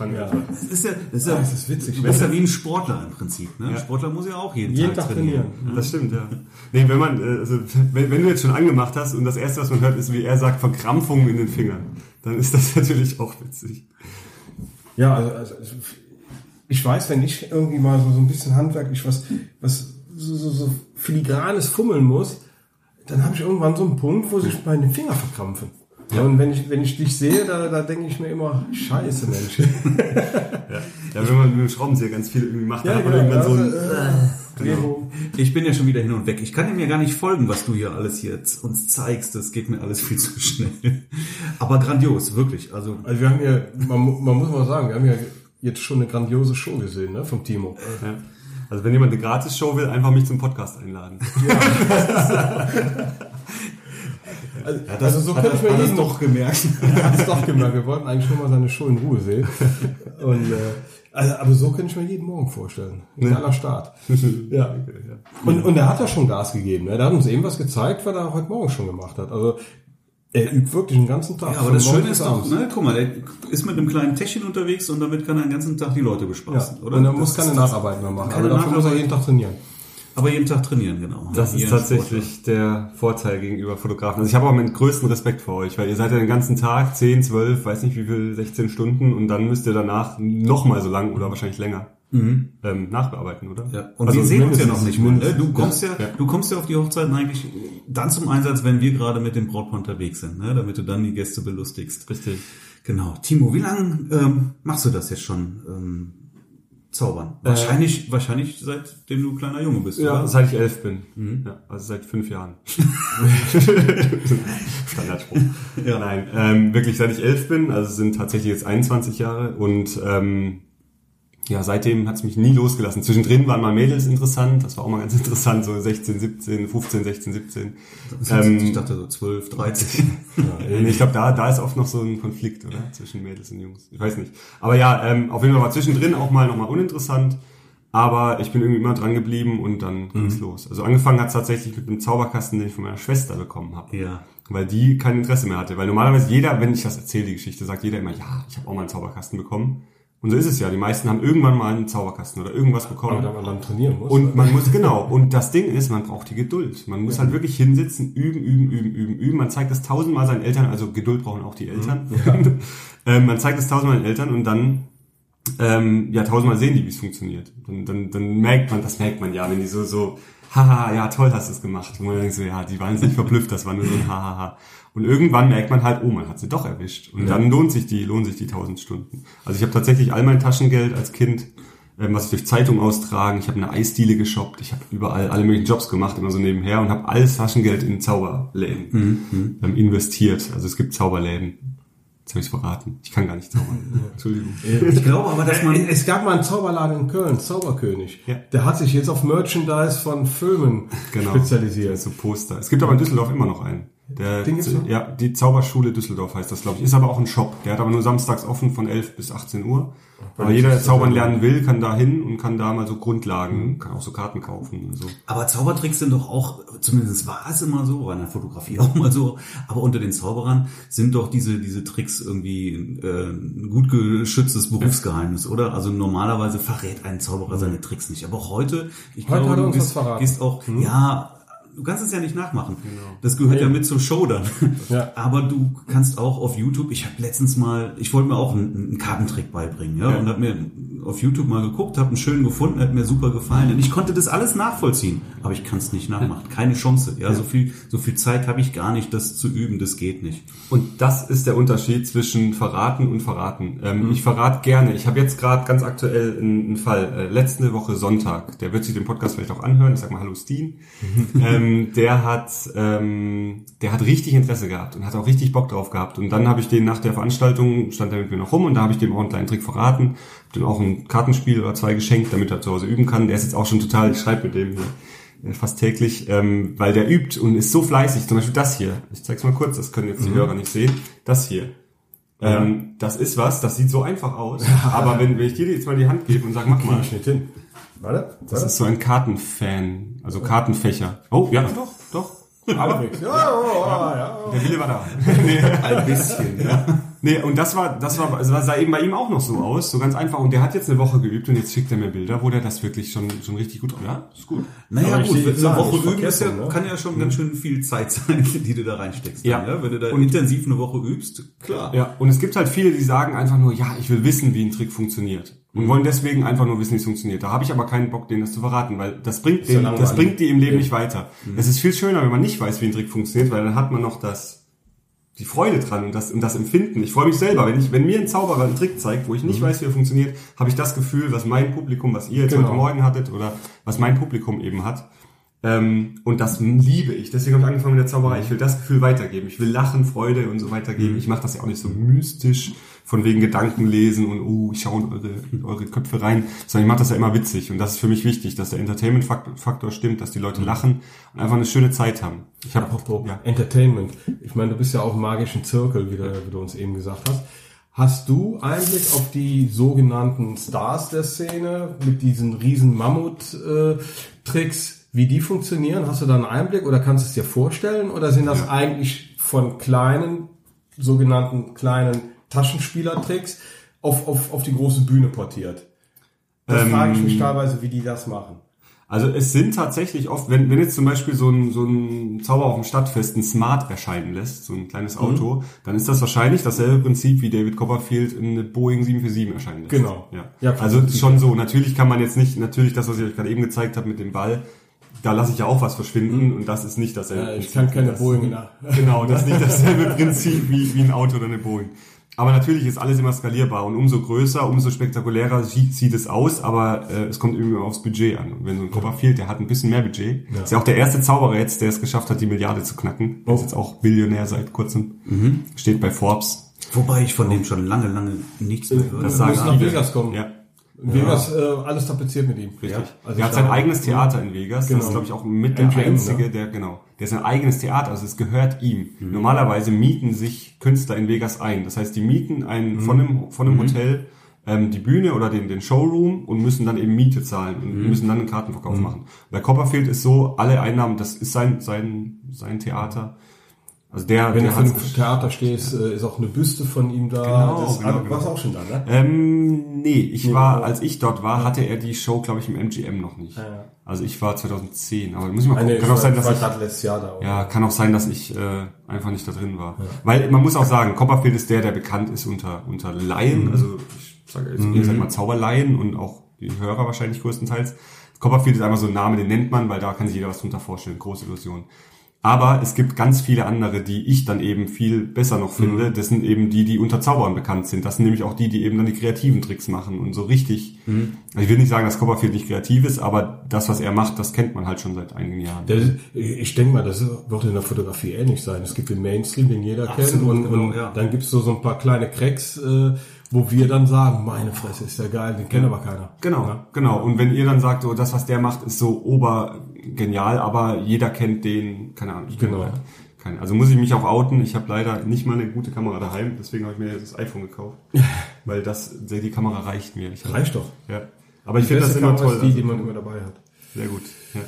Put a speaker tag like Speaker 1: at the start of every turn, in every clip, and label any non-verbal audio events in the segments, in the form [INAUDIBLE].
Speaker 1: Wir
Speaker 2: Ja. Das ist ja, das ist ja,
Speaker 3: Ah, das ist witzig.
Speaker 2: Das ist ja wie ein Sportler im Prinzip. Ne?
Speaker 1: Ja.
Speaker 2: Sportler muss ja auch jeden,
Speaker 3: Jeden
Speaker 2: Tag,
Speaker 3: Tag
Speaker 2: trainieren.
Speaker 3: trainieren.
Speaker 1: Das stimmt, ja. Nee, wenn man, äh, also, wenn, wenn du jetzt schon angemacht hast und das erste, was man hört, ist, wie er sagt, Verkrampfungen in den Fingern, dann ist das [LAUGHS] natürlich auch witzig.
Speaker 3: Ja, also, also also, ich weiß, wenn ich irgendwie mal so, so ein bisschen handwerklich was, was so, so, so filigranes fummeln muss, dann habe ich irgendwann so einen Punkt, wo sich meine Finger verkrampfen. Ja. Und wenn ich, wenn ich dich sehe, da, da denke ich mir immer, scheiße, Mensch. [LAUGHS]
Speaker 1: Ja, ja wenn man mit dem Schraubenzieher ganz viel irgendwie macht, dann
Speaker 3: Ja,
Speaker 1: hat man
Speaker 3: genau,
Speaker 1: irgendwann so ein,
Speaker 3: also, äh, Drehung.
Speaker 2: Ich bin ja schon wieder hin und weg. Ich kann ihm ja gar nicht folgen, was du hier alles jetzt uns zeigst. Das geht mir alles viel zu schnell. Aber grandios, wirklich. Also
Speaker 3: Also wir haben hier, man, man muss mal sagen, wir haben ja jetzt schon eine grandiose Show gesehen, ne, vom Timo.
Speaker 1: ja. Also wenn jemand eine Gratis-Show will, einfach mich zum Podcast einladen. [LAUGHS]
Speaker 3: Also, also so könnte ich mir
Speaker 2: hat
Speaker 3: jeden
Speaker 2: doch gemerkt. [LAUGHS]
Speaker 3: Er hat es doch gemerkt. Wir wollten eigentlich nur mal seine Show in Ruhe sehen. Und, äh, also, aber so könnte ich mir jeden Morgen vorstellen. Ein geiler Start. [LAUGHS] Ja. Und, und er hat ja schon Gas gegeben. Ne? Der hat uns eben was gezeigt, was er heute Morgen schon gemacht hat. Also er übt wirklich den ganzen Tag.
Speaker 2: Ja, aber das Schöne ist doch,
Speaker 3: abends.
Speaker 2: ne, guck mal, der ist mit einem kleinen Täschchen unterwegs und damit kann er den ganzen Tag die Leute
Speaker 3: Ja.
Speaker 2: bespaßen, oder?
Speaker 3: Und er
Speaker 2: Das
Speaker 3: muss keine
Speaker 2: das-
Speaker 3: Nacharbeit mehr machen. Aber dafür muss er jeden Tag trainieren.
Speaker 2: Aber jeden Tag trainieren, genau.
Speaker 1: Das ist tatsächlich der Vorteil gegenüber Fotografen. Also ich habe auch meinen größten Respekt vor euch, weil ihr seid ja den ganzen Tag 10, 12, weiß nicht wie viel, 16 Stunden und dann müsst ihr danach nochmal so lang oder wahrscheinlich länger ähm, nachbearbeiten, oder?
Speaker 2: Mhm. Ja, und
Speaker 1: also
Speaker 2: wir sehen uns ja noch nicht mal. Ne? Du kommst ja,
Speaker 1: ja.
Speaker 2: du kommst ja auf die Hochzeiten eigentlich dann zum Einsatz, wenn wir gerade mit dem Brautpaar unterwegs sind, ne? damit du dann die Gäste belustigst.
Speaker 1: Richtig.
Speaker 2: Genau. Timo, wie lange ähm, machst du das jetzt schon? Ähm, zaubern. Wahrscheinlich, wahrscheinlich seitdem du kleiner Junge bist,
Speaker 1: Ja,
Speaker 2: oder?
Speaker 1: seit ich elf bin. Ja, also seit fünf Jahren. [LAUGHS] [LAUGHS] Standardspruch.
Speaker 2: Ja.
Speaker 1: Nein, ähm, wirklich seit ich elf bin, also sind tatsächlich jetzt 21 Jahre und ähm, ja, seitdem hat es mich nie losgelassen. Zwischendrin waren mal Mädels interessant, das war auch mal ganz [LAUGHS] interessant, so 16, 17, 15, 16, 17. Ähm,
Speaker 2: ich dachte so 12, 13. [LAUGHS]
Speaker 1: Nee, Ich glaube, da, da ist oft noch so ein Konflikt, oder? Zwischen Mädels und Jungs. Ich weiß nicht. Aber ja, ähm, auf jeden Fall war zwischendrin auch mal nochmal uninteressant. Aber ich bin irgendwie immer dran geblieben und dann ging's los. Also angefangen hat tatsächlich mit einem Zauberkasten, den ich von meiner Schwester bekommen habe.
Speaker 2: ja.
Speaker 1: Weil die kein Interesse mehr hatte. Weil normalerweise jeder, wenn ich das erzähle, die Geschichte, sagt jeder immer, ja, ich habe auch mal einen Zauberkasten bekommen. Und so ist es ja. Die meisten haben irgendwann mal einen Zauberkasten oder irgendwas bekommen.
Speaker 3: Man dann trainieren muss.
Speaker 1: Und man muss, genau, und das Ding ist, man braucht die Geduld. Man muss halt wirklich hinsitzen, üben, üben, üben, üben, üben. Man zeigt das tausendmal seinen Eltern, also Geduld brauchen auch die Eltern. [LAUGHS] ähm, man zeigt das tausendmal den Eltern und dann, ähm, ja, tausendmal sehen die, wie es funktioniert. Dann, dann, dann merkt man, das merkt man ja, wenn die so, so, haha, ja, toll hast du es gemacht. Und man denkt so, ja, die waren jetzt nicht verblüfft, das war nur so ein hahaha. Und irgendwann merkt man halt, oh, man hat sie doch erwischt. Und dann lohnt sich die, lohnen sich die tausend Stunden. Also ich habe tatsächlich all mein Taschengeld als Kind ähm, was ich durch Zeitung austragen. Ich habe eine Eisdiele geshoppt. Ich habe überall alle möglichen Jobs gemacht, immer so nebenher und habe alles Taschengeld in Zauberläden ähm, investiert. Also es gibt Zauberläden. Jetzt habe ich verraten. Ich kann gar nicht zaubern. Entschuldigung.
Speaker 2: Ich glaube aber, dass man...
Speaker 3: Äh, Es gab mal einen Zauberladen in Köln, Zauberkönig.
Speaker 1: Ja.
Speaker 3: Der hat sich jetzt auf Merchandise von Filmen
Speaker 1: Genau.
Speaker 3: spezialisiert.
Speaker 1: So Poster. Es gibt aber in Düsseldorf immer noch einen. Der, ja, die Zauberschule Düsseldorf heißt das, glaube ich. Ist aber auch ein Shop. Der hat aber nur samstags offen von 11 bis 18 Uhr. Aber jeder, der zaubern lernen will, kann da hin und kann da mal so Grundlagen, kann auch so Karten kaufen und so.
Speaker 2: Aber Zaubertricks sind doch auch, zumindest war es immer so, war in der Fotografie auch mal so, aber unter den Zauberern sind doch diese, diese Tricks irgendwie äh, ein gut geschütztes Berufsgeheimnis, oder? Also normalerweise verrät ein Zauberer seine Tricks nicht. Aber auch heute, ich
Speaker 3: Heute
Speaker 2: glaube, du gehst, gehst auch, ja, du kannst es ja nicht nachmachen. Das gehört ja mit zur Show dann. [LAUGHS]
Speaker 3: Ja.
Speaker 2: Aber du kannst auch auf YouTube, ich habe letztens mal, ich wollte mir auch einen, einen Kartentrick beibringen, ja, und habe mir auf YouTube mal geguckt, habe einen schönen gefunden, hat mir super gefallen. Und ich konnte das alles nachvollziehen, aber ich kann es nicht nachmachen. Keine Chance. Ja, so viel, so viel Zeit habe ich gar nicht, das zu üben. Das geht nicht.
Speaker 1: Und das ist der Unterschied zwischen verraten und verraten. Ähm, Ich verrate gerne. Ich habe jetzt gerade ganz aktuell einen, einen Fall. Äh, letzte Woche Sonntag. Der wird sich den Podcast vielleicht auch anhören. Ich sag mal Hallo Steen. ähm, der hat, ähm, der hat richtig Interesse gehabt und hat auch richtig Bock drauf gehabt. Und dann habe ich den nach der Veranstaltung stand er mit mir noch rum und da habe ich dem auch einen kleinen Trick verraten. Hab dem auch ein Kartenspiel oder zwei geschenkt, damit er zu Hause üben kann. Der ist jetzt auch schon total. Ich schreibe mit dem hier äh, fast täglich, ähm, weil der übt und ist so fleißig. Zum Beispiel das hier. Ich zeig's mal kurz, das können jetzt die Hörer nicht sehen. Das hier. Ähm, das ist was, das sieht so einfach aus. [LAUGHS] Aber wenn, wenn ich dir jetzt mal die Hand gebe und sag, mach mal.
Speaker 3: Hin. Warte,
Speaker 1: Das
Speaker 3: warte.
Speaker 1: ist so ein Kartenfan, also Kartenfächer. Oh, ja, doch, doch.
Speaker 3: Halbwegs. Ja, ja, ja.
Speaker 1: Der Wille war da. [LAUGHS]
Speaker 2: Ein bisschen, ja.
Speaker 1: Nee, und das war, das war, also das sah eben bei ihm auch noch so aus, so ganz einfach. Und der hat jetzt eine Woche geübt und jetzt schickt er mir Bilder, wo der das wirklich schon, schon richtig gut, ja, ist gut.
Speaker 2: Naja,
Speaker 3: Aber
Speaker 2: gut, eine Woche üben ist ja,
Speaker 3: ne?
Speaker 2: kann ja schon ganz schön viel Zeit [LAUGHS] sein, die du da reinsteckst.
Speaker 1: Ja.
Speaker 2: dann, Wenn du da intensiv eine Woche übst, klar.
Speaker 1: Ja, und es gibt halt viele, die sagen einfach nur, ja, ich will wissen, wie ein Trick funktioniert. Und wollen deswegen einfach nur wissen, wie es funktioniert. Da habe ich aber keinen Bock, denen das zu verraten, weil das bringt,
Speaker 3: ja
Speaker 1: denen,
Speaker 3: langweilig.
Speaker 1: das bringt die im Leben nicht weiter. Es ist viel schöner, wenn man nicht weiß, wie ein Trick funktioniert, weil dann hat man noch das, die Freude dran und das, und das Empfinden. Ich freue mich selber, wenn ich, wenn mir ein Zauberer einen Trick zeigt, wo ich nicht weiß, wie er funktioniert, habe ich das Gefühl, was mein Publikum, was ihr jetzt
Speaker 3: Genau.
Speaker 1: heute Morgen hattet oder was mein Publikum eben hat. Ähm, und das liebe ich. Deswegen habe ich angefangen mit der Zauberei. Ich will das Gefühl weitergeben. Ich will Lachen, Freude und so weitergeben. Ich mache das ja auch nicht so mystisch, von wegen Gedanken lesen und oh, ich schaue in eure, eure Köpfe rein, sondern ich mache das ja immer witzig. Und das ist für mich wichtig, dass der Entertainment-Faktor stimmt, dass die Leute lachen und einfach eine schöne Zeit haben. Ich habe
Speaker 3: Apropos
Speaker 1: ja.
Speaker 3: Entertainment. Ich meine, du bist ja auch im magischen Zirkel, wie du, wie du uns eben gesagt hast. Hast du Einblick auf die sogenannten Stars der Szene mit diesen riesen Mammut-Tricks, wie die funktionieren? Hast du da einen Einblick oder kannst du es dir vorstellen? Oder sind das eigentlich von kleinen, sogenannten kleinen Taschenspielertricks auf, auf, auf die große Bühne portiert? Das
Speaker 1: Ähm,
Speaker 3: frage ich mich teilweise, wie die das machen.
Speaker 1: Also es sind tatsächlich oft, wenn, wenn jetzt zum Beispiel so ein, so ein Zauber auf dem Stadtfest ein Smart erscheinen lässt, so ein kleines
Speaker 3: Mhm.
Speaker 1: Auto, dann ist das wahrscheinlich dasselbe Prinzip, wie David Copperfield in eine Boeing 747 erscheinen lässt.
Speaker 3: Genau.
Speaker 1: Ja.
Speaker 3: Ja,
Speaker 1: also schon so. Natürlich kann man jetzt nicht, natürlich das, was ich euch gerade eben gezeigt habe mit dem Ball, da lasse ich ja auch was verschwinden und das ist nicht dasselbe.
Speaker 3: Mhm. Ja, ich
Speaker 1: Prinzip.
Speaker 3: kann keine
Speaker 1: Das-
Speaker 3: Boeing nach. [LAUGHS]
Speaker 1: Genau, das ist nicht dasselbe [LAUGHS] Prinzip wie, wie ein Auto oder eine Boeing. Aber natürlich ist alles immer skalierbar und umso größer, umso spektakulärer sieht, sieht es aus, aber äh, es kommt irgendwie immer aufs Budget an. Und wenn so ein Copperfield, der hat ein bisschen mehr Budget, ist ja auch der erste Zauberer jetzt, der es geschafft hat, die Milliarde zu knacken. Der ist jetzt auch Billionär seit kurzem. Steht bei Forbes.
Speaker 2: Wobei ich von dem schon lange, lange nichts mehr höre.
Speaker 1: Das
Speaker 3: muss
Speaker 1: sagen
Speaker 3: nach
Speaker 1: viele.
Speaker 3: Vegas kommen.
Speaker 1: Ja,
Speaker 3: In Vegas äh, alles tapeziert mit ihm.
Speaker 1: richtig.
Speaker 3: Also
Speaker 1: der hat sein eigenes Theater in Vegas.
Speaker 3: Genau.
Speaker 1: Das ist, glaube ich, auch mit der einzige,
Speaker 3: ne?
Speaker 1: der, genau, der ist ein eigenes Theater, also es gehört ihm.
Speaker 3: Mhm.
Speaker 1: Normalerweise mieten sich Künstler in Vegas ein. Das heißt, die mieten ein,
Speaker 3: Mhm.
Speaker 1: von einem, von einem Hotel ähm, die Bühne oder den, den Showroom und müssen dann eben Miete zahlen und
Speaker 3: Mhm.
Speaker 1: müssen dann einen Kartenverkauf machen. Bei Copperfield ist so, alle Einnahmen, das ist sein, sein, sein Theater. Also der,
Speaker 3: Wenn du
Speaker 1: der
Speaker 3: vor dem
Speaker 1: hat's-
Speaker 3: Theater stehst, äh, ist auch eine Büste von ihm da.
Speaker 1: Genau,
Speaker 3: das
Speaker 1: genau,
Speaker 3: warst
Speaker 1: genau.
Speaker 3: auch schon da, ne?
Speaker 1: Ähm, nee, ich
Speaker 3: Nee,
Speaker 1: war, als ich dort war, hatte er die Show, glaube ich, im MGM noch nicht.
Speaker 3: Ja.
Speaker 1: Also ich war 2010, aber muss ich mal gucken.
Speaker 3: Eine,
Speaker 1: Kann auch sein, dass
Speaker 3: war
Speaker 1: ich,
Speaker 3: letztes Jahr da. oder?
Speaker 1: ja, kann auch sein, dass ich äh, einfach nicht da drin war. Weil man muss auch sagen, Copperfield ist der, der bekannt ist unter unter Laien.
Speaker 3: Mhm.
Speaker 1: Also ich sage jetzt, ihr seid mal Zauberlaien und auch die Hörer wahrscheinlich größtenteils. Copperfield ist einfach so ein Name, den nennt man, weil da kann sich jeder was drunter vorstellen. Große Illusion. Aber es gibt ganz viele andere, die ich dann eben viel besser noch finde. Das sind eben die, die unter Zauberern bekannt sind. Das sind nämlich auch die, die eben dann die kreativen Tricks machen und so richtig. Also ich will nicht sagen, dass Copperfield nicht kreativ ist, aber das, was er macht, das kennt man halt schon seit einigen Jahren.
Speaker 3: Das, ich denke mal, das wird in der Fotografie ähnlich sein. Es gibt den Mainstream, den jeder kennt,
Speaker 2: Absolut,
Speaker 3: und,
Speaker 2: genau,
Speaker 3: und
Speaker 2: ja.
Speaker 3: dann gibt's so, so ein paar kleine Cracks, äh, wo wir dann sagen, meine Fresse, ist der geil, den kennt aber keiner.
Speaker 1: Genau,
Speaker 3: Ja.
Speaker 1: genau. Und wenn ihr dann sagt, oh, das, was der macht, ist so obergenial, aber jeder kennt den, keine Ahnung. Ich
Speaker 3: Genau.
Speaker 1: Keine, also muss ich mich auch outen. Ich habe leider nicht mal eine gute Kamera daheim, deswegen habe ich mir das iPhone gekauft. weil das, die Kamera reicht mir. Ich
Speaker 3: Reicht doch.
Speaker 1: Ja. Aber ich finde das immer
Speaker 3: Kamera
Speaker 1: toll.
Speaker 3: ist die,
Speaker 1: also,
Speaker 3: die man immer dabei hat.
Speaker 1: sehr gut. Ja.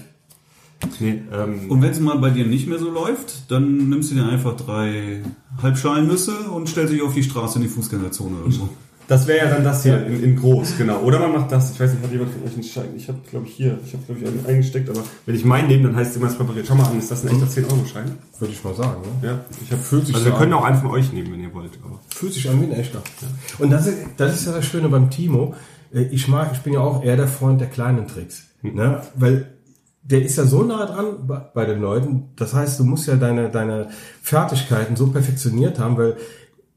Speaker 1: Nee, ähm,
Speaker 2: Und wenn es mal bei dir nicht mehr so läuft, dann nimmst du dir einfach drei Halbschalnüsse und stellst dich auf die Straße in die Fußgängerzone oder so.
Speaker 1: Das wäre ja dann das hier in, in groß, genau. Oder man macht das, ich weiß nicht, hat jemand von euch einen Schein? Ich habe, glaube ich, hier, ich habe, glaube ich, einen eingesteckt, aber wenn ich meinen nehme, dann heißt es immer, es präpariert. Schau mal an, ist das ein echter 10-Euro-Schein?
Speaker 3: Würde ich mal sagen. Ne?
Speaker 1: Ja, ich hab,
Speaker 3: Fühlt sich
Speaker 1: also
Speaker 3: so
Speaker 1: wir können auch einen von euch nehmen, wenn ihr wollt. Aber.
Speaker 3: Fühlt sich an wie ein echter. Und das ist, das ist ja das Schöne beim Timo. Äh, Ich mag, ich bin ja auch eher der Freund der kleinen Tricks. Ne? Weil der ist ja so nah dran bei, den Leuten. Das heißt, du musst ja deine, deine Fertigkeiten so perfektioniert haben, weil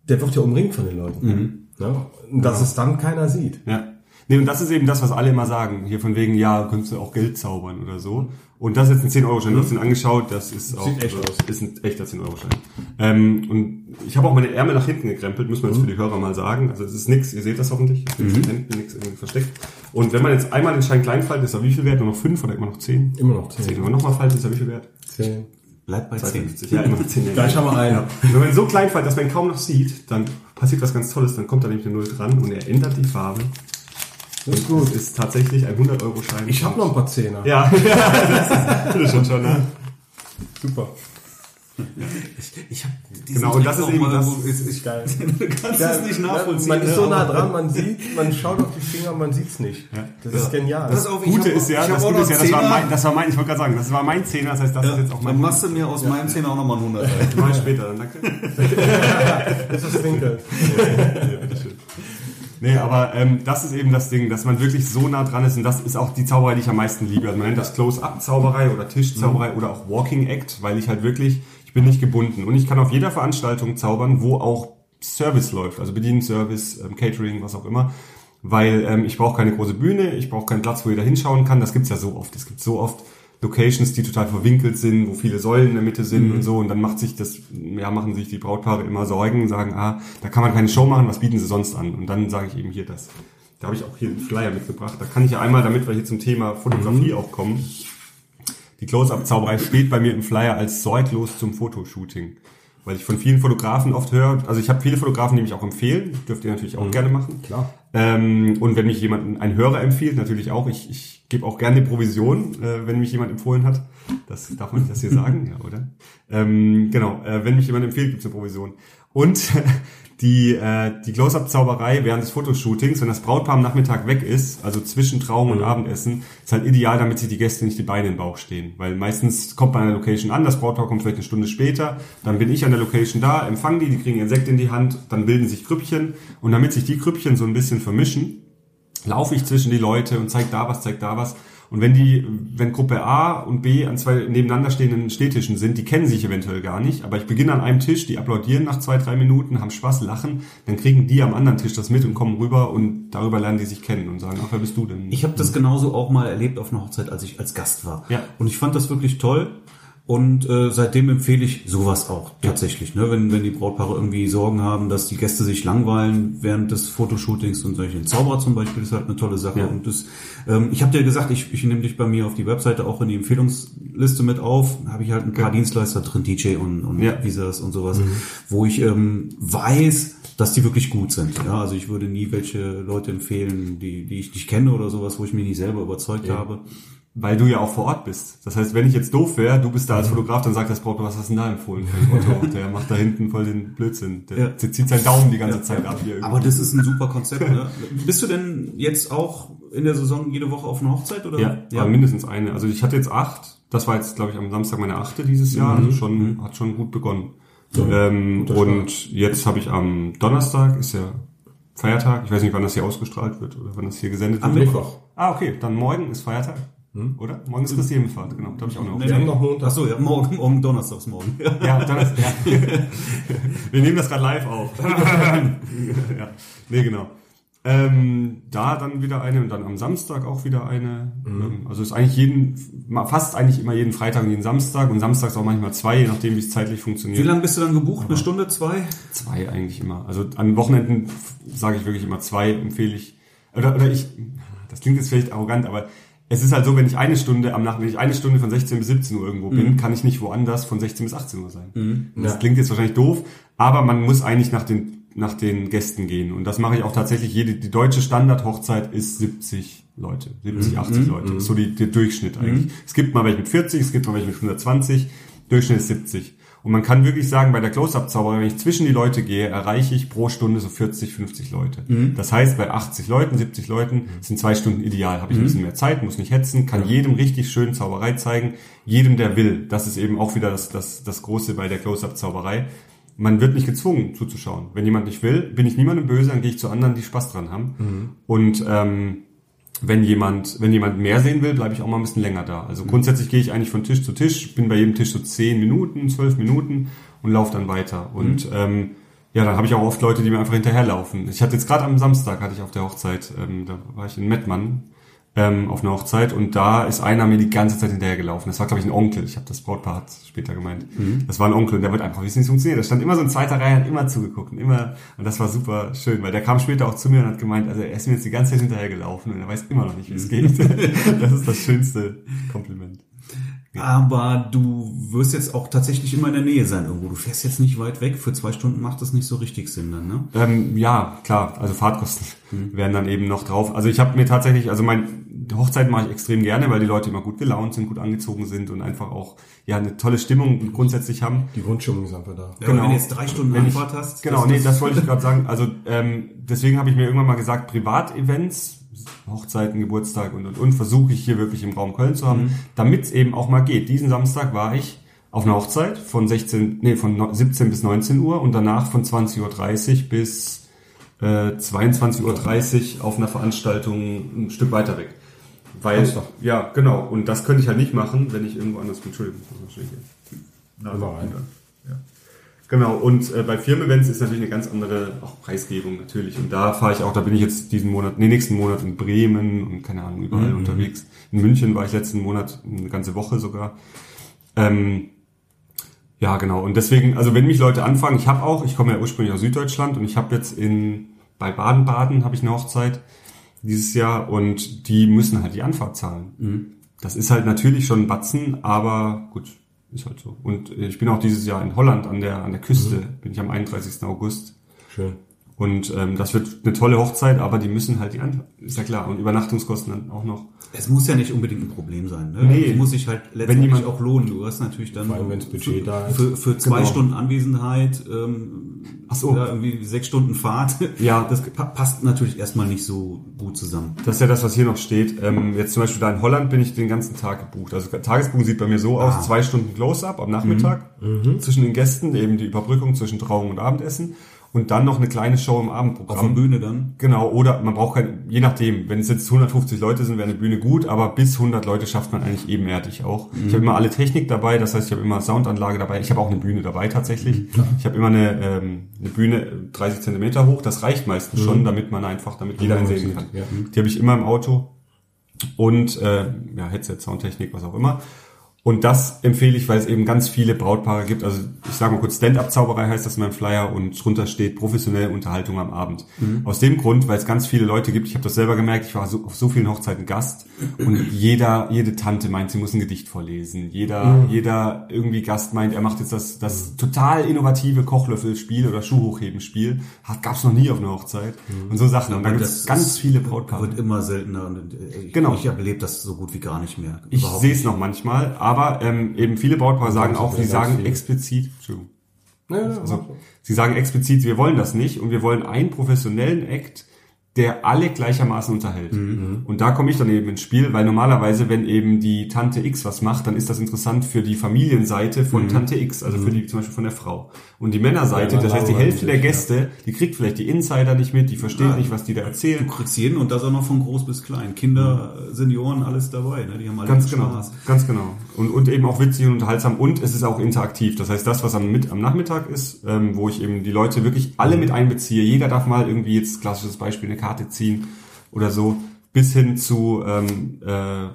Speaker 3: der wird ja umringt von den Leuten. Ne? Dass ja. es dann keiner sieht.
Speaker 1: Ja. Nee, und das ist eben das, was alle immer sagen. Hier von wegen, ja, könntest du auch Geld zaubern oder so. Und das ist jetzt ein 10-Euro-Schein. Du hast mhm. ihn angeschaut, das ist Sieht auch,
Speaker 3: echt äh, aus.
Speaker 1: ist ein echter 10-Euro-Schein. Ähm, und ich habe auch meine Ärmel nach hinten gekrempelt, muss man jetzt mhm. für die Hörer mal sagen. Also es ist nix, ihr seht das hoffentlich. Ich mhm. hinten nichts irgendwie versteckt. Und wenn man jetzt einmal den Schein klein faltet, ist er wie viel wert? Nur noch 5 oder immer noch 10?
Speaker 3: Immer noch
Speaker 1: 10. 10. man nochmal faltet, ist er wie viel wert?
Speaker 3: 10.
Speaker 2: Bleibt bei 250.
Speaker 1: 10. Ja, immer 10.
Speaker 3: Gleich haben wir einen.
Speaker 1: Ja. Wenn man so klein fällt, dass man ihn kaum noch sieht, dann passiert was ganz Tolles. Dann kommt da nämlich eine Null dran und er ändert die Farbe.
Speaker 3: Das ist gut.
Speaker 1: ist tatsächlich ein 100-Euro-Schein.
Speaker 3: Ich habe noch ein paar Zehner.
Speaker 1: Ja, [LAUGHS] das ist schon schon, ne? [LAUGHS]
Speaker 3: Super.
Speaker 2: Ich, ich hab
Speaker 1: Genau, und das ist eben das-
Speaker 2: ist, ist
Speaker 3: Geil. [LAUGHS]
Speaker 2: Du kannst
Speaker 3: Ja,
Speaker 2: es nicht nachvollziehen.
Speaker 3: Man ist
Speaker 2: ne,
Speaker 3: so nah dran, man sieht, man schaut auf die Finger, man sieht's nicht. Das ist genial.
Speaker 2: Auf, ich
Speaker 1: Gute ist ja, das
Speaker 2: auch
Speaker 1: Gute ist ja,
Speaker 2: noch
Speaker 1: das war
Speaker 2: Zehner.
Speaker 1: mein, das war mein, ich wollte gerade sagen, das war mein Zehner, das heißt, das ist jetzt auch mein
Speaker 2: Dann machst du mir aus meinem Zehner auch nochmal einen 100. [LAUGHS]
Speaker 1: Mach ich später, dann danke. [LAUGHS]
Speaker 3: Das ist Winkel.
Speaker 1: Nee, aber ähm, das ist eben das Ding, dass man wirklich so nah dran ist und das ist auch die Zauberei, die ich am meisten liebe. Also man nennt das Close-Up-Zauberei oder Tischzauberei oder auch Walking Act, weil ich halt wirklich, ich bin nicht gebunden und ich kann auf jeder Veranstaltung zaubern, wo auch Service läuft, also Bedienservice, ähm, Catering, was auch immer, weil ähm, ich brauche keine große Bühne, ich brauche keinen Platz, wo jeder hinschauen kann. Das gibt's ja so oft. Es gibt so oft Locations, die total verwinkelt sind, wo viele Säulen in der Mitte sind und so. Und dann macht sich das, ja, machen sich die Brautpaare immer Sorgen, sagen, ah, da kann man keine Show machen, was bieten sie sonst an? Und dann sage ich eben hier das. Da habe ich auch hier einen Flyer mitgebracht. Da kann ich ja einmal, damit wir hier zum Thema Fotografie auch kommen, die Close-Up-Zauberei steht bei mir im Flyer als sorglos zum Fotoshooting. Weil ich von vielen Fotografen oft höre, also ich habe viele Fotografen, die mich auch empfehlen, dürft ihr natürlich auch gerne machen.
Speaker 3: Klar.
Speaker 1: Ähm, und wenn mich jemand, ein Hörer empfiehlt, natürlich auch, ich, ich gebe auch gerne die Provision, äh, wenn mich jemand empfohlen hat. Das darf man nicht das hier sagen, [LAUGHS] ja, oder? Ähm, genau, äh, wenn mich jemand empfiehlt, gibt's eine Provision. Und [LAUGHS] die, äh, die Close-Up-Zauberei während des Fotoshootings, wenn das Brautpaar am Nachmittag weg ist, also zwischen Traum und Abendessen, ist halt ideal, damit sich die Gäste nicht die Beine im Bauch stehen. Weil meistens kommt man an der Location an, das Brautpaar kommt vielleicht eine Stunde später, dann bin ich an der Location da, empfange die, die kriegen ihren Sekt in die Hand, dann bilden sich Grüppchen und damit sich die Grüppchen so ein bisschen vermischen, laufe ich zwischen die Leute und zeig da was, zeig da was. Und wenn die, wenn Gruppe A und B an zwei nebeneinander stehenden Stehtischen sind, die kennen sich eventuell gar nicht, aber ich beginne an einem Tisch, die applaudieren nach zwei, drei Minuten, haben Spaß, lachen, dann kriegen die am anderen Tisch das mit und kommen rüber und darüber lernen die sich kennen und sagen, ach, wer bist du denn?
Speaker 2: Ich habe das genauso auch mal erlebt auf einer Hochzeit, als ich als Gast war.
Speaker 1: Ja.
Speaker 2: Und ich fand das wirklich toll. Und äh, seitdem empfehle ich sowas auch tatsächlich. Ne? Wenn, wenn die Brautpaare irgendwie Sorgen haben, dass die Gäste sich langweilen während des Fotoshootings und solche. Zauberer zum Beispiel ist halt eine tolle Sache.
Speaker 1: Ja.
Speaker 2: Und das, ähm, ich habe dir gesagt, ich, ich nehme dich bei mir auf die Webseite auch in die Empfehlungsliste mit auf. Habe ich halt ein paar Dienstleister drin, DJ und, und
Speaker 1: Ja.
Speaker 2: Visas und sowas, wo ich ähm, weiß, dass die wirklich gut sind. Ja, also ich würde nie welche Leute empfehlen, die, die ich nicht kenne oder sowas, wo ich mich nicht selber überzeugt habe.
Speaker 1: Weil du ja auch vor Ort bist. Das heißt, wenn ich jetzt doof wäre, du bist da als Fotograf, dann sagt das Brautpaar, was hast du denn da empfohlen Foto? [LAUGHS] Der macht da hinten voll den Blödsinn. Der,
Speaker 2: Ja.
Speaker 1: zieht seinen Daumen die ganze Zeit ab hier.
Speaker 2: Aber das ist ein super Konzept. Ne? [LAUGHS] Bist du denn jetzt auch in der Saison jede Woche auf einer Hochzeit? Oder?
Speaker 1: Ja, ja. mindestens eine. Also ich hatte jetzt acht. Das war jetzt, glaube ich, am Samstag meine achte dieses Jahr. Also schon, hat schon gut begonnen. ähm, und jetzt habe ich am Donnerstag, ist ja Feiertag. Ich weiß nicht, wann das hier ausgestrahlt wird oder wann das hier gesendet
Speaker 2: Am
Speaker 1: wird.
Speaker 3: Mittwoch.
Speaker 1: Ah, okay. Dann morgen ist Feiertag. Oder? Morgen ist Christi Himmelfahrt, genau. Da habe ich auch noch.
Speaker 2: Nee,
Speaker 3: Wir haben noch Montag.
Speaker 2: Achso, ja, morgen, morgen Donnerstags morgen.
Speaker 1: Ja, Donnerstag. Ja. [LAUGHS] Wir nehmen das gerade live auf. [LAUGHS] ja. Nee, genau. Ähm, da dann wieder eine und dann am Samstag auch wieder eine. Ähm, Also ist eigentlich jeden, fast eigentlich immer jeden Freitag und jeden Samstag und samstags auch manchmal zwei, je nachdem wie es zeitlich funktioniert.
Speaker 2: Wie lange bist du dann gebucht? Eine Stunde, zwei?
Speaker 1: Zwei eigentlich immer. Also an Wochenenden sage ich wirklich immer zwei, empfehle ich. Oder, oder ich, das klingt jetzt vielleicht arrogant, aber es ist halt so, wenn ich eine Stunde am Nacht, wenn ich eine Stunde von 16 bis 17 Uhr irgendwo bin, kann ich nicht woanders von 16 bis 18 Uhr sein. Das
Speaker 3: Ja.
Speaker 1: klingt jetzt wahrscheinlich doof, aber man muss eigentlich nach den nach den Gästen gehen. Und das mache ich auch tatsächlich. Jede, die deutsche Standardhochzeit ist 70 Leute, 70, 80 Leute. Das ist so die, der Durchschnitt eigentlich. Es gibt mal welche mit 40, es gibt mal welche mit 120. Durchschnitt ist 70. Und man kann wirklich sagen, bei der Close-Up-Zauberei, wenn ich zwischen die Leute gehe, erreiche ich pro Stunde so 40, 50 Leute. Das heißt, bei 80 Leuten, 70 Leuten sind zwei Stunden ideal. Habe ich ein bisschen mehr Zeit, muss nicht hetzen, kann jedem richtig schön Zauberei zeigen. Jedem, der will. Das ist eben auch wieder das, das, das Große bei der Close-Up-Zauberei. Man wird nicht gezwungen zuzuschauen. Wenn jemand nicht will, bin ich niemandem böse, dann gehe ich zu anderen, die Spaß dran haben. Und ähm, wenn jemand, wenn jemand mehr sehen will, bleibe ich auch mal ein bisschen länger da. Also grundsätzlich gehe ich eigentlich von Tisch zu Tisch, bin bei jedem Tisch so zehn Minuten, zwölf Minuten und laufe dann weiter. Und ähm, ja, dann habe ich auch oft Leute, die mir einfach hinterherlaufen. Ich hatte jetzt gerade am Samstag hatte ich auf der Hochzeit, ähm, da war ich in Mettmann ähm, auf einer Hochzeit und da ist einer mir die ganze Zeit hinterhergelaufen. Das war, glaube ich, ein Onkel. Ich habe das Brautpaar hat später gemeint. Das war ein Onkel und der wird einfach wissen, wie es funktioniert. Da stand immer so in zweiter Reihe, hat immer zugeguckt und immer und das war super schön, weil der kam später auch zu mir und hat gemeint, also er ist mir jetzt die ganze Zeit hinterhergelaufen und er weiß immer noch nicht, wie es geht. [LAUGHS] das ist das schönste Kompliment.
Speaker 2: Aber du wirst jetzt auch tatsächlich immer in der Nähe sein irgendwo. Du fährst jetzt nicht weit weg. Für zwei Stunden macht das nicht so richtig Sinn dann, ne?
Speaker 1: Ähm, ja, klar, also Fahrtkosten [LAUGHS] werden dann eben noch drauf. Also ich habe mir tatsächlich, also mein Hochzeit mache ich extrem gerne, weil die Leute immer gut gelaunt sind, gut angezogen sind und einfach auch ja eine tolle Stimmung grundsätzlich haben.
Speaker 3: Die Grundstimmung ist einfach da.
Speaker 2: Ja,
Speaker 1: Genau.
Speaker 2: Wenn du jetzt drei Stunden
Speaker 1: Wenn
Speaker 2: Anfahrt hast.
Speaker 1: Genau, nee, das wollte ich [LAUGHS] gerade sagen. Also ähm, deswegen habe ich mir irgendwann mal gesagt, Privatevents, Hochzeiten, Geburtstag und und und versuche ich hier wirklich im Raum Köln zu haben, damit es eben auch mal geht. Diesen Samstag war ich auf einer Hochzeit von 16, nee, von no- 17 bis 19 Uhr und danach von 20.30 Uhr bis äh, 22.30 Uhr auf einer Veranstaltung ein Stück weiter weg. Weil, ja, genau. Und das könnte ich halt nicht machen, wenn ich irgendwo anders bin. Entschuldigung, ich muss mal schnell hier. Na,
Speaker 3: Immer rein.
Speaker 1: Ja. Genau, und äh, bei Firmen-Events ist natürlich eine ganz andere auch Preisgebung natürlich. Und da fahre ich auch, da bin ich jetzt diesen Monat, nee, nächsten Monat in Bremen und keine Ahnung, überall
Speaker 3: Mhm.
Speaker 1: unterwegs. In München war ich letzten Monat, eine ganze Woche sogar. Ähm, ja, genau. Und deswegen, also wenn mich Leute anfangen, ich habe auch, ich komme ja ursprünglich aus Süddeutschland und ich habe jetzt in bei Baden-Baden habe ich eine Hochzeit dieses Jahr und die müssen halt die Anfahrt zahlen. Das ist halt natürlich schon ein Batzen, aber gut, ist halt so. Und äh, ich bin auch dieses Jahr in Holland an der an der Küste, bin ich am 31. August.
Speaker 3: Schön.
Speaker 1: Und ähm, das wird eine tolle Hochzeit, aber die müssen halt die Anfahrt, ist ja klar. Und Übernachtungskosten dann auch noch.
Speaker 2: Es muss ja nicht unbedingt ein Problem sein. Ne?
Speaker 1: Nee.
Speaker 2: Es muss sich halt letztendlich
Speaker 1: jemand-
Speaker 2: auch lohnen. Du hast natürlich dann
Speaker 3: allem, Budget
Speaker 2: für,
Speaker 3: da ist.
Speaker 2: für, für zwei
Speaker 1: Genau.
Speaker 2: Stunden Anwesenheit, ähm,
Speaker 1: Ach so.
Speaker 2: ja, irgendwie sechs Stunden Fahrt.
Speaker 1: Ja.
Speaker 2: das pa passt natürlich erstmal nicht so gut zusammen.
Speaker 1: Das ist ja das, was hier noch steht. Ähm, jetzt zum Beispiel da in Holland bin ich den ganzen Tag gebucht. Also Tagesbuch sieht bei mir so aus, zwei Stunden Close-Up am Nachmittag zwischen den Gästen, eben die Überbrückung zwischen Trauung und Abendessen und dann noch eine kleine Show im
Speaker 2: Auf der
Speaker 1: Abendprogramm.
Speaker 2: Bühne dann.
Speaker 1: Genau, oder man braucht kein, je nachdem, wenn es jetzt 150 Leute sind, wäre eine Bühne gut, aber bis 100 Leute schafft man eigentlich ebenerdig auch. Ich habe immer alle Technik dabei, das heißt, ich habe immer Soundanlage dabei, ich habe auch eine Bühne dabei tatsächlich. Ich habe immer eine, ähm, eine Bühne äh, 30 Zentimeter hoch, das reicht meistens schon, damit man einfach, damit jeder
Speaker 3: man
Speaker 1: einsehen
Speaker 3: sieht,
Speaker 1: kann.
Speaker 3: ja.
Speaker 1: Die habe ich immer im Auto und äh, ja, Headset, Soundtechnik, was auch immer. Und das empfehle ich, weil es eben ganz viele Brautpaare gibt. Also ich sage mal kurz, Stand-up-Zauberei heißt das in meinem Flyer und drunter steht professionelle Unterhaltung am Abend. Aus dem Grund, weil es ganz viele Leute gibt, ich habe das selber gemerkt, ich war so, auf so vielen Hochzeiten Gast und jeder, jede Tante meint, sie muss ein Gedicht vorlesen. Jeder, jeder irgendwie Gast meint, er macht jetzt das, das total innovative Kochlöffelspiel oder Schuhhochheben-Spiel. Gab es noch nie auf einer Hochzeit. Und so Sachen. Und da gibt es ganz viele Brautpaare.
Speaker 2: Wird immer seltener. Und äh, ich,
Speaker 1: Genau.
Speaker 2: Ich erlebe das so gut wie gar nicht mehr.
Speaker 1: Ich sehe es noch manchmal, aber ähm, eben viele Brautpaare sagen auch, sie sagen
Speaker 3: viel.
Speaker 1: explizit, Entschuldigung,
Speaker 3: ja,
Speaker 1: also, sie sagen explizit, wir wollen das nicht und wir wollen einen professionellen Act, der alle gleichermaßen unterhält. Und da komme ich dann eben ins Spiel, weil normalerweise, wenn eben die Tante X was macht, dann ist das interessant für die Familienseite von Tante X, also für die zum Beispiel von der Frau. Und die Männerseite,
Speaker 3: Ja,
Speaker 1: das heißt die Hälfte der
Speaker 3: ja.
Speaker 1: Gäste, die kriegt vielleicht die Insider nicht mit, die versteht nicht, was die da erzählen.
Speaker 2: Du kriegst jeden und das auch noch von groß bis klein. Kinder, Senioren, alles dabei. Ne? Die haben alle
Speaker 1: Ganz genau,
Speaker 2: Spaß.
Speaker 1: ganz genau. Und, und eben auch witzig und unterhaltsam und es ist auch interaktiv. Das heißt, das, was am, mit, am Nachmittag ist, ähm, wo ich eben die Leute wirklich alle mit einbeziehe, jeder darf mal irgendwie jetzt klassisches Beispiel eine Karte ziehen oder so, bis hin zu ähm, äh,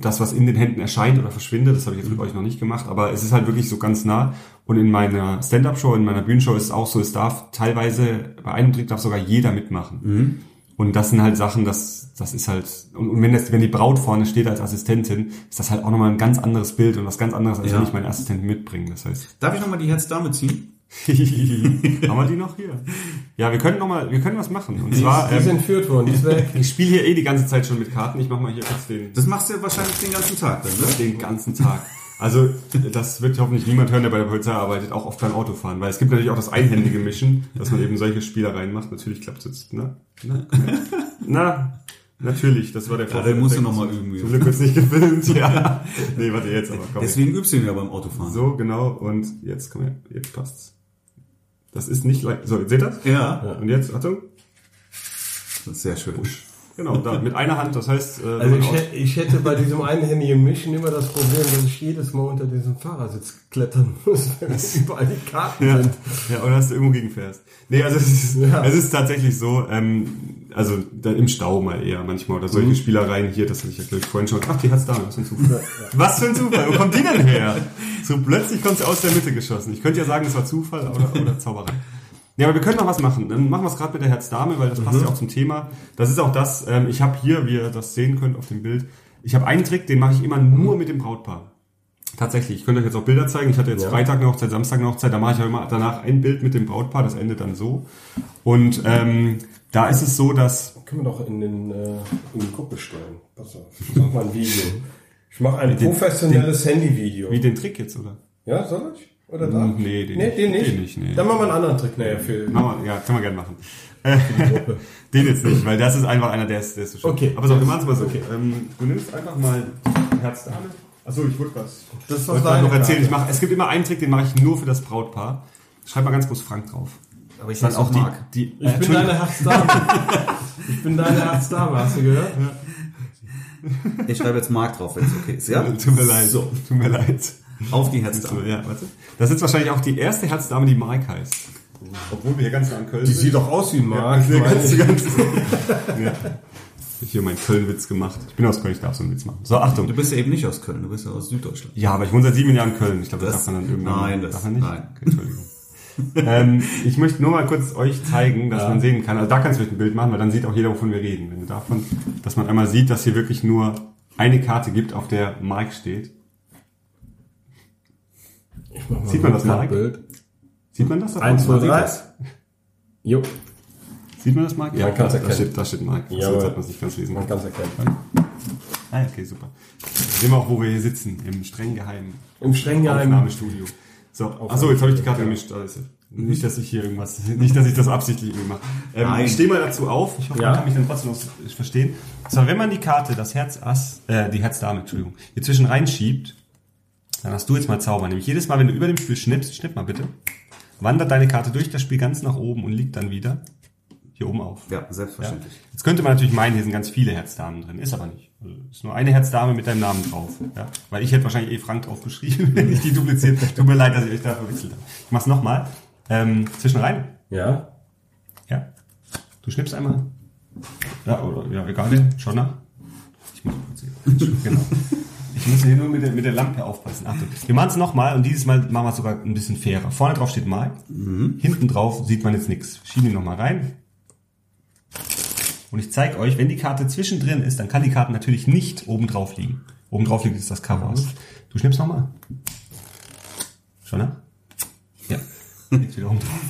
Speaker 1: das, was in den Händen erscheint oder verschwindet. Das habe ich jetzt mit euch noch nicht gemacht, aber es ist halt wirklich so ganz nah. Und in meiner Stand-up-Show, in meiner Bühnenshow ist es auch so, es darf teilweise, bei einem Trick darf sogar jeder mitmachen. Und das sind halt Sachen, das, das ist halt, und, und wenn, das, wenn die Braut vorne steht als Assistentin, ist das halt auch nochmal ein ganz anderes Bild und was ganz anderes, als
Speaker 2: Ja.
Speaker 1: wenn ich meine Assistenten mitbringe. Das heißt,
Speaker 2: Darf ich nochmal die Herzdame ziehen? [LAUGHS]
Speaker 1: haben wir die noch hier? Ja, wir können noch mal, wir können was machen. Und zwar,
Speaker 3: die ist
Speaker 1: ähm,
Speaker 3: entführt worden, die ist weg. [LAUGHS]
Speaker 1: ich spiele hier eh die ganze Zeit schon mit Karten. Ich mach mal hier kurz den,
Speaker 2: Das machst du ja wahrscheinlich den ganzen Tag dann, ne?
Speaker 1: den ganzen Tag. Also, das wird hoffentlich niemand hören, der bei der Polizei arbeitet, auch oft beim Autofahren, weil es gibt natürlich auch das einhändige Mischen, dass man eben solche Spielereien macht. Natürlich klappt es jetzt. Na, na, na, natürlich, das war der
Speaker 2: Ja, den musst du noch mal üben,
Speaker 1: Zum. Glück wird's nicht gefilmt, ja. Nee, warte jetzt aber, komm.
Speaker 2: Deswegen übst du ihn ja beim Autofahren.
Speaker 1: So, genau, und jetzt, komm her, jetzt passt's. Das ist nicht leicht, so, seht ihr das?
Speaker 2: Ja,
Speaker 1: Und jetzt, Achtung,
Speaker 2: das ist sehr schön.
Speaker 1: Genau, da, mit einer Hand, das heißt, äh, wenn
Speaker 3: Also ich, hätte- ich hätte bei diesem einhändigen Mischen immer das Problem, dass ich jedes Mal unter diesem Fahrersitz klettern muss, weil [LAUGHS] überall die Karten
Speaker 1: Ja,
Speaker 3: sind.
Speaker 1: ja, oder dass du irgendwo gegenfährst. Nee, also es ist,
Speaker 3: Ja.
Speaker 1: es ist tatsächlich so, ähm, also da im Stau mal eher manchmal oder solche
Speaker 3: Mhm.
Speaker 1: Spielereien hier, das hatte ich ja glaube ich vorhin schon. Ach, die hat's da, was für ein Zufall. Was für ein Zufall, wo kommt die denn her? [LAUGHS] So plötzlich kommt sie aus der Mitte geschossen. Ich könnte ja sagen, es war Zufall oder, oder Zauberei. Ja, aber wir können noch was machen. Dann machen wir es gerade mit der Herzdame, weil das passt
Speaker 3: Mhm.
Speaker 1: ja auch zum Thema. Das ist auch das, ähm, ich habe hier, wie ihr das sehen könnt auf dem Bild, ich habe einen Trick, den mache ich immer nur mit dem Brautpaar. Tatsächlich, ich könnte euch jetzt auch Bilder zeigen. Ich hatte jetzt
Speaker 3: Ja.
Speaker 1: Freitag eine Hochzeit, Samstag eine Hochzeit, da mache ich auch immer danach ein Bild mit dem Brautpaar, das endet dann so. Und ähm, Da ist es so, dass
Speaker 3: Können wir doch in, den, äh, in die Gruppe stellen. Pass auf, ich mach mal ein Video. Ich mache ein
Speaker 1: Den-
Speaker 3: professionelles Handyvideo.
Speaker 1: wie den Trick jetzt, oder?
Speaker 3: Ja, soll ich? Oder da?
Speaker 1: Nee, den
Speaker 3: nee,
Speaker 1: nicht.
Speaker 3: den nicht.
Speaker 1: Den nicht, nee.
Speaker 3: Dann machen wir einen anderen Trick nachher für
Speaker 1: Machen wir, ja, können wir gerne machen.
Speaker 3: Gruppe. [LAUGHS]
Speaker 1: Den jetzt nicht, weil das ist einfach einer, der ist, der ist so schön.
Speaker 3: Okay.
Speaker 1: Aber so, wir machen es mal so. Ähm, du nimmst einfach mal Herzdame. Achso, ich wollte was.
Speaker 3: Das
Speaker 1: Ich wollte
Speaker 3: deine
Speaker 1: noch erzählen. Ich mach, es gibt immer einen Trick, den mache ich nur für das Brautpaar. Schreib mal ganz groß Frank drauf.
Speaker 2: Aber ich
Speaker 1: Dann auch die, die
Speaker 3: Ich bin deine Herzdame. [LAUGHS] ich bin deine Herzdame, hast du gehört?
Speaker 2: Ich schreibe jetzt Mark drauf, wenn es okay ist. Ja?
Speaker 1: Tut mir leid.
Speaker 2: So,
Speaker 1: Tut mir leid.
Speaker 2: Auf die Herzdame.
Speaker 1: ja, warte. Das ist wahrscheinlich auch die erste Herzdame, die Mark heißt. Obwohl wir hier ganz nah an Köln
Speaker 3: Die
Speaker 1: sind.
Speaker 3: sieht doch aus wie ein Mark.
Speaker 1: Ja, ganz,
Speaker 3: ich.
Speaker 1: ganz, [LAUGHS] ja. Ich hier meinen Köln-Witz gemacht. Ich bin aus Köln, ich darf so einen Witz machen. So, Achtung.
Speaker 2: Du bist ja eben nicht aus Köln, du bist ja aus Süddeutschland.
Speaker 1: Ja, aber ich wohne seit sieben Jahren in Köln. Ich glaube, das,
Speaker 2: Das-
Speaker 1: darf man dann irgendwann.
Speaker 2: nein, das-
Speaker 1: darf man nicht.
Speaker 2: nein.
Speaker 1: Okay, Entschuldigung. ähm, ich möchte nur mal kurz euch zeigen, dass
Speaker 3: Ja.
Speaker 1: man sehen kann. Also da kannst du ein Bild machen, weil dann sieht auch jeder, wovon wir reden. Wenn du davon, dass man einmal sieht, dass hier wirklich nur eine Karte gibt, auf der Mike steht. Sieht man das,
Speaker 3: ein
Speaker 1: Marek?
Speaker 3: Bild.
Speaker 1: Sieht man das? da
Speaker 3: Eins, zwei, drei. Jo,
Speaker 1: Sieht man das, Mike? Ja,
Speaker 3: Man kann's
Speaker 1: da
Speaker 3: erkennen.
Speaker 1: steht, da steht Mike.
Speaker 3: Ja, aber-
Speaker 1: Sonst hat man es nicht ganz lesen
Speaker 3: man kann es erkennen.
Speaker 1: Ah, okay, super. Sehen wir auch, wo wir hier sitzen, im streng geheimen
Speaker 3: Im streng geheimen.
Speaker 1: Aufnahmestudio. So, achso, jetzt habe ich die Karte gemischt. Also, nicht, dass ich hier irgendwas, [LAUGHS] nicht, dass ich das absichtlich irgendwie mache. Ähm,
Speaker 2: Nein.
Speaker 1: ich stehe mal dazu auf. Ich hoffe,
Speaker 3: Ja.
Speaker 1: man kann mich dann trotzdem noch verstehen. So, wenn man die Karte, das Herz Ass, äh, die Herz Dame, Entschuldigung, hier zwischen reinschiebt, dann hast du jetzt mal Zauber. Nämlich jedes Mal, wenn du über dem Spiel schnippst, schnipp mal bitte, wandert deine Karte durch das Spiel ganz nach oben und liegt dann wieder hier oben auf.
Speaker 2: Ja,
Speaker 1: Ja.
Speaker 2: selbstverständlich.
Speaker 1: Jetzt könnte man natürlich meinen, hier sind ganz viele Herzdamen drin. Ist aber nicht. Also ist nur eine Herzdame mit deinem Namen drauf. Ja? Weil ich hätte wahrscheinlich eh Frank drauf geschrieben, [LAUGHS] wenn ich die dupliziert. Tut mir leid, dass ich euch da verwechselt habe. Ich mach's nochmal. Ähm, zwischen rein.
Speaker 3: Ja.
Speaker 1: Ja. Du schnippst einmal. Ja, oder, ja, egal, schon nach. Ich muss kurz hier. [LAUGHS] Genau. Ich muss hier nur mit der, mit der Lampe aufpassen. Achtung. Wir machen es nochmal und dieses Mal machen wir es sogar ein bisschen fairer. Vorne drauf steht Mark. Hinten drauf sieht man jetzt nichts. Schieben ihn nochmal rein. Und ich zeige euch, wenn die Karte zwischendrin ist, dann kann die Karte natürlich nicht oben drauf liegen. Oben drauf liegt jetzt das Cover aus. Du schnippst nochmal. Schon, ne? Ja. [LAUGHS] Jetzt wieder oben drauf.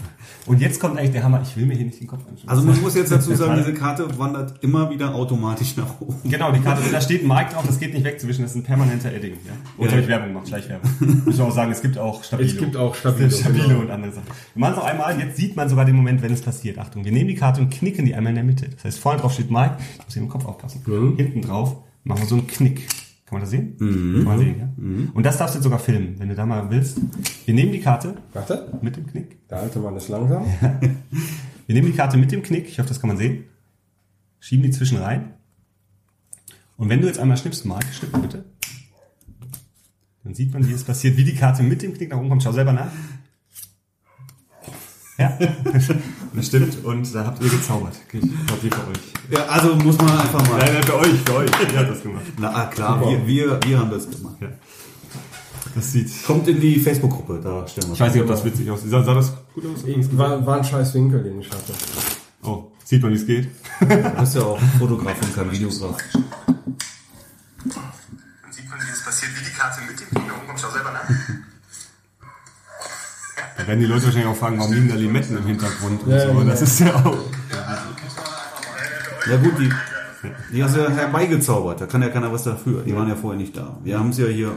Speaker 1: Und jetzt kommt eigentlich der Hammer. Ich will mir hier nicht den Kopf anschauen.
Speaker 2: Also man muss jetzt dazu [LAUGHS] sagen, diese Karte wandert immer wieder automatisch nach oben.
Speaker 1: Genau, die Karte, da steht ein Mike drauf, das geht nicht wegzuwischen, das ist ein permanenter Edding. Ja? Und
Speaker 2: Ja.
Speaker 1: ich Werbung gemacht, Schleichwerbung. Müssen wir auch sagen, es gibt auch Stabilo.
Speaker 3: Es gibt auch Stabilo, [LAUGHS]
Speaker 1: Stabilo
Speaker 3: genau.
Speaker 1: und andere Sachen. Wir machen es noch einmal, jetzt sieht man sogar den Moment, wenn es passiert. Achtung, wir nehmen die Karte und knicken die einmal in der Mitte. Das heißt, vorne drauf steht Mike, ich muss hier im Kopf aufpassen.
Speaker 3: Mhm.
Speaker 1: Hinten drauf machen wir so einen Knick. Man das sehen? Kann man sehen, ja? Und das darfst du jetzt sogar filmen, wenn du da mal willst. Wir nehmen die Karte
Speaker 3: Warte,
Speaker 1: mit dem Knick.
Speaker 3: der alte Mann ist langsam.
Speaker 1: Wir nehmen die Karte mit dem Knick, ich hoffe, das kann man sehen, schieben die zwischen rein. Und wenn du jetzt einmal schnippst, mal bitte. Dann sieht man, wie es passiert, wie die Karte mit dem Knick nach oben kommt. Schau selber nach. Ja, das stimmt. Und da habt ihr gezaubert. Ich glaube, für euch.
Speaker 2: Ja, also muss man einfach mal.
Speaker 1: Nein, nein, für euch, für euch. Ihr habt das gemacht.
Speaker 2: Na ah, klar,
Speaker 3: Super.
Speaker 2: wir, wir, wir haben das gemacht.
Speaker 1: Ja. Das sieht...
Speaker 2: Kommt in die Facebook-Gruppe, da stellen wir
Speaker 1: Ich weiß nicht, ob das witzig aussieht. Sah, sah das gut aus?
Speaker 3: War, war ein scheiß Winkel, den ich hatte.
Speaker 1: Oh, sieht man, wie es geht?
Speaker 2: Du bist ja auch Fotograf und kein Videograf.
Speaker 1: Dann sieht man, wie es passiert, wie die Karte mit dem Knick nach oben kommt. Schau selber nach. Da werden die Leute wahrscheinlich auch fragen, warum liegen da Limetten im Hintergrund und
Speaker 3: Ja,
Speaker 1: so.
Speaker 3: genau.
Speaker 1: Das ist ja auch...
Speaker 2: Ja gut, die, die hast du ja herbeigezaubert, da kann ja keiner was dafür. Die waren ja vorher nicht da. Wir haben es ja hier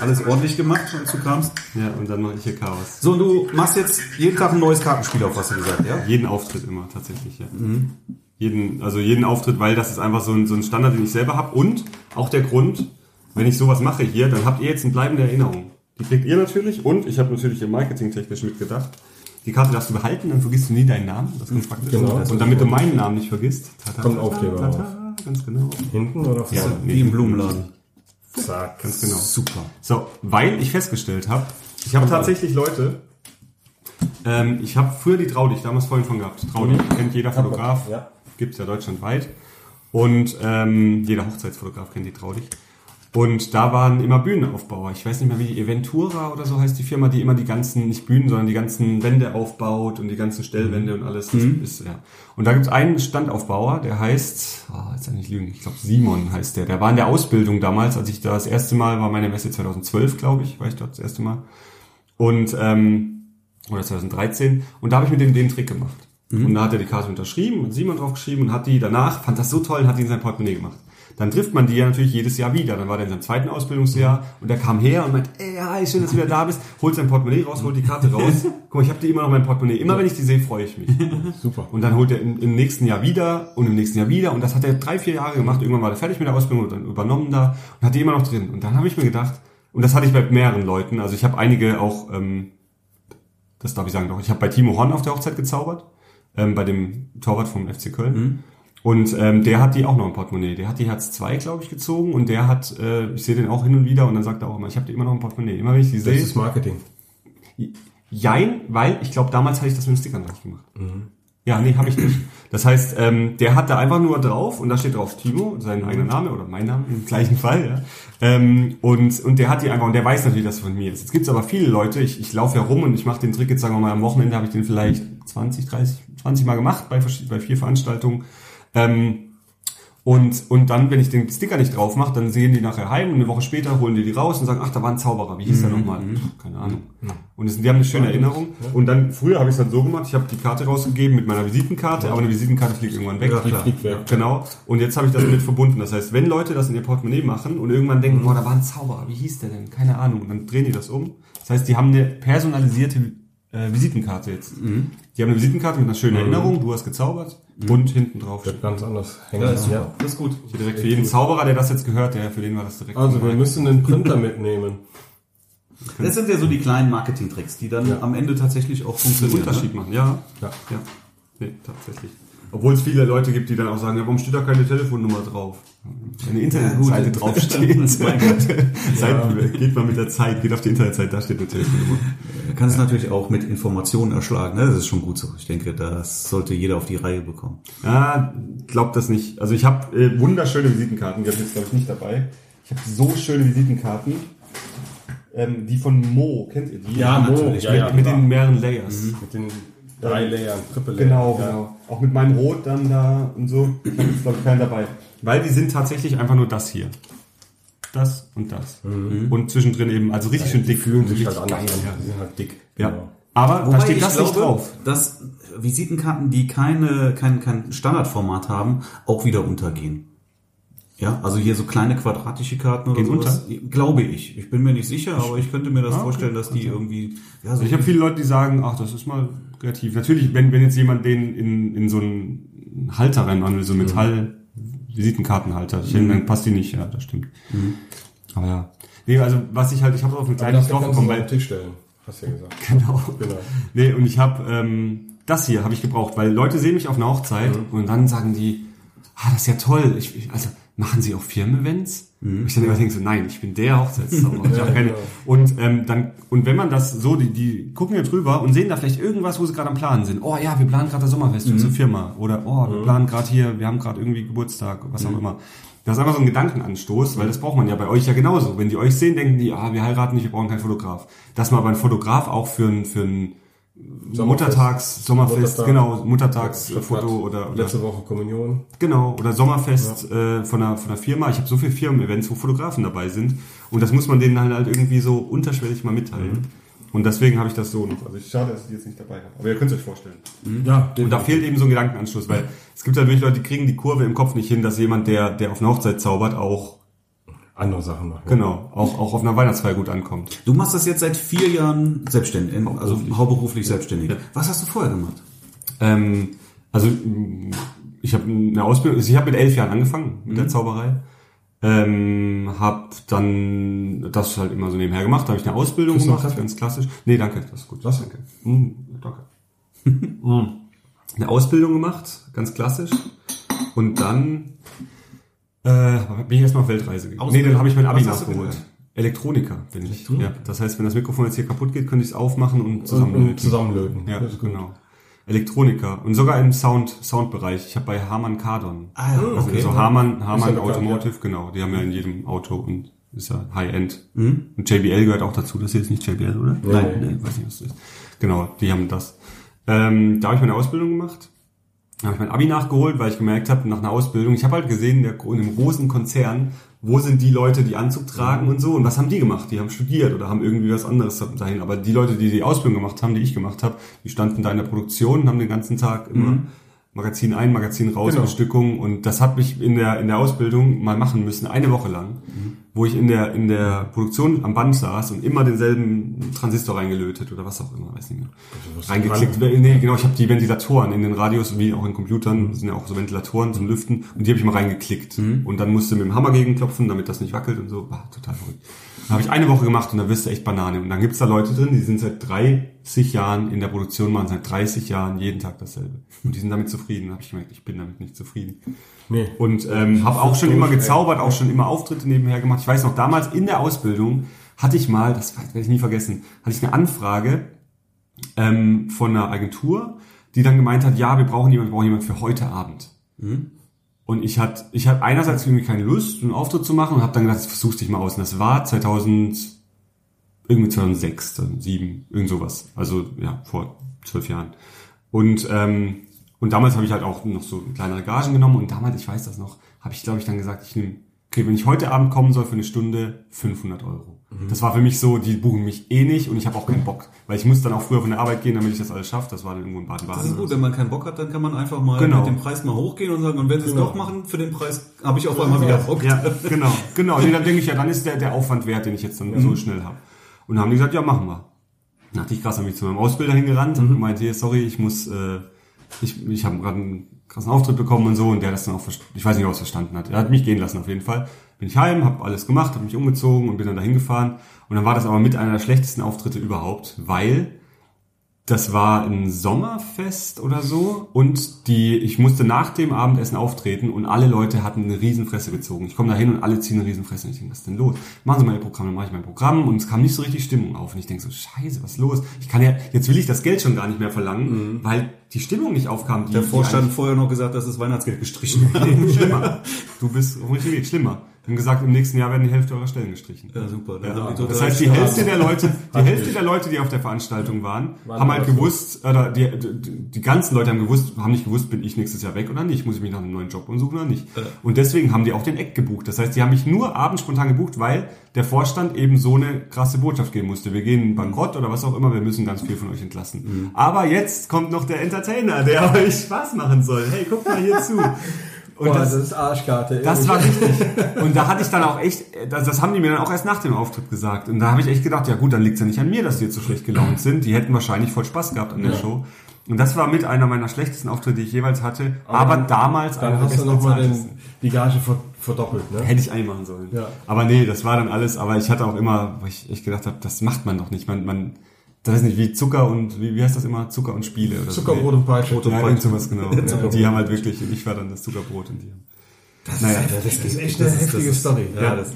Speaker 2: alles ordentlich gemacht, als du kamst.
Speaker 1: Ja, und dann mache ich hier Chaos.
Speaker 2: So, und du machst jetzt jeden Tag ein neues Kartenspiel auf, hast du gesagt, ja?
Speaker 1: Jeden Auftritt immer, tatsächlich, ja. Jeden, also jeden Auftritt, weil das ist einfach so ein, so ein Standard, den ich selber habe. Und auch der Grund, wenn ich sowas mache hier, dann habt ihr jetzt eine bleibende Erinnerung. Die kriegt ihr natürlich und ich habe natürlich im marketingtechnisch mitgedacht. Die Karte darfst du behalten, dann vergisst du nie deinen Namen. Das ist ganz praktisch.
Speaker 3: Genau.
Speaker 1: und damit du meinen Namen nicht vergisst, tata,
Speaker 3: Kommt
Speaker 1: tata,
Speaker 3: Aufkleber
Speaker 1: tata, ganz genau.
Speaker 3: Hinten oder vorne?
Speaker 1: Ja.
Speaker 2: Wie im Blumenladen.
Speaker 3: Zack.
Speaker 1: Ganz genau.
Speaker 2: Super.
Speaker 1: So, weil ich festgestellt habe, ich habe tatsächlich Leute, ähm, ich habe früher die Traudig, damals vorhin von gehabt. Traudig kennt jeder Fotograf,
Speaker 3: Ja.
Speaker 1: gibt's ja deutschlandweit. Und ähm, jeder Hochzeitsfotograf kennt die Traudig. Und da waren immer Bühnenaufbauer. Ich weiß nicht mehr, wie die Eventura oder so heißt die Firma, die immer die ganzen, nicht Bühnen, sondern die ganzen Wände aufbaut und die ganzen Stellwände und alles. Das ist, ja. Und da gibt's einen Standaufbauer, der heißt, oh, jetzt kann ich nicht lügen, ich glaube Simon heißt der. Der war in der Ausbildung damals, als ich da das erste Mal war, meine Messe 2012, glaube ich, war ich dort das erste Mal. Und, ähm, oder 2013. Und da habe ich mit dem den Trick gemacht. Und da hat er die Karte unterschrieben und Simon drauf geschrieben und hat die danach, fand das so toll und hat die in sein Portemonnaie gemacht. Dann trifft man die ja natürlich jedes Jahr wieder. Dann war der in seinem zweiten Ausbildungsjahr und der kam her und meint, ey, hi, schön, dass du wieder da bist. Holt sein Portemonnaie raus, holt die Karte raus. [LAUGHS] Guck mal, ich habe die immer noch in meinem Portemonnaie. Immer wenn ich die sehe, freue ich mich. [LAUGHS]
Speaker 3: Super.
Speaker 1: Und dann holt er im, im nächsten Jahr wieder und im nächsten Jahr wieder. Und das hat er drei, vier Jahre gemacht. Irgendwann war er fertig mit der Ausbildung und dann übernommen da und hat die immer noch drin. Und dann habe ich mir gedacht, und das hatte ich bei mehreren Leuten, also ich habe einige auch, ähm, das darf ich sagen doch, ich habe bei Timo Horn auf der Hochzeit gezaubert, ähm, bei dem Torwart vom FC Köln. Und ähm, der hat die auch noch im Portemonnaie. Der hat die Herz 2, glaube ich, gezogen und der hat, äh, ich sehe den auch hin und wieder und dann sagt er auch immer, ich habe die immer noch im Portemonnaie. Immer wenn ich die
Speaker 3: Das
Speaker 1: sehe,
Speaker 3: ist Marketing.
Speaker 1: Jein, weil ich glaube, damals hatte ich das mit den Stickern drauf gemacht. Ja, nee, habe ich nicht. Das heißt, ähm, der hat da einfach nur drauf und da steht drauf Timo, sein eigener Name oder mein Name im gleichen Fall, ja. Ähm, und, und der hat die einfach, und der weiß natürlich, dass es von mir ist. Jetzt gibt's aber viele Leute, ich, ich laufe ja rum und ich mache den Trick jetzt, sagen wir mal, am Wochenende habe ich den vielleicht 20, 30, 20 Mal gemacht bei, bei vier Veranstaltungen. Ähm, und, und dann, wenn ich den Sticker nicht drauf mache, dann sehen die nachher heim und eine Woche später holen die die raus und sagen, ach, da war ein Zauberer, wie hieß der nochmal? Pff, Keine Ahnung. Und es, die haben eine schöne Erinnerung. Und dann, früher habe ich es dann so gemacht, ich habe die Karte rausgegeben mit meiner Visitenkarte, aber eine Visitenkarte fliegt irgendwann weg.
Speaker 2: Ja, klar.
Speaker 3: Fliegt weg.
Speaker 1: Genau. Und jetzt habe ich das damit verbunden. Das heißt, wenn Leute das in ihr Portemonnaie machen und irgendwann denken, boah, da war ein Zauberer, wie hieß der denn? Keine Ahnung. Und dann drehen die das um. Das heißt, die haben eine personalisierte äh, Visitenkarte jetzt. Die haben eine Visitenkarte mit einer schönen Erinnerung, du hast gezaubert und hinten drauf steht.
Speaker 3: Wird ganz anders hängen.
Speaker 2: Ja, ist,
Speaker 3: Ja.
Speaker 2: das ist gut.
Speaker 1: Direkt für jeden Zauberer, der das jetzt gehört, der für den war das direkt.
Speaker 3: Also wir müssen den Printer mitnehmen. [LAUGHS]
Speaker 2: Das sind ja so die kleinen Marketing-Tricks, die dann
Speaker 3: Ja.
Speaker 2: am Ende tatsächlich auch
Speaker 1: einen
Speaker 2: funktionieren.
Speaker 1: Unterschied machen. Ja,
Speaker 3: Ja.
Speaker 1: ja. Nee, tatsächlich. Obwohl es viele Leute gibt, die dann auch sagen, ja, warum steht da keine Telefonnummer drauf? Eine Internetseite
Speaker 2: Ja,
Speaker 1: draufsteht. [LAUGHS]
Speaker 2: Mein Gott.
Speaker 1: Seiten, geht mal mit der Zeit, geht auf die Internetseite, da steht eine Telefonnummer.
Speaker 2: Du kannst es natürlich auch mit Informationen erschlagen. Ne? Das ist schon gut so. Ich denke, das sollte jeder auf die Reihe bekommen.
Speaker 1: Ja, glaubt das nicht. Also ich habe äh, wunderschöne Visitenkarten, die habe ich jetzt glaube ich nicht dabei. Ich habe so schöne Visitenkarten. Ähm, die von Mo, kennt ihr die?
Speaker 3: Ja, Mo,
Speaker 1: natürlich.
Speaker 3: ja,
Speaker 1: mit,
Speaker 3: ja,
Speaker 1: mit den mehreren Layers.
Speaker 3: Mit den drei Layern, Triple Layer.
Speaker 1: Genau,
Speaker 3: ja.
Speaker 1: genau. Auch mit meinem Rot dann da und so. Ich habe jetzt glaube ich keinen dabei. Weil die sind tatsächlich einfach nur das hier. Das und das. Und zwischendrin eben, also richtig schön
Speaker 3: Die
Speaker 1: dick.
Speaker 3: fühlen sich halt
Speaker 1: geil, ja.
Speaker 3: Die sind halt dick.
Speaker 1: Ja.
Speaker 3: Genau.
Speaker 1: Aber da
Speaker 2: Wobei
Speaker 1: steht
Speaker 2: ich
Speaker 1: das nicht
Speaker 2: glaube,
Speaker 1: drauf.
Speaker 2: Dass Visitenkarten, die keine, kein, kein Standardformat haben, auch wieder untergehen. Ja, also hier so kleine quadratische Karten oder
Speaker 1: Gehen
Speaker 2: sowas. Glaube ich. Ich bin mir nicht sicher, aber ich könnte mir das
Speaker 1: Ah, okay.
Speaker 2: vorstellen, dass die irgendwie, ja, so
Speaker 1: ich habe viele Leute, die sagen, ach, das ist mal kreativ. Natürlich, wenn, wenn jetzt jemand den in, in so einen Halter reinmachen will, so einen Metall-Visitenkartenhalter, ich denke, dann passt die nicht, ja, das stimmt. Aber ja. Nee, also was ich halt, ich habe auf eine
Speaker 3: Aber
Speaker 1: kleine
Speaker 3: das
Speaker 1: drauf
Speaker 3: kannst du
Speaker 1: bekommen,
Speaker 3: auf
Speaker 1: weil
Speaker 3: den Tisch stellen. Hast du ja gesagt.
Speaker 1: Genau.
Speaker 3: Genau.
Speaker 1: Nee, und ich habe ähm, das hier habe ich gebraucht, weil Leute sehen mich auf einer Hochzeit
Speaker 3: Mhm.
Speaker 1: und dann sagen die, ah, das ist ja toll. Ich, ich, also machen Sie auch Firmen-Events?
Speaker 3: Mhm.
Speaker 1: Und ich dann immer denke so, nein, ich bin der Hochzeitszauberer. ich hab keine. [LAUGHS]
Speaker 3: genau.
Speaker 1: Und ähm, dann und wenn man das so, die, die gucken ja drüber und sehen da vielleicht irgendwas, wo sie gerade am Planen sind. Oh ja, wir planen gerade das Sommerfest für unsere Firma oder oh,
Speaker 3: Mhm.
Speaker 1: wir planen gerade hier, wir haben gerade irgendwie Geburtstag, was auch immer. Das ist einfach so ein Gedankenanstoß, weil das braucht man ja bei euch ja genauso. Wenn die euch sehen, denken die, ah, wir heiraten nicht, wir brauchen keinen Fotograf. Dass man aber einen Fotograf auch für ein, für ein
Speaker 3: Sommerfest.
Speaker 1: Muttertags, Sommerfest,
Speaker 3: Muttertag.
Speaker 1: genau, Muttertagsfoto oder, oder
Speaker 3: Letzte Woche Kommunion.
Speaker 1: genau oder Sommerfest äh, von einer von einer Firma. Ich habe so viele Firmen-Events, wo Fotografen dabei sind und das muss man denen halt, halt irgendwie so unterschwellig mal mitteilen. Und deswegen habe ich das so noch. Also ich schade, dass ich die jetzt nicht dabei habe. Aber ihr könnt es euch vorstellen.
Speaker 3: Ja,
Speaker 1: Und da fehlt eben so ein Gedankenanschluss, weil es gibt halt wirklich Leute, die kriegen die Kurve im Kopf nicht hin, dass jemand, der der auf einer Hochzeit zaubert, auch
Speaker 3: andere Sachen machen.
Speaker 1: genau auch auch auf einer Weihnachtsfeier gut ankommt.
Speaker 2: Du machst das jetzt seit vier Jahren selbstständig, also
Speaker 1: Hauptberuflich.
Speaker 2: selbstständig. Was hast du vorher gemacht?
Speaker 1: Ähm, also mh, ich habe eine Ausbildung, also ich habe mit elf Jahren angefangen mit der Zauberei. Ähm, habe dann das halt immer so nebenher gemacht, da habe ich eine Ausbildung
Speaker 3: Kriegst
Speaker 1: gemacht,
Speaker 3: Kaffee?
Speaker 1: ganz klassisch. Nee, danke, das ist gut.
Speaker 3: Was?
Speaker 1: Danke. Mm, danke. Mm. eine Ausbildung gemacht, ganz klassisch. Und dann äh, bin ich erstmal auf Weltreise gegangen. Nee, dann habe ich mein Abi nachgeholt. Elektroniker bin ich. Ja, das heißt, wenn das Mikrofon jetzt hier kaputt geht, könnte ich es aufmachen und zusammenlöten.
Speaker 3: und zusammenlöten.
Speaker 1: Ja, genau. Elektroniker und sogar im Sound Soundbereich. Ich habe bei Harman Kardon.
Speaker 2: Ah ja,
Speaker 1: Also
Speaker 2: okay.
Speaker 1: so Harman, Harman
Speaker 3: bekannt,
Speaker 1: Automotive, genau. Die haben ja in jedem Auto und ist ja High-End. Und JBL gehört auch dazu. Das hier ist nicht JBL, oder? Nein, nee, weiß nicht, was das ist. Genau, die haben das. Ähm, da habe ich meine Ausbildung gemacht. Da habe ich mein Abi nachgeholt, weil ich gemerkt habe, nach einer Ausbildung, ich habe halt gesehen, in, der, in einem großen Konzern wo sind die Leute, die Anzug tragen und so und was haben die gemacht? Die haben studiert oder haben irgendwie was anderes dahin. Aber die Leute, die die Ausbildung gemacht haben, die ich gemacht habe, die standen da in der Produktion und haben den ganzen Tag immer Magazin ein, Magazin raus,
Speaker 3: Genau.
Speaker 1: Bestückung und das hat mich in der in der Ausbildung mal machen müssen, eine Woche lang, wo ich in der in der Produktion am Band saß und immer denselben Transistor reingelötet oder was auch immer, weiß nicht mehr. Reingeklickt. Nee, genau, ich habe die Ventilatoren in den Radios wie auch in Computern, das sind ja auch so Ventilatoren zum Lüften und die habe ich mal reingeklickt und dann musste mit dem Hammer gegenklopfen, damit das nicht wackelt und so, war total verrückt. Dann habe ich eine Woche gemacht und da wirst du echt Banane. Und dann gibt's da Leute drin, die sind seit 30 Jahren in der Produktion, machen seit 30 Jahren jeden Tag dasselbe. Und die sind damit zufrieden. Da habe ich gemerkt, ich bin damit nicht zufrieden.
Speaker 3: Nee.
Speaker 1: Und ähm, habe auch schon immer gezaubert, auch schon immer Auftritte nebenher gemacht. Ich weiß noch, damals in der Ausbildung hatte ich mal, das werde ich nie vergessen, hatte ich eine Anfrage ähm, von einer Agentur, die dann gemeint hat, ja, wir brauchen jemanden, wir brauchen jemanden für heute Abend. Und ich hatte, ich hatte einerseits irgendwie keine Lust, einen Auftritt zu machen und habe dann gedacht, ich versuch's dich mal aus. Und das war 2000, irgendwie 2006, 2007, irgend sowas. Also ja, vor zwölf Jahren. Und ähm, und damals habe ich halt auch noch so kleinere Gagen genommen und damals, ich weiß das noch, habe ich glaube ich dann gesagt, ich nehme, okay, wenn ich heute Abend kommen soll für eine Stunde, 500 Euro. Das war für mich so, die buchen mich eh nicht und ich habe auch keinen Bock, weil ich muss dann auch früher von der Arbeit gehen, damit ich das alles schaffe. Das war dann irgendwo in Baden-Baden.
Speaker 2: Das ist gut, wenn man keinen Bock hat, dann kann man einfach mal
Speaker 1: Genau.
Speaker 2: mit dem Preis mal hochgehen und sagen, und wenn sie es doch machen, für den Preis habe ich auf einmal wieder Bock.
Speaker 1: Ja, genau, [LAUGHS] genau. Nee, dann denke ich ja, dann ist der, der Aufwand wert, den ich jetzt dann so schnell habe. Und dann haben die gesagt, ja, machen wir. Dann hatte ich krass, habe ich zu meinem Ausbilder hingerannt und gemeint, hier, sorry, ich muss, äh, ich, ich habe gerade einen krassen Auftritt bekommen und so und der das dann auch, ich weiß nicht, ob er es verstanden hat. Er hat mich gehen lassen auf jeden Fall. Bin ich heim, habe alles gemacht, habe mich umgezogen und bin dann dahin gefahren. Und dann war das aber mit einer der schlechtesten Auftritte überhaupt, weil das war ein Sommerfest oder so und die, ich musste nach dem Abendessen auftreten und alle Leute hatten eine Riesenfresse gezogen. Ich komme da hin und alle ziehen eine Riesenfresse und ich denke, was ist denn los? Machen Sie mal Ihr Programm, dann mache ich mein Programm und es kam nicht so richtig Stimmung auf und ich denke so, scheiße, was ist los? Ich kann ja, jetzt will ich das Geld schon gar nicht mehr verlangen, weil die Stimmung nicht aufkam. Die,
Speaker 2: Der Vorstand vorher noch gesagt, dass das Weihnachtsgeld gestrichen [LAUGHS] wird.
Speaker 1: Nee, schlimmer. Du bist schlimmer. Haben gesagt, im nächsten Jahr werden die Hälfte eurer Stellen gestrichen.
Speaker 2: Ja, super.
Speaker 1: Ja,
Speaker 2: die total
Speaker 1: das heißt, die. Hälfte der Leute, die Hälfte der Leute, die auf der Veranstaltung waren,
Speaker 3: Waren
Speaker 1: haben halt gewusst, oder die, die, die ganzen Leute haben gewusst, haben nicht gewusst, bin ich nächstes Jahr weg oder nicht, muss ich mich nach einem neuen Job umsuchen oder nicht. Und deswegen haben die auch den Eck gebucht. Das heißt, die haben mich nur abends spontan gebucht, weil der Vorstand eben so eine krasse Botschaft geben musste. Wir gehen bankrott oder was auch immer, wir müssen ganz viel von euch entlassen. Aber jetzt kommt noch der Entertainer, der [LAUGHS] euch Spaß machen soll. Hey, guck mal hier zu. [LAUGHS] Und
Speaker 3: Boah,
Speaker 1: das,
Speaker 3: das, ist Arschkarte.
Speaker 1: das
Speaker 3: ehrlich.
Speaker 1: war [LAUGHS] richtig. Und da hatte ich dann auch echt, das, das haben die mir dann auch erst nach dem Auftritt gesagt. Und da habe ich echt gedacht, ja gut, dann liegt's ja nicht an mir, dass die jetzt so schlecht gelaunt sind. Die hätten wahrscheinlich voll Spaß gehabt an der Show. Und das war mit einer meiner schlechtesten Auftritte, die ich jeweils hatte. Aber,
Speaker 3: dann-
Speaker 1: damals
Speaker 3: Dann hast du nochmal die Gage ver- verdoppelt, ne?
Speaker 1: Hätte ich eigentlich machen sollen.
Speaker 3: Ja.
Speaker 1: Aber nee, das war dann alles. Aber ich hatte auch immer, wo ich echt gedacht habe, das macht man doch nicht. Man, man, das ist nicht wie Zucker und, wie, wie heißt das immer? Zucker und Spiele oder
Speaker 3: Zuckerbrot und Peitsche.
Speaker 1: so. Ja, irgend sowas genau. [LAUGHS] Ja, die haben halt wirklich, ich war dann das Zuckerbrot und die haben. naja,
Speaker 3: Das ist echt eine heftige Story.
Speaker 2: Ja, das,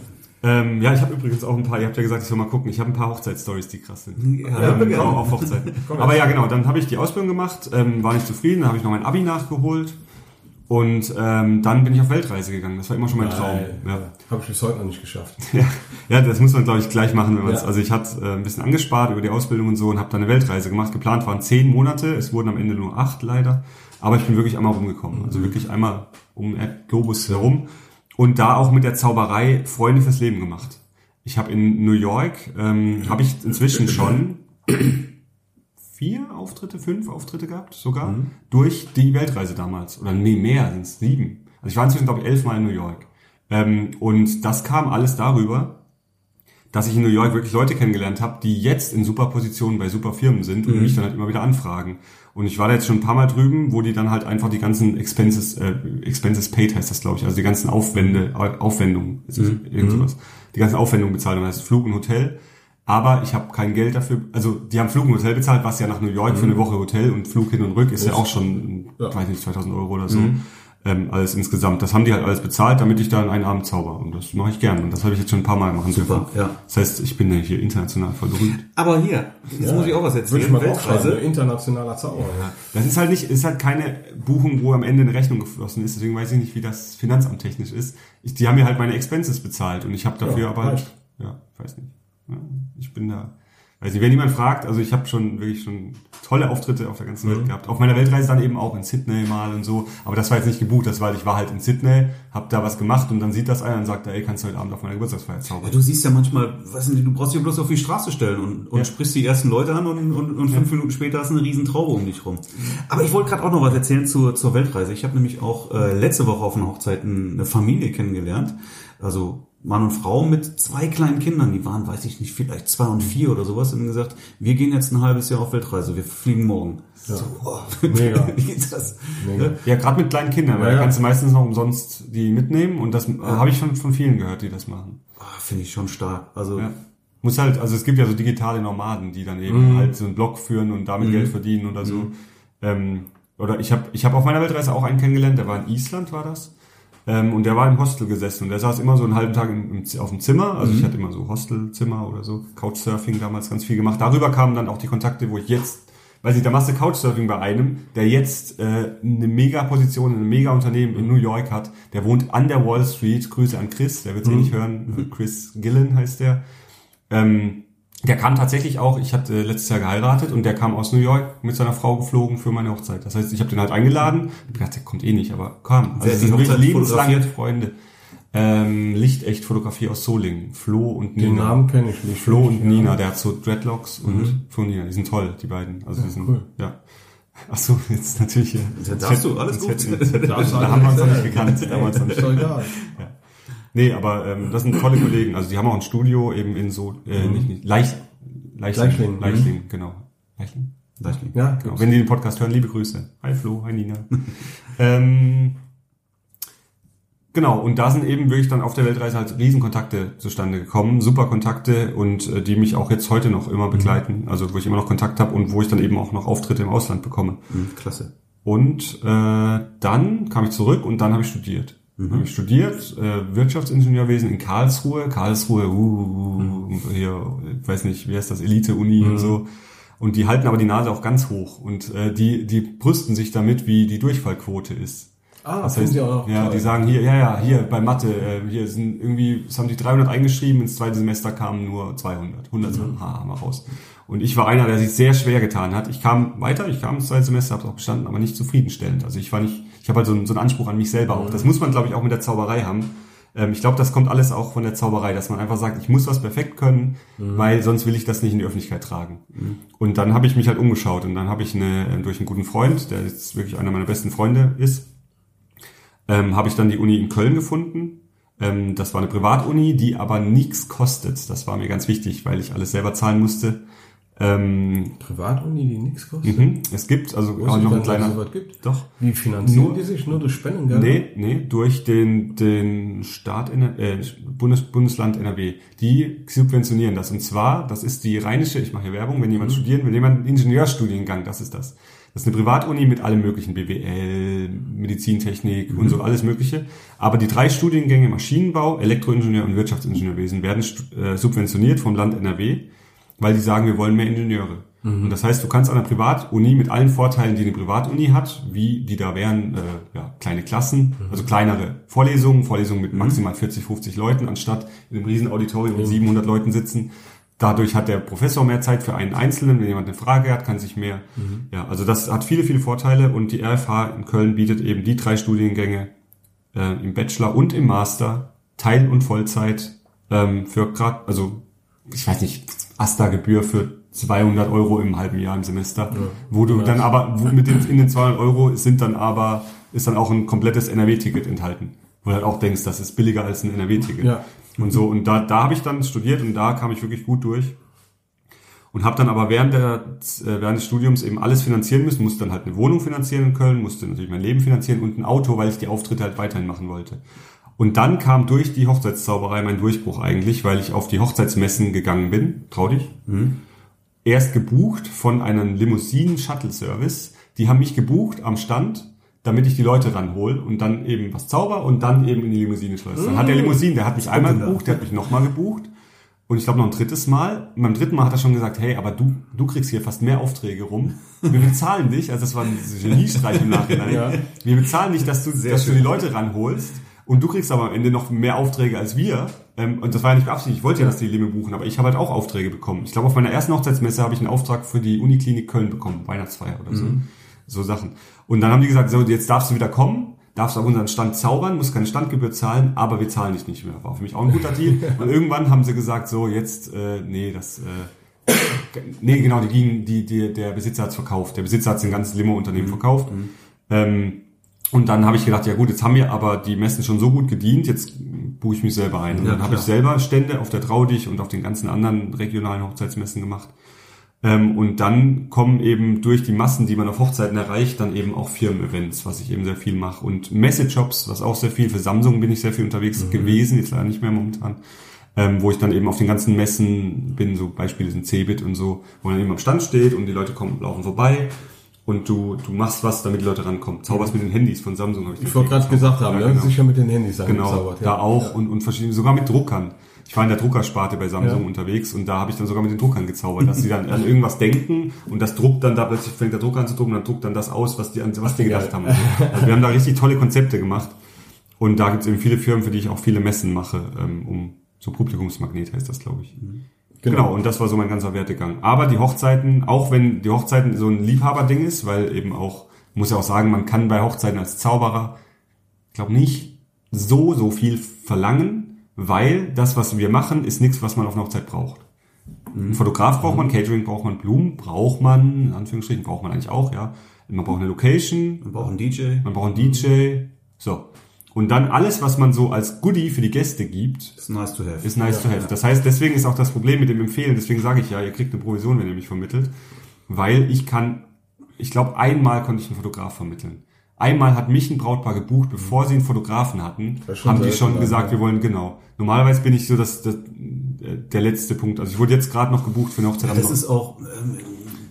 Speaker 1: Ähm, ja, ich habe übrigens auch ein paar, ihr habt ja gesagt, ich soll mal gucken, ich habe ein paar Hochzeitsstories, die krass sind.
Speaker 2: Ja,
Speaker 1: ähm,
Speaker 2: gerne.
Speaker 1: auch auf Hochzeiten. [LAUGHS] Aber ja, genau, dann habe ich die Ausbildung gemacht, ähm, war nicht zufrieden, dann habe ich noch mein Abi nachgeholt und ähm, dann bin ich auf Weltreise gegangen. Das war immer schon mein Traum. Ja.
Speaker 3: Habe ich bis heute noch nicht geschafft. [LAUGHS]
Speaker 1: Ja, ja, das muss man, glaube ich, gleich machen, wenn
Speaker 3: Ja.
Speaker 1: Also ich hatte äh, ein bisschen angespart über die Ausbildung und so und habe dann eine Weltreise gemacht. Geplant waren zehn Monate, es wurden am Ende nur acht leider. Aber ich bin wirklich einmal rumgekommen. Also wirklich einmal um Globus herum. Und da auch mit der Zauberei Freunde fürs Leben gemacht. Ich habe in New York, ähm, habe ich inzwischen schon [CLEARS THROAT] vier Auftritte, fünf Auftritte gehabt, sogar, durch die Weltreise damals. Oder nee, mehr, sind es sieben. Also ich war inzwischen, glaube ich, elfmal in New York. Ähm, und das kam alles darüber, dass ich in New York wirklich Leute kennengelernt habe, die jetzt in super Positionen bei super Firmen sind und mich dann halt immer wieder anfragen. Und ich war da jetzt schon ein paar Mal drüben, wo die dann halt einfach die ganzen Expenses, äh, Expenses paid heißt das, glaube ich, also die ganzen Aufwände, Au- Aufwendungen, das irgend sowas, die ganzen Aufwendungen bezahlt, das heißt Flug und Hotel. Aber ich habe kein Geld dafür, also die haben Flug und Hotel bezahlt, was ja nach New York für eine Woche Hotel und Flug hin und rück ist ja auch schon,
Speaker 3: Ja.
Speaker 1: ich weiß nicht, 2000 Euro oder so. Ähm, alles insgesamt. Das haben die halt alles bezahlt, damit ich da in einen Abend zauber. Und das mache ich gern. Und das habe ich jetzt schon ein paar Mal machen
Speaker 2: Super,
Speaker 1: dürfen.
Speaker 2: ja.
Speaker 1: Das heißt, ich bin ja hier international voll berühmt.
Speaker 2: Aber hier, jetzt muss ich auch was
Speaker 3: Würde
Speaker 2: erzählen.
Speaker 3: ich mal
Speaker 2: Weltreise.
Speaker 3: internationaler Zauberer.
Speaker 1: Das ist halt nicht, ist halt keine Buchung, wo am Ende eine Rechnung geflossen ist. Deswegen weiß ich nicht, wie das Finanzamt technisch ist. Ich, die haben mir halt meine Expenses bezahlt und ich habe dafür
Speaker 3: Ja,
Speaker 1: aber halt,
Speaker 3: reicht.
Speaker 1: ja, weiß nicht. Ja, ich bin da, weiß nicht, wenn jemand fragt, also ich habe schon wirklich schon tolle Auftritte auf der ganzen
Speaker 3: Mhm.
Speaker 1: Welt gehabt. Auf meiner Weltreise dann eben auch in Sydney mal und so. Aber das war jetzt nicht gebucht, das war, ich war halt in Sydney, hab da was gemacht und dann sieht das einer und sagt, ey, kannst du heute Abend auf meiner Geburtstagsfeier zaubern.
Speaker 2: Ja, du siehst ja manchmal, weiß nicht, du brauchst dich bloß auf die Straße stellen und, und
Speaker 1: Ja.
Speaker 2: sprichst die ersten Leute an und, und, und fünf Minuten später hast du eine riesen Traube um dich rum. Aber ich wollte gerade auch noch was erzählen zur, zur Weltreise. Ich habe nämlich auch äh, letzte Woche auf einer Hochzeit eine Familie kennengelernt. Also Mann und Frau mit zwei kleinen Kindern, die waren, weiß ich nicht, vielleicht zwei und vier oder sowas, haben gesagt, wir gehen jetzt ein halbes Jahr auf Weltreise, wir fliegen morgen. So, oh,
Speaker 3: Mega. [LAUGHS]
Speaker 2: wie geht das?
Speaker 3: Mega.
Speaker 1: Ja, gerade mit kleinen Kindern, weil
Speaker 3: Ja,
Speaker 1: da
Speaker 3: ja.
Speaker 1: kannst du meistens noch umsonst die mitnehmen und das äh, habe ich schon von vielen gehört, die das machen.
Speaker 2: Ah, Finde ich schon stark. Also
Speaker 1: Ja. Muss halt, also es gibt ja so digitale Nomaden, die dann eben halt so einen Blog führen und damit Geld verdienen oder so. Ähm, oder ich habe ich hab auf meiner Weltreise auch einen kennengelernt, der war in Island, war das. Ähm, und der war im Hostel gesessen und der saß immer so einen halben Tag im, im, auf dem Zimmer. Also ich hatte immer so Hostelzimmer oder so, Couchsurfing damals ganz viel gemacht. Darüber kamen dann auch die Kontakte, wo ich jetzt, weiß nicht, da machst du Couchsurfing bei einem, der jetzt äh, eine Mega-Position, ein Mega-Unternehmen in New York hat. Der wohnt an der Wall Street. Grüße an Chris, der wird eh nicht hören. Chris Gillen heißt der. Ähm, der kam tatsächlich auch, ich hatte letztes Jahr geheiratet und der kam aus New York mit seiner Frau geflogen für meine Hochzeit. Das heißt, ich habe den halt eingeladen. Ich hab gedacht, der kommt eh nicht, aber kam.
Speaker 2: Die
Speaker 1: sind wirklich lebenslange? Freunde. Ähm, Lichtecht Fotografie aus Solingen. Flo und
Speaker 3: Den
Speaker 1: Nina.
Speaker 3: Namen kenne ich nicht.
Speaker 1: Flo und
Speaker 3: Ja.
Speaker 1: Nina, der hat so Dreadlocks und Flo und Nina, die sind toll, die beiden. Also die sind,
Speaker 3: cool.
Speaker 1: ja. Ach so, jetzt natürlich.
Speaker 2: Ja, darfst du, alles gut. [LAUGHS]
Speaker 1: Da haben wir uns noch nicht gekannt. Da uns noch nicht
Speaker 3: Ist doch egal.
Speaker 1: Nee, aber ähm, das sind tolle Kollegen. Also die haben auch ein Studio eben in so, äh, nicht, nicht, Leich, Leichling.
Speaker 3: Leichling.
Speaker 1: Leichling, genau. Leichling?
Speaker 2: Leichling.
Speaker 3: Ja,
Speaker 1: Genau. Wenn die den Podcast hören, liebe Grüße. Hi Flo, hi Nina. [LAUGHS] ähm, genau, und da sind eben wirklich dann auf der Weltreise halt Riesenkontakte zustande gekommen, super Kontakte und äh, die mich auch jetzt heute noch immer begleiten, also wo ich immer noch Kontakt habe und wo ich dann eben auch noch Auftritte im Ausland bekomme.
Speaker 2: Mhm, Klasse.
Speaker 1: Und äh, dann kam ich zurück und dann habe ich studiert.
Speaker 2: Mhm.
Speaker 1: Habe ich studiert, äh, Wirtschaftsingenieurwesen in Karlsruhe. Karlsruhe, uh,
Speaker 2: Mhm.
Speaker 1: hier, ich weiß nicht, wie heißt das, Elite-Uni und so. Und die halten aber die Nase auch ganz hoch und äh, die, die brüsten sich damit, wie die Durchfallquote ist.
Speaker 3: Ah,
Speaker 1: Das heißt,
Speaker 3: Sie auch noch
Speaker 1: ja,
Speaker 3: toll.
Speaker 1: die sagen hier, ja, ja, hier bei Mathe, äh, hier sind irgendwie, es haben die 300 eingeschrieben, ins zweite Semester kamen nur 200, 100, so, ha, haben wir raus. Und ich war einer, der sich sehr schwer getan hat. Ich kam weiter, ich kam ins zweite Semester, habe auch bestanden, aber nicht zufriedenstellend. Also ich war nicht, ich habe halt so einen, so einen Anspruch an mich selber auch. Das muss man, glaube ich, auch mit der Zauberei haben. Ähm, ich glaube, das kommt alles auch von der Zauberei, dass man einfach sagt, ich muss was perfekt können, weil sonst will ich das nicht in die Öffentlichkeit tragen. Und dann habe ich mich halt umgeschaut und dann habe ich eine, äh, durch einen guten Freund, der jetzt wirklich einer meiner besten Freunde ist, ähm, habe ich dann die Uni in Köln gefunden. Ähm, das war eine Privatuni, die aber nichts kostet. Das war mir ganz wichtig, weil ich alles selber zahlen musste. Ähm,
Speaker 3: Privatuni, die nichts kostet?
Speaker 1: mhm. Es gibt also auch noch ein kleiner.
Speaker 3: sowas gibt.
Speaker 1: Doch.
Speaker 3: Wie finanzieren
Speaker 1: Nur-
Speaker 3: die sich? Nur durch Spenden,
Speaker 1: Nee, nee, durch den, den Staat, äh, Bundes, Bundesland NRW. Die subventionieren das. Und zwar, das ist die rheinische, ich mache hier Werbung, wenn jemand
Speaker 3: Mhm.
Speaker 1: studieren will, jemand Ingenieurstudiengang, das ist das. Das ist eine Privatuni mit allem möglichen, BWL, Medizintechnik
Speaker 3: Mhm.
Speaker 1: und so alles mögliche. Aber die drei Studiengänge Maschinenbau, Elektroingenieur und Wirtschaftsingenieurwesen werden äh, subventioniert vom Land NRW, weil die sagen, wir wollen mehr Ingenieure.
Speaker 3: Mhm.
Speaker 1: Und das heißt, du kannst an einer Privatuni mit allen Vorteilen, die eine Privatuni hat, wie die da wären, äh, ja, kleine Klassen,
Speaker 3: Mhm.
Speaker 1: also kleinere Vorlesungen, Vorlesungen mit maximal 40, 50 Leuten, anstatt in einem riesen Auditorium mit 700 Leuten sitzen. Dadurch hat der Professor mehr Zeit für einen Einzelnen. Wenn jemand eine Frage hat, kann sich mehr. Ja, also das hat viele, viele Vorteile und die RFH in Köln bietet eben die drei Studiengänge äh, im Bachelor und im Master, Teil- und Vollzeit ähm, für grad, also ich weiß nicht, Asta-Gebühr für 200 Euro im halben Jahr im Semester, wo du dann aber, wo mit den, in den 200 Euro sind dann aber, ist dann auch ein komplettes NRW-Ticket enthalten. Wo du halt auch denkst, das ist billiger als ein NRW-Ticket.
Speaker 3: Ja.
Speaker 1: Und so, und da, da habe ich dann studiert und da kam ich wirklich gut durch. Und habe dann aber während, der, äh, während des Studiums eben alles finanzieren müssen, musste dann halt eine Wohnung finanzieren in Köln, musste natürlich mein Leben finanzieren und ein Auto, weil ich die Auftritte halt weiterhin machen wollte. Und dann kam durch die Hochzeitszauberei mein Durchbruch eigentlich, weil ich auf die Hochzeitsmessen gegangen bin. Trau dich. Erst gebucht von einem Limousinen-Shuttle-Service. Die haben mich gebucht am Stand, damit ich die Leute ranhol und dann eben was zauber und dann eben in die Limousine schleuse. Dann hat der Limousinen, der hat mich einmal gebucht, der hat mich nochmal gebucht. Und ich glaube noch ein drittes Mal. Und beim dritten Mal hat er schon gesagt, hey, aber du, du kriegst hier fast mehr Aufträge rum. Wir bezahlen dich, also das war ein Geniestreich im Nachhinein.
Speaker 3: Ja.
Speaker 1: Wir bezahlen dich, dass du, dass du
Speaker 2: schön.
Speaker 1: die Leute ranholst. Und du kriegst aber am Ende noch mehr Aufträge als wir. Ähm, Und das war ja nicht beabsichtigt. Ich wollte ja, dass die Limo buchen, aber ich habe halt auch Aufträge bekommen. Ich glaube, auf meiner ersten Hochzeitsmesse habe ich einen Auftrag für die Uniklinik Köln bekommen. Weihnachtsfeier oder so. So Sachen. Und dann haben die gesagt, so, jetzt darfst du wieder kommen. darfst auf unseren Stand zaubern, musst keine Standgebühr zahlen, aber wir zahlen dich nicht mehr. War für mich auch ein guter Deal. [LAUGHS] Und irgendwann haben sie gesagt, so jetzt, äh, nee, das, äh, nee, genau, die gingen, die, die, der Besitzer hat's verkauft. Der Besitzer hat's ein ganzes Limo-Unternehmen verkauft. Ähm, und dann habe ich gedacht, ja gut, jetzt haben wir aber die Messen schon so gut gedient, jetzt buche ich mich selber ein. Und
Speaker 2: Ja,
Speaker 1: dann habe ich selber Stände auf der Traudich und auf den ganzen anderen regionalen Hochzeitsmessen gemacht. Ähm, und dann kommen eben durch die Massen, die man auf Hochzeiten erreicht, dann eben auch Firmen-Events, was ich eben sehr viel mache. Und Messejobs, was auch sehr viel, für Samsung bin ich sehr viel unterwegs gewesen, jetzt leider nicht mehr momentan. Ähm, wo ich dann eben auf den ganzen Messen bin, so Beispiele sind Cebit und so, wo man eben am Stand steht und die Leute kommen, laufen vorbei und du, du machst was, damit die Leute rankommen. Zauberst mit den Handys von Samsung, habe ich
Speaker 3: Ich wollte gerade gesagt haben,
Speaker 1: ja,
Speaker 3: ne?
Speaker 1: genau.
Speaker 3: sicher mit den Handys
Speaker 1: Genau,
Speaker 3: angezaubert.
Speaker 1: da auch und, und verschiedene, sogar mit Druckern. Ich war in der Druckersparte bei Samsung
Speaker 3: Ja.
Speaker 1: unterwegs und da habe ich dann sogar mit den Druckern gezaubert, dass sie dann an irgendwas denken und das druckt dann da plötzlich fängt der Drucker an zu drucken und dann druckt dann das aus, was die, was die gedacht haben. Also wir haben da richtig tolle Konzepte gemacht und da gibt es eben viele Firmen, für die ich auch viele Messen mache, ähm, um so Publikumsmagnet heißt das, glaube ich. Genau. und das war so mein ganzer Werdegang. Aber die Hochzeiten, auch wenn die Hochzeiten so ein Liebhaberding ist, weil eben auch, muss ja auch sagen, man kann bei Hochzeiten als Zauberer, glaube nicht so, so viel verlangen, weil das, was wir machen, ist nichts, was man auf einer Hochzeit braucht. Ein Fotograf braucht man, Catering braucht man, Blumen braucht man, in Anführungsstrichen braucht man eigentlich auch, ja. Man braucht eine Location,
Speaker 2: Wir brauchen einen DJ.
Speaker 1: man braucht einen DJ, so. Und dann alles, was man so als Goodie für die Gäste gibt,
Speaker 2: Ist nice to have.
Speaker 1: ist nice to have. Das heißt, deswegen ist auch das Problem mit dem Empfehlen, deswegen sage ich ja, ihr kriegt eine Provision, wenn ihr mich vermittelt, weil ich kann, ich glaube, einmal konnte ich einen Fotograf vermitteln. Einmal hat mich ein Brautpaar gebucht, bevor sie einen Fotografen hatten, haben die schon gesagt,
Speaker 3: ja.
Speaker 1: wir wollen, genau. Normalerweise bin ich so das, das, äh, der letzte Punkt. Also ich wurde jetzt gerade noch gebucht für eine Hochzeit. am
Speaker 2: Das ist auch, ähm,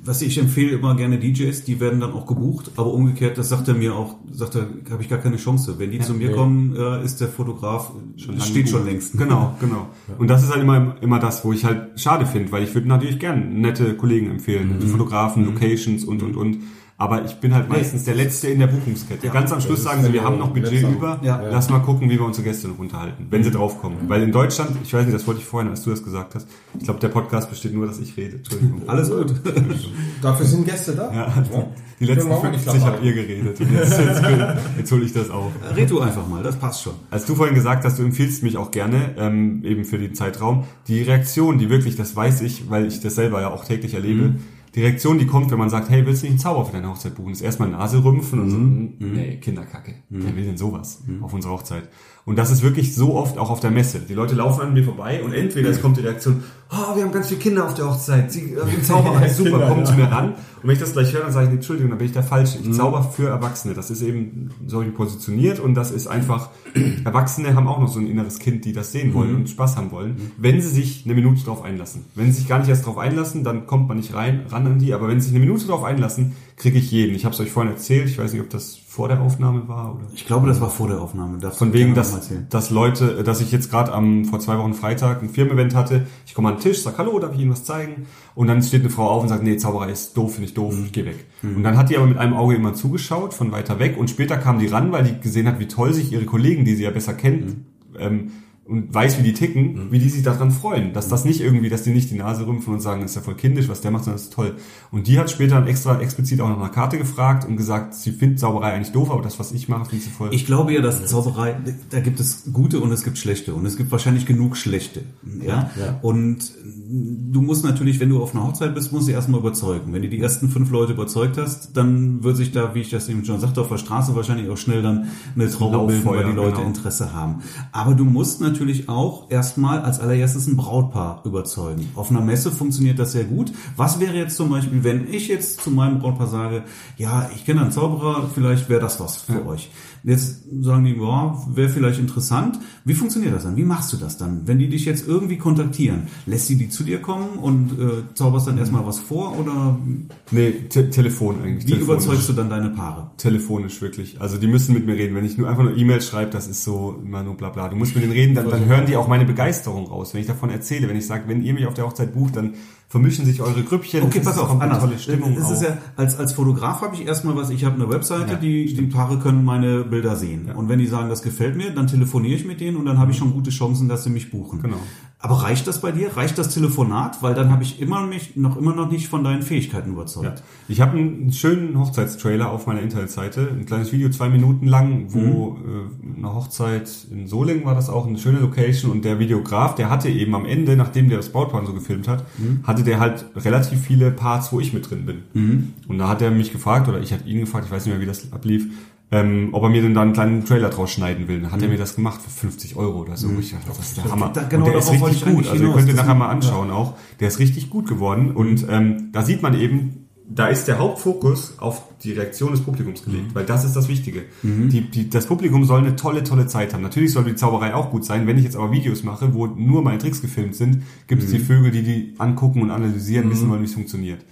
Speaker 2: was ich empfehle immer gerne DJs, die werden dann auch gebucht, aber umgekehrt, das sagt er mir auch, sagt er, habe ich gar keine Chance. Wenn die zu mir
Speaker 3: nee.
Speaker 2: kommen, äh, ist der Fotograf,
Speaker 1: schon
Speaker 2: steht schon
Speaker 1: gebucht.
Speaker 2: längst. [LAUGHS]
Speaker 1: Genau, genau. Und das ist halt immer, immer das, wo ich halt schade finde, weil ich würde natürlich gern nette Kollegen empfehlen,
Speaker 2: Mhm.
Speaker 1: Fotografen, Locations und, und, und. Aber ich bin halt meistens der Letzte in der Buchungskette. Ganz am Schluss sagen sie, wir haben noch Budget über,
Speaker 2: Ja.
Speaker 1: lass mal gucken, wie wir unsere Gäste noch unterhalten, wenn sie draufkommen. Weil in Deutschland, ich weiß nicht, das wollte ich vorhin, als du das gesagt hast, ich glaube, der Podcast besteht nur, dass ich rede. Entschuldigung. [LAUGHS]
Speaker 2: Alles gut. [LAUGHS]
Speaker 3: Dafür sind Gäste da.
Speaker 1: Ja, die letzten
Speaker 3: Bin auch nicht
Speaker 1: 50
Speaker 3: dabei.
Speaker 1: habt ihr geredet. Und jetzt, jetzt, jetzt hole ich das auf.
Speaker 2: Red du einfach mal, das passt schon.
Speaker 1: Als du vorhin gesagt hast, du empfiehlst mich auch gerne, ähm, eben für den Zeitraum, die Reaktion, die wirklich, das weiß ich, weil ich das selber ja auch täglich erlebe, die Reaktion, die kommt, wenn man sagt, hey, willst du nicht einen Zauber für deine Hochzeit buchen? Ist erstmal Nase rümpfen und so, "Mm, nee, Kinderkacke. Wer will denn sowas auf unserer Hochzeit? Und das ist wirklich so oft auch auf der Messe. Die Leute laufen an mir vorbei und entweder es kommt die Reaktion, oh, wir haben ganz viele Kinder auf der Hochzeit, sie, äh, ist [LAUGHS] super, kommen zu mir ran. Und wenn ich das gleich höre, dann sage ich, Entschuldigung, dann bin ich der Falsche. Ich zauber für Erwachsene. Das ist eben so positioniert und das ist einfach, [CLEARS THROAT] Erwachsene haben auch noch so ein inneres Kind, die das sehen wollen und Spaß haben wollen, wenn sie sich eine Minute drauf einlassen. Wenn sie sich gar nicht erst drauf einlassen, dann kommt man nicht rein, ran an die, aber wenn sie sich eine Minute drauf einlassen, kriege ich jeden. Ich habe es euch vorhin erzählt, ich weiß nicht, ob das vor der Aufnahme war oder
Speaker 2: Ich glaube, das war vor der Aufnahme. Darfst
Speaker 1: von wegen, dass, dass Leute, dass ich jetzt gerade am vor zwei Wochen Freitag ein Firmen-Event hatte. Ich komme an den Tisch, sag Hallo, darf ich Ihnen was zeigen? Und dann steht eine Frau auf und sagt, nee, Zauberei ist doof, finde ich doof, ich gehe weg. Und dann hat die aber mit einem Auge immer zugeschaut, von weiter weg. Und später kam die ran, weil die gesehen hat, wie toll sich ihre Kollegen, die sie ja besser kennt, ähm, und weiß, wie die ticken, wie die sich daran freuen. Dass das nicht irgendwie, dass die nicht die Nase rümpfen und sagen, das ist ja voll kindisch, was der macht, sondern das ist toll. Und die hat später dann extra explizit auch noch nach Karte gefragt und gesagt, sie findet Sauberei eigentlich doof, aber das, was ich mache, findet sie voll.
Speaker 2: Ich glaube ja, dass Zauberei, da gibt es gute und es gibt schlechte und es gibt wahrscheinlich genug schlechte. Ja.
Speaker 3: Ja.
Speaker 2: Und du musst natürlich, wenn du auf einer Hochzeit bist, musst du erstmal überzeugen. Wenn du die ersten fünf Leute überzeugt hast, dann wird sich da, wie ich das eben schon sagte, auf der Straße wahrscheinlich auch schnell dann eine Traube bilden, weil die Leute
Speaker 1: genau.
Speaker 2: Interesse haben. Aber du musst natürlich auch erstmal als allererstes ein Brautpaar überzeugen. Auf einer Messe funktioniert das sehr gut. Was wäre jetzt zum Beispiel, wenn ich jetzt zu meinem Brautpaar sage, ja, ich kenne einen Zauberer, vielleicht wäre das was für euch. Jetzt sagen die, ja, wäre vielleicht interessant. Wie funktioniert das dann? Wie machst du das dann? Wenn die dich jetzt irgendwie kontaktieren, lässt sie die zu dir kommen und äh, zauberst dann erstmal was vor oder
Speaker 1: Nee, te Telefon eigentlich.
Speaker 2: wie überzeugst du dann deine Paare?
Speaker 1: Telefonisch wirklich. Also die müssen mit mir reden. Wenn ich nur einfach nur E-Mails schreibe, das ist so immer nur bla bla. Du musst mit denen reden, dann, dann hören die auch meine Begeisterung raus. Wenn ich davon erzähle, wenn ich sage, wenn ihr mich auf der Hochzeit bucht, dann vermischen sich eure Grüppchen.
Speaker 2: Okay, pass auf, anders.
Speaker 1: tolle Stimmung
Speaker 2: es ist ja, als, als Fotograf habe ich erstmal was, ich habe eine Webseite,
Speaker 1: Ja,
Speaker 2: die, die Paare können meine Bilder sehen. Und wenn die sagen, das gefällt mir, dann telefoniere ich mit denen und dann habe ich schon gute Chancen, dass sie mich buchen.
Speaker 1: Genau.
Speaker 2: Aber reicht das bei dir? Reicht das Telefonat? Weil dann habe ich immer nicht, noch immer noch nicht von deinen Fähigkeiten überzeugt.
Speaker 1: Ja. Ich habe einen schönen Hochzeitstrailer auf meiner Internetseite, ein kleines Video, zwei Minuten lang, wo äh, eine Hochzeit in Solingen war das auch, eine schöne Location und der Videograf, der hatte eben am Ende, nachdem der das Brautpaar so gefilmt hat, hatte der halt relativ viele Parts, wo ich mit drin bin. Und da hat er mich gefragt, oder ich hatte ihn gefragt, ich weiß nicht mehr, wie das ablief, ähm, ob er mir denn da einen kleinen Trailer draus schneiden will. Dann hat er mir das gemacht für 50 Euro oder so. Ich dachte, das ist der Hammer.
Speaker 2: Da- genau
Speaker 1: und der ist richtig
Speaker 2: ich
Speaker 1: gut. Also ihr könnt ihr nachher mal anschauen auch. Der ist richtig gut geworden. Und ähm, da sieht man eben, da ist der Hauptfokus auf die Reaktion des Publikums gelegt, weil das ist das Wichtige. Die, die, das Publikum soll eine tolle, tolle Zeit haben. Natürlich soll die Zauberei auch gut sein. Wenn ich jetzt aber Videos mache, wo nur meine Tricks gefilmt sind, gibt es die Vögel, die die angucken und analysieren, wissen wollen, wie es funktioniert.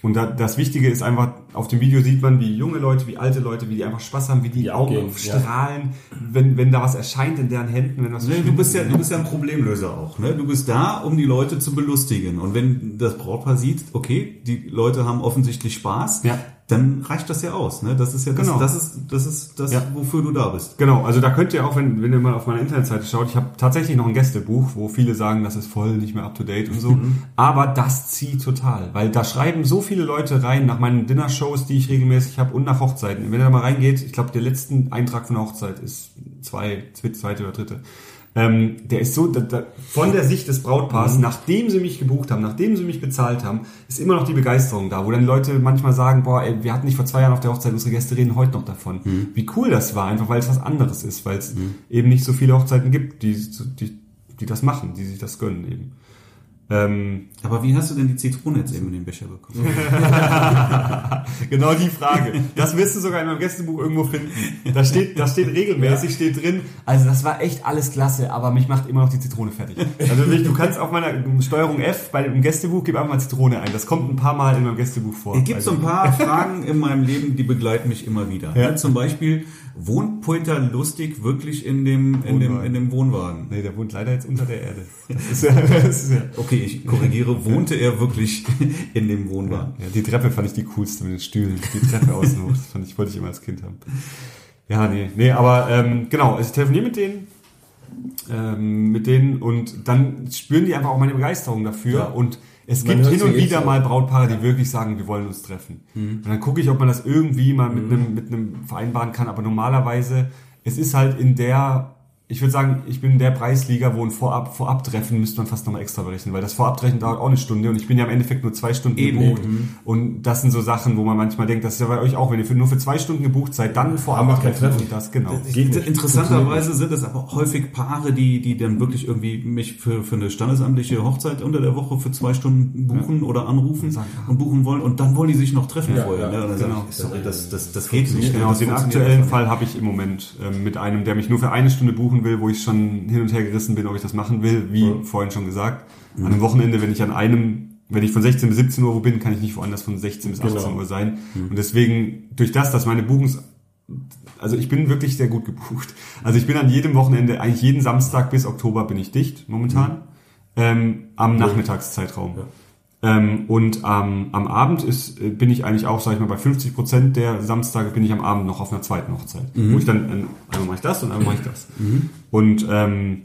Speaker 1: Und da, das Wichtige ist einfach, auf dem Video sieht man, wie junge Leute, wie alte Leute, wie die einfach Spaß haben, wie die,
Speaker 3: Die
Speaker 1: Augen
Speaker 3: abgehen, ja.
Speaker 1: strahlen, wenn, wenn da was erscheint in deren Händen, wenn was
Speaker 2: Nee, du bist ja, du bist ja ein Problemlöser auch. Ne? Du bist da, um die Leute zu belustigen. Und wenn das Brautpaar sieht, okay, die Leute haben offensichtlich Spaß,
Speaker 1: Ja.
Speaker 2: Dann reicht das ja aus. Ne? Das ist ja das,
Speaker 1: Genau.
Speaker 2: das ist das ist das,
Speaker 1: Ja.
Speaker 2: wofür du da bist.
Speaker 1: Genau, also da könnt ihr auch, wenn, wenn ihr mal auf meiner Internetseite schaut, ich habe tatsächlich noch ein Gästebuch, wo viele sagen, das ist voll nicht mehr up to date und so.
Speaker 2: Mhm.
Speaker 1: Aber das zieht total, weil da schreiben so viele Leute rein nach meinen Dinnershows, die ich regelmäßig habe und nach Hochzeiten. Wenn ihr da mal reingeht, ich glaube, der letzten Eintrag von der Hochzeit ist zwei, zweite oder dritte. Ähm, der ist so, da, da, von der Sicht des Brautpaars,
Speaker 2: Mhm.
Speaker 1: nachdem sie mich gebucht haben, nachdem sie mich bezahlt haben, ist immer noch die Begeisterung da, wo dann Leute manchmal sagen, boah, ey, wir hatten nicht vor zwei Jahren auf der Hochzeit, unsere Gäste reden heute noch davon.
Speaker 2: Mhm.
Speaker 1: Wie cool das war, einfach weil es was anderes ist, weil es eben nicht so viele Hochzeiten gibt, die, die, die das machen, die sich das gönnen eben. Ähm,
Speaker 2: Aber wie hast du denn die Zitrone jetzt eben in den Becher bekommen? [LAUGHS]
Speaker 1: genau die Frage. Das wirst du sogar in meinem Gästebuch irgendwo finden. Da steht, da steht regelmäßig, steht drin, also das war echt alles klasse, aber mich macht immer noch die Zitrone fertig. Also wirklich, du kannst auf meiner Steuerung F bei dem Gästebuch, gib einfach mal Zitrone ein. Das kommt ein paar Mal in meinem Gästebuch vor.
Speaker 2: Es gibt so ein paar Fragen in meinem Leben, die begleiten mich immer wieder.
Speaker 1: Ja.
Speaker 2: Zum Beispiel, wohnt Pointer Lustig wirklich in dem, in dem,
Speaker 1: Wohnwagen.
Speaker 2: in dem Wohnwagen?
Speaker 1: Nee, der wohnt leider jetzt unter der Erde. [LAUGHS] Ist ja, ist ja,
Speaker 2: Okay, ich korrigiere, wohnte er wirklich [LAUGHS] in dem Wohnwagen?
Speaker 1: ja, die Treppe fand ich die coolste mit den Stühlen. Die Treppe außen hoch. Das fand ich, wollte ich immer als Kind haben. Ja, nee, nee, aber ähm, genau, also ich telefoniere mit denen, ähm, mit denen und dann spüren die einfach auch meine Begeisterung dafür
Speaker 3: Ja.
Speaker 1: und es
Speaker 3: Man
Speaker 1: gibt hin und wieder mal Brautpaare, die wirklich sagen, wir wollen uns treffen. Und dann gucke ich, ob man das irgendwie mal mit einem mit einem vereinbaren kann, aber normalerweise es ist halt in der ich würde sagen, ich bin in der Preisliga, wo ein Vorab, Vorabtreffen müsste man fast nochmal extra berechnen, weil das Vorabtreffen dauert auch eine Stunde und ich bin ja im Endeffekt nur zwei Stunden
Speaker 2: Eben,
Speaker 1: gebucht.
Speaker 2: eben.
Speaker 1: Und das sind so Sachen, wo man manchmal denkt, das ist ja bei euch auch, wenn ihr für, nur für zwei Stunden gebucht seid, dann Vorabtreffen
Speaker 3: Treffen.
Speaker 1: und das, genau.
Speaker 3: Geht nicht.
Speaker 2: Interessanterweise sind es aber häufig Paare, die, die dann wirklich irgendwie mich für, für eine standesamtliche Hochzeit unter der Woche für zwei Stunden buchen oder anrufen
Speaker 1: sagen, ah.
Speaker 2: und buchen wollen und dann wollen die sich noch treffen
Speaker 3: Ja,
Speaker 2: vorher.
Speaker 3: ja,
Speaker 2: ne? Und
Speaker 1: genau.
Speaker 2: ich, sorry, das, das, das geht nicht.
Speaker 1: Genau,
Speaker 2: das
Speaker 1: den aktuellen Fall habe ich im Moment ähm, mit einem, der mich nur für eine Stunde buchen will, wo ich schon hin und her gerissen bin, ob ich das machen will, wie vorhin schon gesagt. An einem Wochenende, wenn ich an einem, wenn ich von 16 bis 17 Uhr bin, kann ich nicht woanders von 16 bis 18
Speaker 3: Genau.
Speaker 1: Uhr sein. Und deswegen, durch das, dass meine Buchungs also ich bin wirklich sehr gut gebucht. Also ich bin an jedem Wochenende, eigentlich jeden Samstag bis Oktober bin ich dicht momentan. Ähm, am Nachmittagszeitraum. Ähm, und ähm, am Abend ist, äh, bin ich eigentlich auch, sag ich mal, bei 50 Prozent der Samstage bin ich am Abend noch auf einer zweiten Hochzeit. Wo ich dann, äh, einmal mache ich das und einmal mache ich das. Und ähm,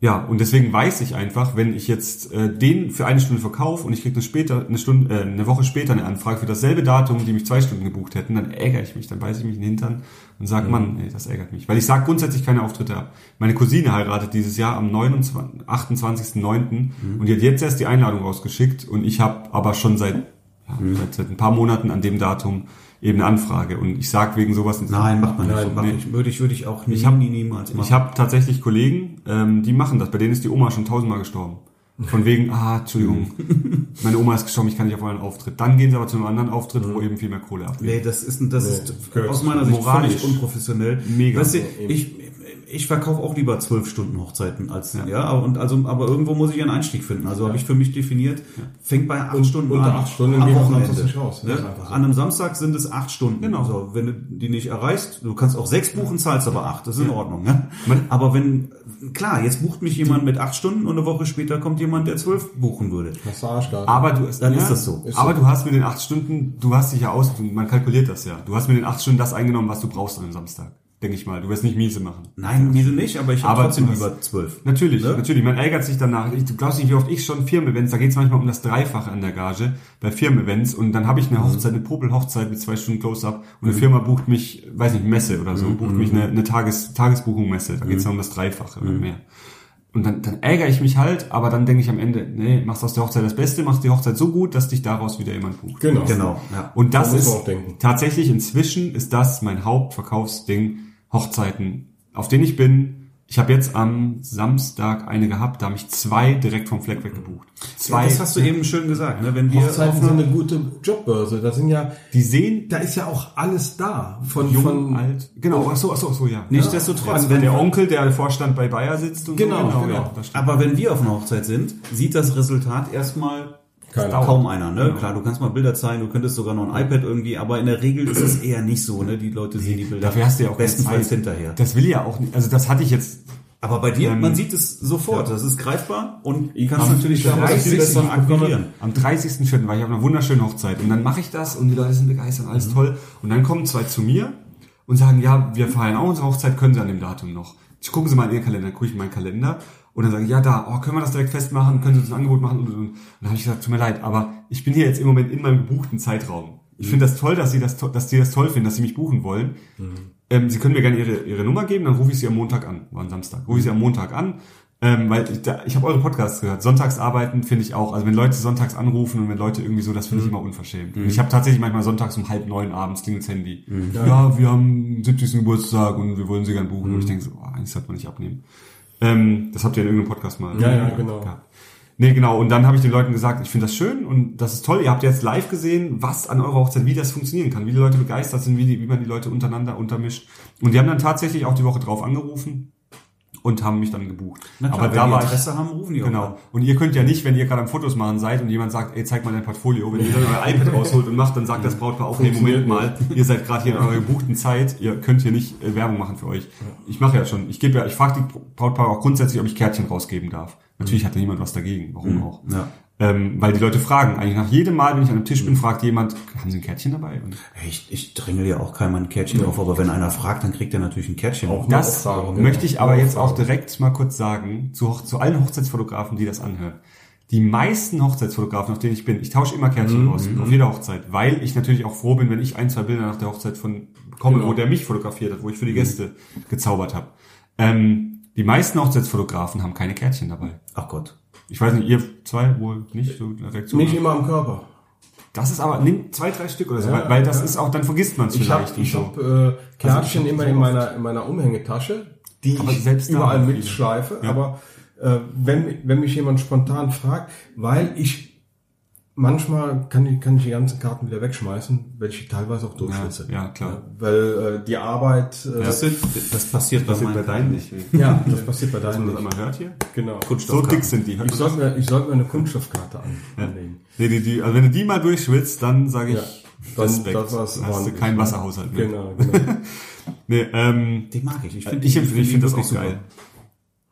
Speaker 1: ja, und deswegen weiß ich einfach, wenn ich jetzt äh, den für eine Stunde verkaufe und ich kriege eine, später, eine, Stunde, äh, eine Woche später eine Anfrage für dasselbe Datum, die mich zwei Stunden gebucht hätten, dann ärgere ich mich, dann beiße ich mich in den Hintern und sage, Mann, nee, das ärgert mich. Weil ich sage grundsätzlich keine Auftritte ab. Meine Cousine heiratet dieses Jahr am 29, 28.09. und die hat jetzt erst die Einladung rausgeschickt und ich habe aber schon seit, ja, seit, seit ein paar Monaten an dem Datum eben eine Anfrage und ich sage wegen sowas nicht.
Speaker 2: Nein, macht man nicht.
Speaker 3: Nein,
Speaker 2: Mach
Speaker 1: nee.
Speaker 2: ich, würde ich, würde ich auch nie,
Speaker 1: Ich hab-
Speaker 2: nie, niemals machen.
Speaker 1: Ich habe tatsächlich Kollegen, ähm, die machen das. Bei denen ist die Oma schon tausendmal gestorben. Von wegen, ah, Entschuldigung, [LAUGHS] meine Oma ist gestorben, ich kann nicht auf euren Auftritt. Dann gehen sie aber zu einem anderen Auftritt, wo eben viel mehr Kohle
Speaker 2: Nee,
Speaker 1: abgeht.
Speaker 2: das ist, das
Speaker 3: Nee,
Speaker 2: ist aus meiner Sicht
Speaker 1: moralisch.
Speaker 2: völlig unprofessionell.
Speaker 1: Mega.
Speaker 2: Weißt du, ich, ich verkaufe auch lieber zwölf Stunden Hochzeiten als, ja,
Speaker 1: Ja.
Speaker 2: aber, und also, aber irgendwo muss ich einen Einstieg finden. Also habe ich für mich definiert, fängt bei acht
Speaker 3: Und-
Speaker 2: Stunden
Speaker 3: unter
Speaker 2: an.
Speaker 3: acht Stunden
Speaker 2: am Wochenende.
Speaker 3: Nicht raus.
Speaker 2: Ne?
Speaker 3: So.
Speaker 2: An einem Samstag sind es acht Stunden.
Speaker 1: Genau.
Speaker 2: Also, wenn du die nicht erreichst, du kannst auch sechs buchen, zahlst aber acht. Das ist in Ordnung. Ne? Aber wenn, klar, jetzt bucht mich jemand mit acht Stunden und eine Woche später kommt jemand, der zwölf buchen würde.
Speaker 3: Das war Arschgarten.
Speaker 1: Aber du,
Speaker 2: Dann ist das so.
Speaker 3: Ist
Speaker 1: aber
Speaker 3: so.
Speaker 1: du hast mit den acht Stunden, du hast dich ja aus, man kalkuliert das ja. Du hast mit den acht Stunden das eingenommen, was du brauchst an einem Samstag. Denke ich mal. Du wirst nicht miese machen.
Speaker 2: Nein, wieso nicht, aber ich habe trotzdem lieber zwölf.
Speaker 1: Natürlich,
Speaker 2: Ne?
Speaker 1: natürlich. Man ärgert sich danach. Ich, du glaubst nicht, wie oft ich schon Firmen-Events, da geht es manchmal um das Dreifache an der Gage bei Firmen-Events und dann habe ich eine Hochzeit, eine Popel-Hochzeit mit zwei Stunden Close-Up und eine Firma bucht mich, weiß nicht, Messe oder so, bucht mich eine, eine Tages, Tagesbuchung Messe. Da geht es dann um das Dreifache oder mehr. Und dann, dann ärgere ich mich halt, aber dann denke ich am Ende, nee, machst aus der Hochzeit das Beste, machst die Hochzeit so gut, dass dich daraus wieder jemand bucht.
Speaker 3: Genau.
Speaker 2: Genau, ja.
Speaker 1: Und das ist tatsächlich inzwischen ist das mein Hauptverkaufsding, Hochzeiten, auf denen ich bin. Ich habe jetzt am Samstag eine gehabt, da habe ich zwei direkt vom Fleck weg gebucht. Zwei,
Speaker 2: Das hast du eben schön gesagt, ne? Wenn wir
Speaker 3: Hochzeiten
Speaker 2: auf
Speaker 3: sind
Speaker 2: einer-
Speaker 3: eine gute Jobbörse. Da sind ja,
Speaker 1: die sehen
Speaker 3: da ist ja auch alles da. Von,
Speaker 1: jung,
Speaker 3: von
Speaker 1: alt. Genau, ach so, ach so, ach so, ja.
Speaker 2: Nichtsdestotrotz,
Speaker 1: ja,
Speaker 2: wenn
Speaker 1: der Onkel, der Vorstand bei Bayer sitzt und
Speaker 3: Genau,
Speaker 1: so.
Speaker 3: genau.
Speaker 1: ja, das stimmt.
Speaker 2: Aber wenn wir auf einer Hochzeit sind, sieht das Resultat erstmal
Speaker 3: Keiner.
Speaker 2: kaum einer. Ne? Klar, du kannst mal Bilder zeigen, du könntest sogar noch ein iPad irgendwie, aber in der Regel ist es [CLEARS THROAT] eher nicht so. Ne? Die Leute sehen die Bilder
Speaker 1: Dafür hast du ja auch
Speaker 2: bestenfalls hinterher.
Speaker 1: Das will ja auch nicht, also das hatte ich jetzt
Speaker 2: Aber bei dir,
Speaker 1: Ähm,
Speaker 2: man sieht es sofort. Das ist greifbar und
Speaker 3: Ich
Speaker 2: kannst
Speaker 3: am
Speaker 2: natürlich viel
Speaker 3: 30.
Speaker 2: besser akquirieren.
Speaker 1: Am 30.04. war ich auf einer wunderschönen Hochzeit und dann mache ich das und die Leute sind begeistert, alles toll. Und dann kommen zwei zu mir und sagen, ja, wir feiern auch unsere Hochzeit, können Sie an dem Datum noch. Ich gucken Sie mal in Ihren Kalender, gucke ich in meinen Kalender und dann sage ich, ja, da, oh, können wir das direkt festmachen, können Sie uns ein Angebot machen und, und, und. Dann habe ich gesagt, tut mir leid, aber ich bin hier jetzt im Moment in meinem gebuchten Zeitraum. Ich finde das toll, dass Sie das, dass Sie das toll finden, dass Sie mich buchen wollen. Ähm, Sie können mir gerne Ihre, Ihre Nummer geben, dann rufe ich Sie am Montag an, war ein Samstag, rufe ich Sie am Montag an, ähm, weil ich, da, ich habe eure Podcasts gehört. Sonntags arbeiten finde ich auch, also wenn Leute sonntags anrufen und wenn Leute irgendwie so, das finde ich immer unverschämt. Und ich habe tatsächlich manchmal sonntags um halb neun abends klingelt das Handy. Ja, wir haben 70. Geburtstag und wir wollen Sie gerne buchen. Und ich denke so, oh, eigentlich sollte man nicht abnehmen. Ähm, das habt ihr in irgendeinem Podcast mal
Speaker 3: Ja, ja, genau.
Speaker 1: gehabt. Nee, genau. Und dann habe ich den Leuten gesagt, ich finde das schön und das ist toll. Ihr habt jetzt live gesehen, was an eurer Hochzeit, wie das funktionieren kann, wie die Leute begeistert sind, wie, die, wie man die Leute untereinander untermischt. Und die haben dann tatsächlich auch die Woche drauf angerufen und haben mich dann gebucht.
Speaker 2: Na klar,
Speaker 1: Aber
Speaker 2: wenn
Speaker 1: da war ich,
Speaker 2: Interesse haben, rufen die auch.
Speaker 1: Genau. Und ihr könnt ja nicht, wenn ihr gerade am Fotos machen seid und jemand sagt, ey, zeig mal dein Portfolio, wenn ihr dann euer iPad [LAUGHS] rausholt und macht, dann sagt das Brautpaar auch, nee, Moment mal, ihr seid gerade hier in eurer gebuchten Zeit, ihr könnt hier nicht äh, Werbung machen für euch. Ich mache ja schon, ich gebe ja, ich frage die Brautpaare auch grundsätzlich, ob ich Kärtchen rausgeben darf. Natürlich hat da niemand was dagegen, warum auch.
Speaker 2: Ja.
Speaker 1: Ähm, weil die Leute fragen, eigentlich nach jedem Mal, wenn ich an einem Tisch bin, fragt jemand, haben Sie ein Kärtchen dabei? Und
Speaker 2: Ich, ich drängel ja auch keinem ein Kärtchen auf, aber wenn einer fragt, dann kriegt er natürlich ein Kärtchen auf.
Speaker 1: Das
Speaker 3: auch sagen,
Speaker 1: möchte ich aber
Speaker 3: Auch
Speaker 1: jetzt auch direkt mal kurz sagen, zu, zu allen Hochzeitsfotografen, die das anhören. Die meisten Hochzeitsfotografen, auf denen ich bin, ich tausche immer Kärtchen
Speaker 3: Mhm,
Speaker 1: aus, auf jeder Hochzeit, weil ich natürlich auch froh bin, wenn ich ein, zwei Bilder nach der Hochzeit von bekomme,
Speaker 3: Genau.
Speaker 1: wo der mich fotografiert hat, wo ich für die Gäste gezaubert habe. Ähm, die meisten Hochzeitsfotografen haben keine Kärtchen dabei.
Speaker 2: Ach Gott.
Speaker 1: Ich weiß nicht, ihr zwei wohl nicht so eine Reaktion.
Speaker 3: nicht immer am Körper.
Speaker 1: Das ist aber, nimm zwei, drei Stück oder so,
Speaker 3: Ja,
Speaker 1: weil, das
Speaker 3: ja.
Speaker 1: ist auch, dann vergisst man es
Speaker 3: Ich habe
Speaker 1: vielleicht. und
Speaker 3: ich
Speaker 1: so.
Speaker 3: hab, äh, Kärtchen
Speaker 1: ich hab
Speaker 3: immer
Speaker 1: so
Speaker 3: in meiner, in meiner Umhängetasche, die
Speaker 1: Aber
Speaker 3: ich überall mitschleife.
Speaker 1: Ja.
Speaker 3: Aber äh, wenn, wenn mich jemand spontan fragt, weil ich manchmal kann ich, kann ich die ganzen Karten wieder wegschmeißen, welche ich teilweise auch durchschwitze.
Speaker 1: Ja, ja, klar.
Speaker 3: Weil äh, die Arbeit, äh,
Speaker 2: Das, sind, das passiert bei
Speaker 1: Das
Speaker 2: meinen
Speaker 1: bei deinen nicht.
Speaker 3: ja, das passiert bei
Speaker 1: Wenn
Speaker 3: deinen
Speaker 1: man das
Speaker 3: nicht.
Speaker 1: einmal hört hier.
Speaker 3: Genau.
Speaker 1: So dick sind die. Hört
Speaker 3: Ich
Speaker 1: man
Speaker 3: sollte mir, ich sollte mir eine Kunststoffkarte an, anlegen.
Speaker 1: Nee, die, die, also wenn du die mal durchschwitzt, dann sage ich
Speaker 3: Ja, dann-
Speaker 1: Respekt.
Speaker 3: das war's
Speaker 1: Dann hast du keinen Wasserhaushalt mehr.
Speaker 3: Genau, genau. [LAUGHS]
Speaker 1: Nee, ähm,
Speaker 2: Den mag ich. Ich
Speaker 1: ich,
Speaker 2: finde
Speaker 1: ich, finde ich finde das auch geil.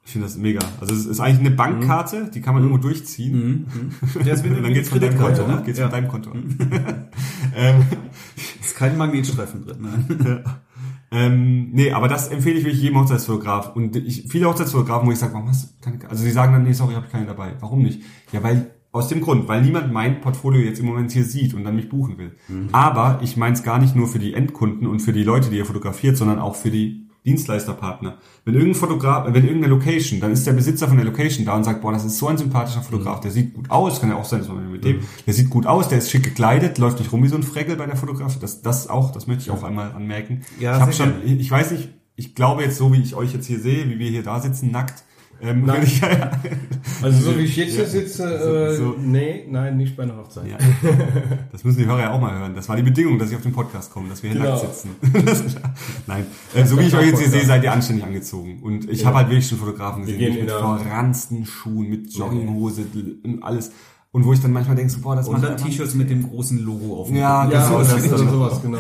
Speaker 1: Ich finde das mega. Also es ist eigentlich eine Bankkarte, die kann man irgendwo durchziehen. [LAUGHS]
Speaker 2: ist wie
Speaker 1: Und dann geht's von deinem Konto, ne?
Speaker 2: ne?
Speaker 1: Geht's
Speaker 2: ja.
Speaker 1: von deinem Konto an. [LAUGHS] ähm,
Speaker 2: Ist kein Magnetstreifen drin. Nein. [LAUGHS]
Speaker 1: ähm, nee, aber das empfehle ich wirklich jedem Hochzeitsfotograf. Und ich, viele Hochzeitsfotografen, wo ich sage, warum hast du keine, also die sagen dann, nee, sorry, ich habe keine dabei. Warum nicht? Ja, weil, aus dem Grund, weil niemand mein Portfolio jetzt im Moment hier sieht und dann mich buchen will. Aber ich meine es gar nicht nur für die Endkunden und für die Leute, die ihr fotografiert, sondern auch für die Dienstleisterpartner. Wenn irgendein Fotograf, wenn irgendeine Location, dann ist der Besitzer von der Location da und sagt, boah, das ist so ein sympathischer Fotograf, der sieht gut aus, kann ja auch sein, dass man mit dem, der sieht gut aus, der ist schick gekleidet, läuft nicht rum wie so ein Freckel bei der Fotografie. Das, das auch, das möchte ich auch einmal anmerken.
Speaker 2: Ja,
Speaker 1: ich habe schon, ich weiß nicht, ich glaube jetzt so, wie ich euch jetzt hier sehe, wie wir hier da sitzen, nackt, ähm, wenn ich, ja, [LAUGHS] ja,
Speaker 3: Also so wie ich jetzt hier sitze, äh,
Speaker 1: So-
Speaker 3: nee, nein, nicht bei einer Hochzeit.
Speaker 1: Ja. Das müssen die Hörer ja auch mal hören. Das war die Bedingung, dass ich auf den Podcast komme, dass wir hier
Speaker 3: Genau.
Speaker 1: nackt sitzen. Das, [LAUGHS] nein, äh, so wie ich euch jetzt hier sehe, seid ihr anständig angezogen. Und ich habe halt wirklich schon Fotografen gesehen, mit verransten Schuhen, mit Jogginghose und alles. Und wo ich dann manchmal denke, so, boah, das
Speaker 2: Und
Speaker 1: macht
Speaker 2: dann T-Shirts mit dem großen Logo auf dem
Speaker 1: Ja, genau,
Speaker 3: das
Speaker 1: das so.
Speaker 3: sowas, genau.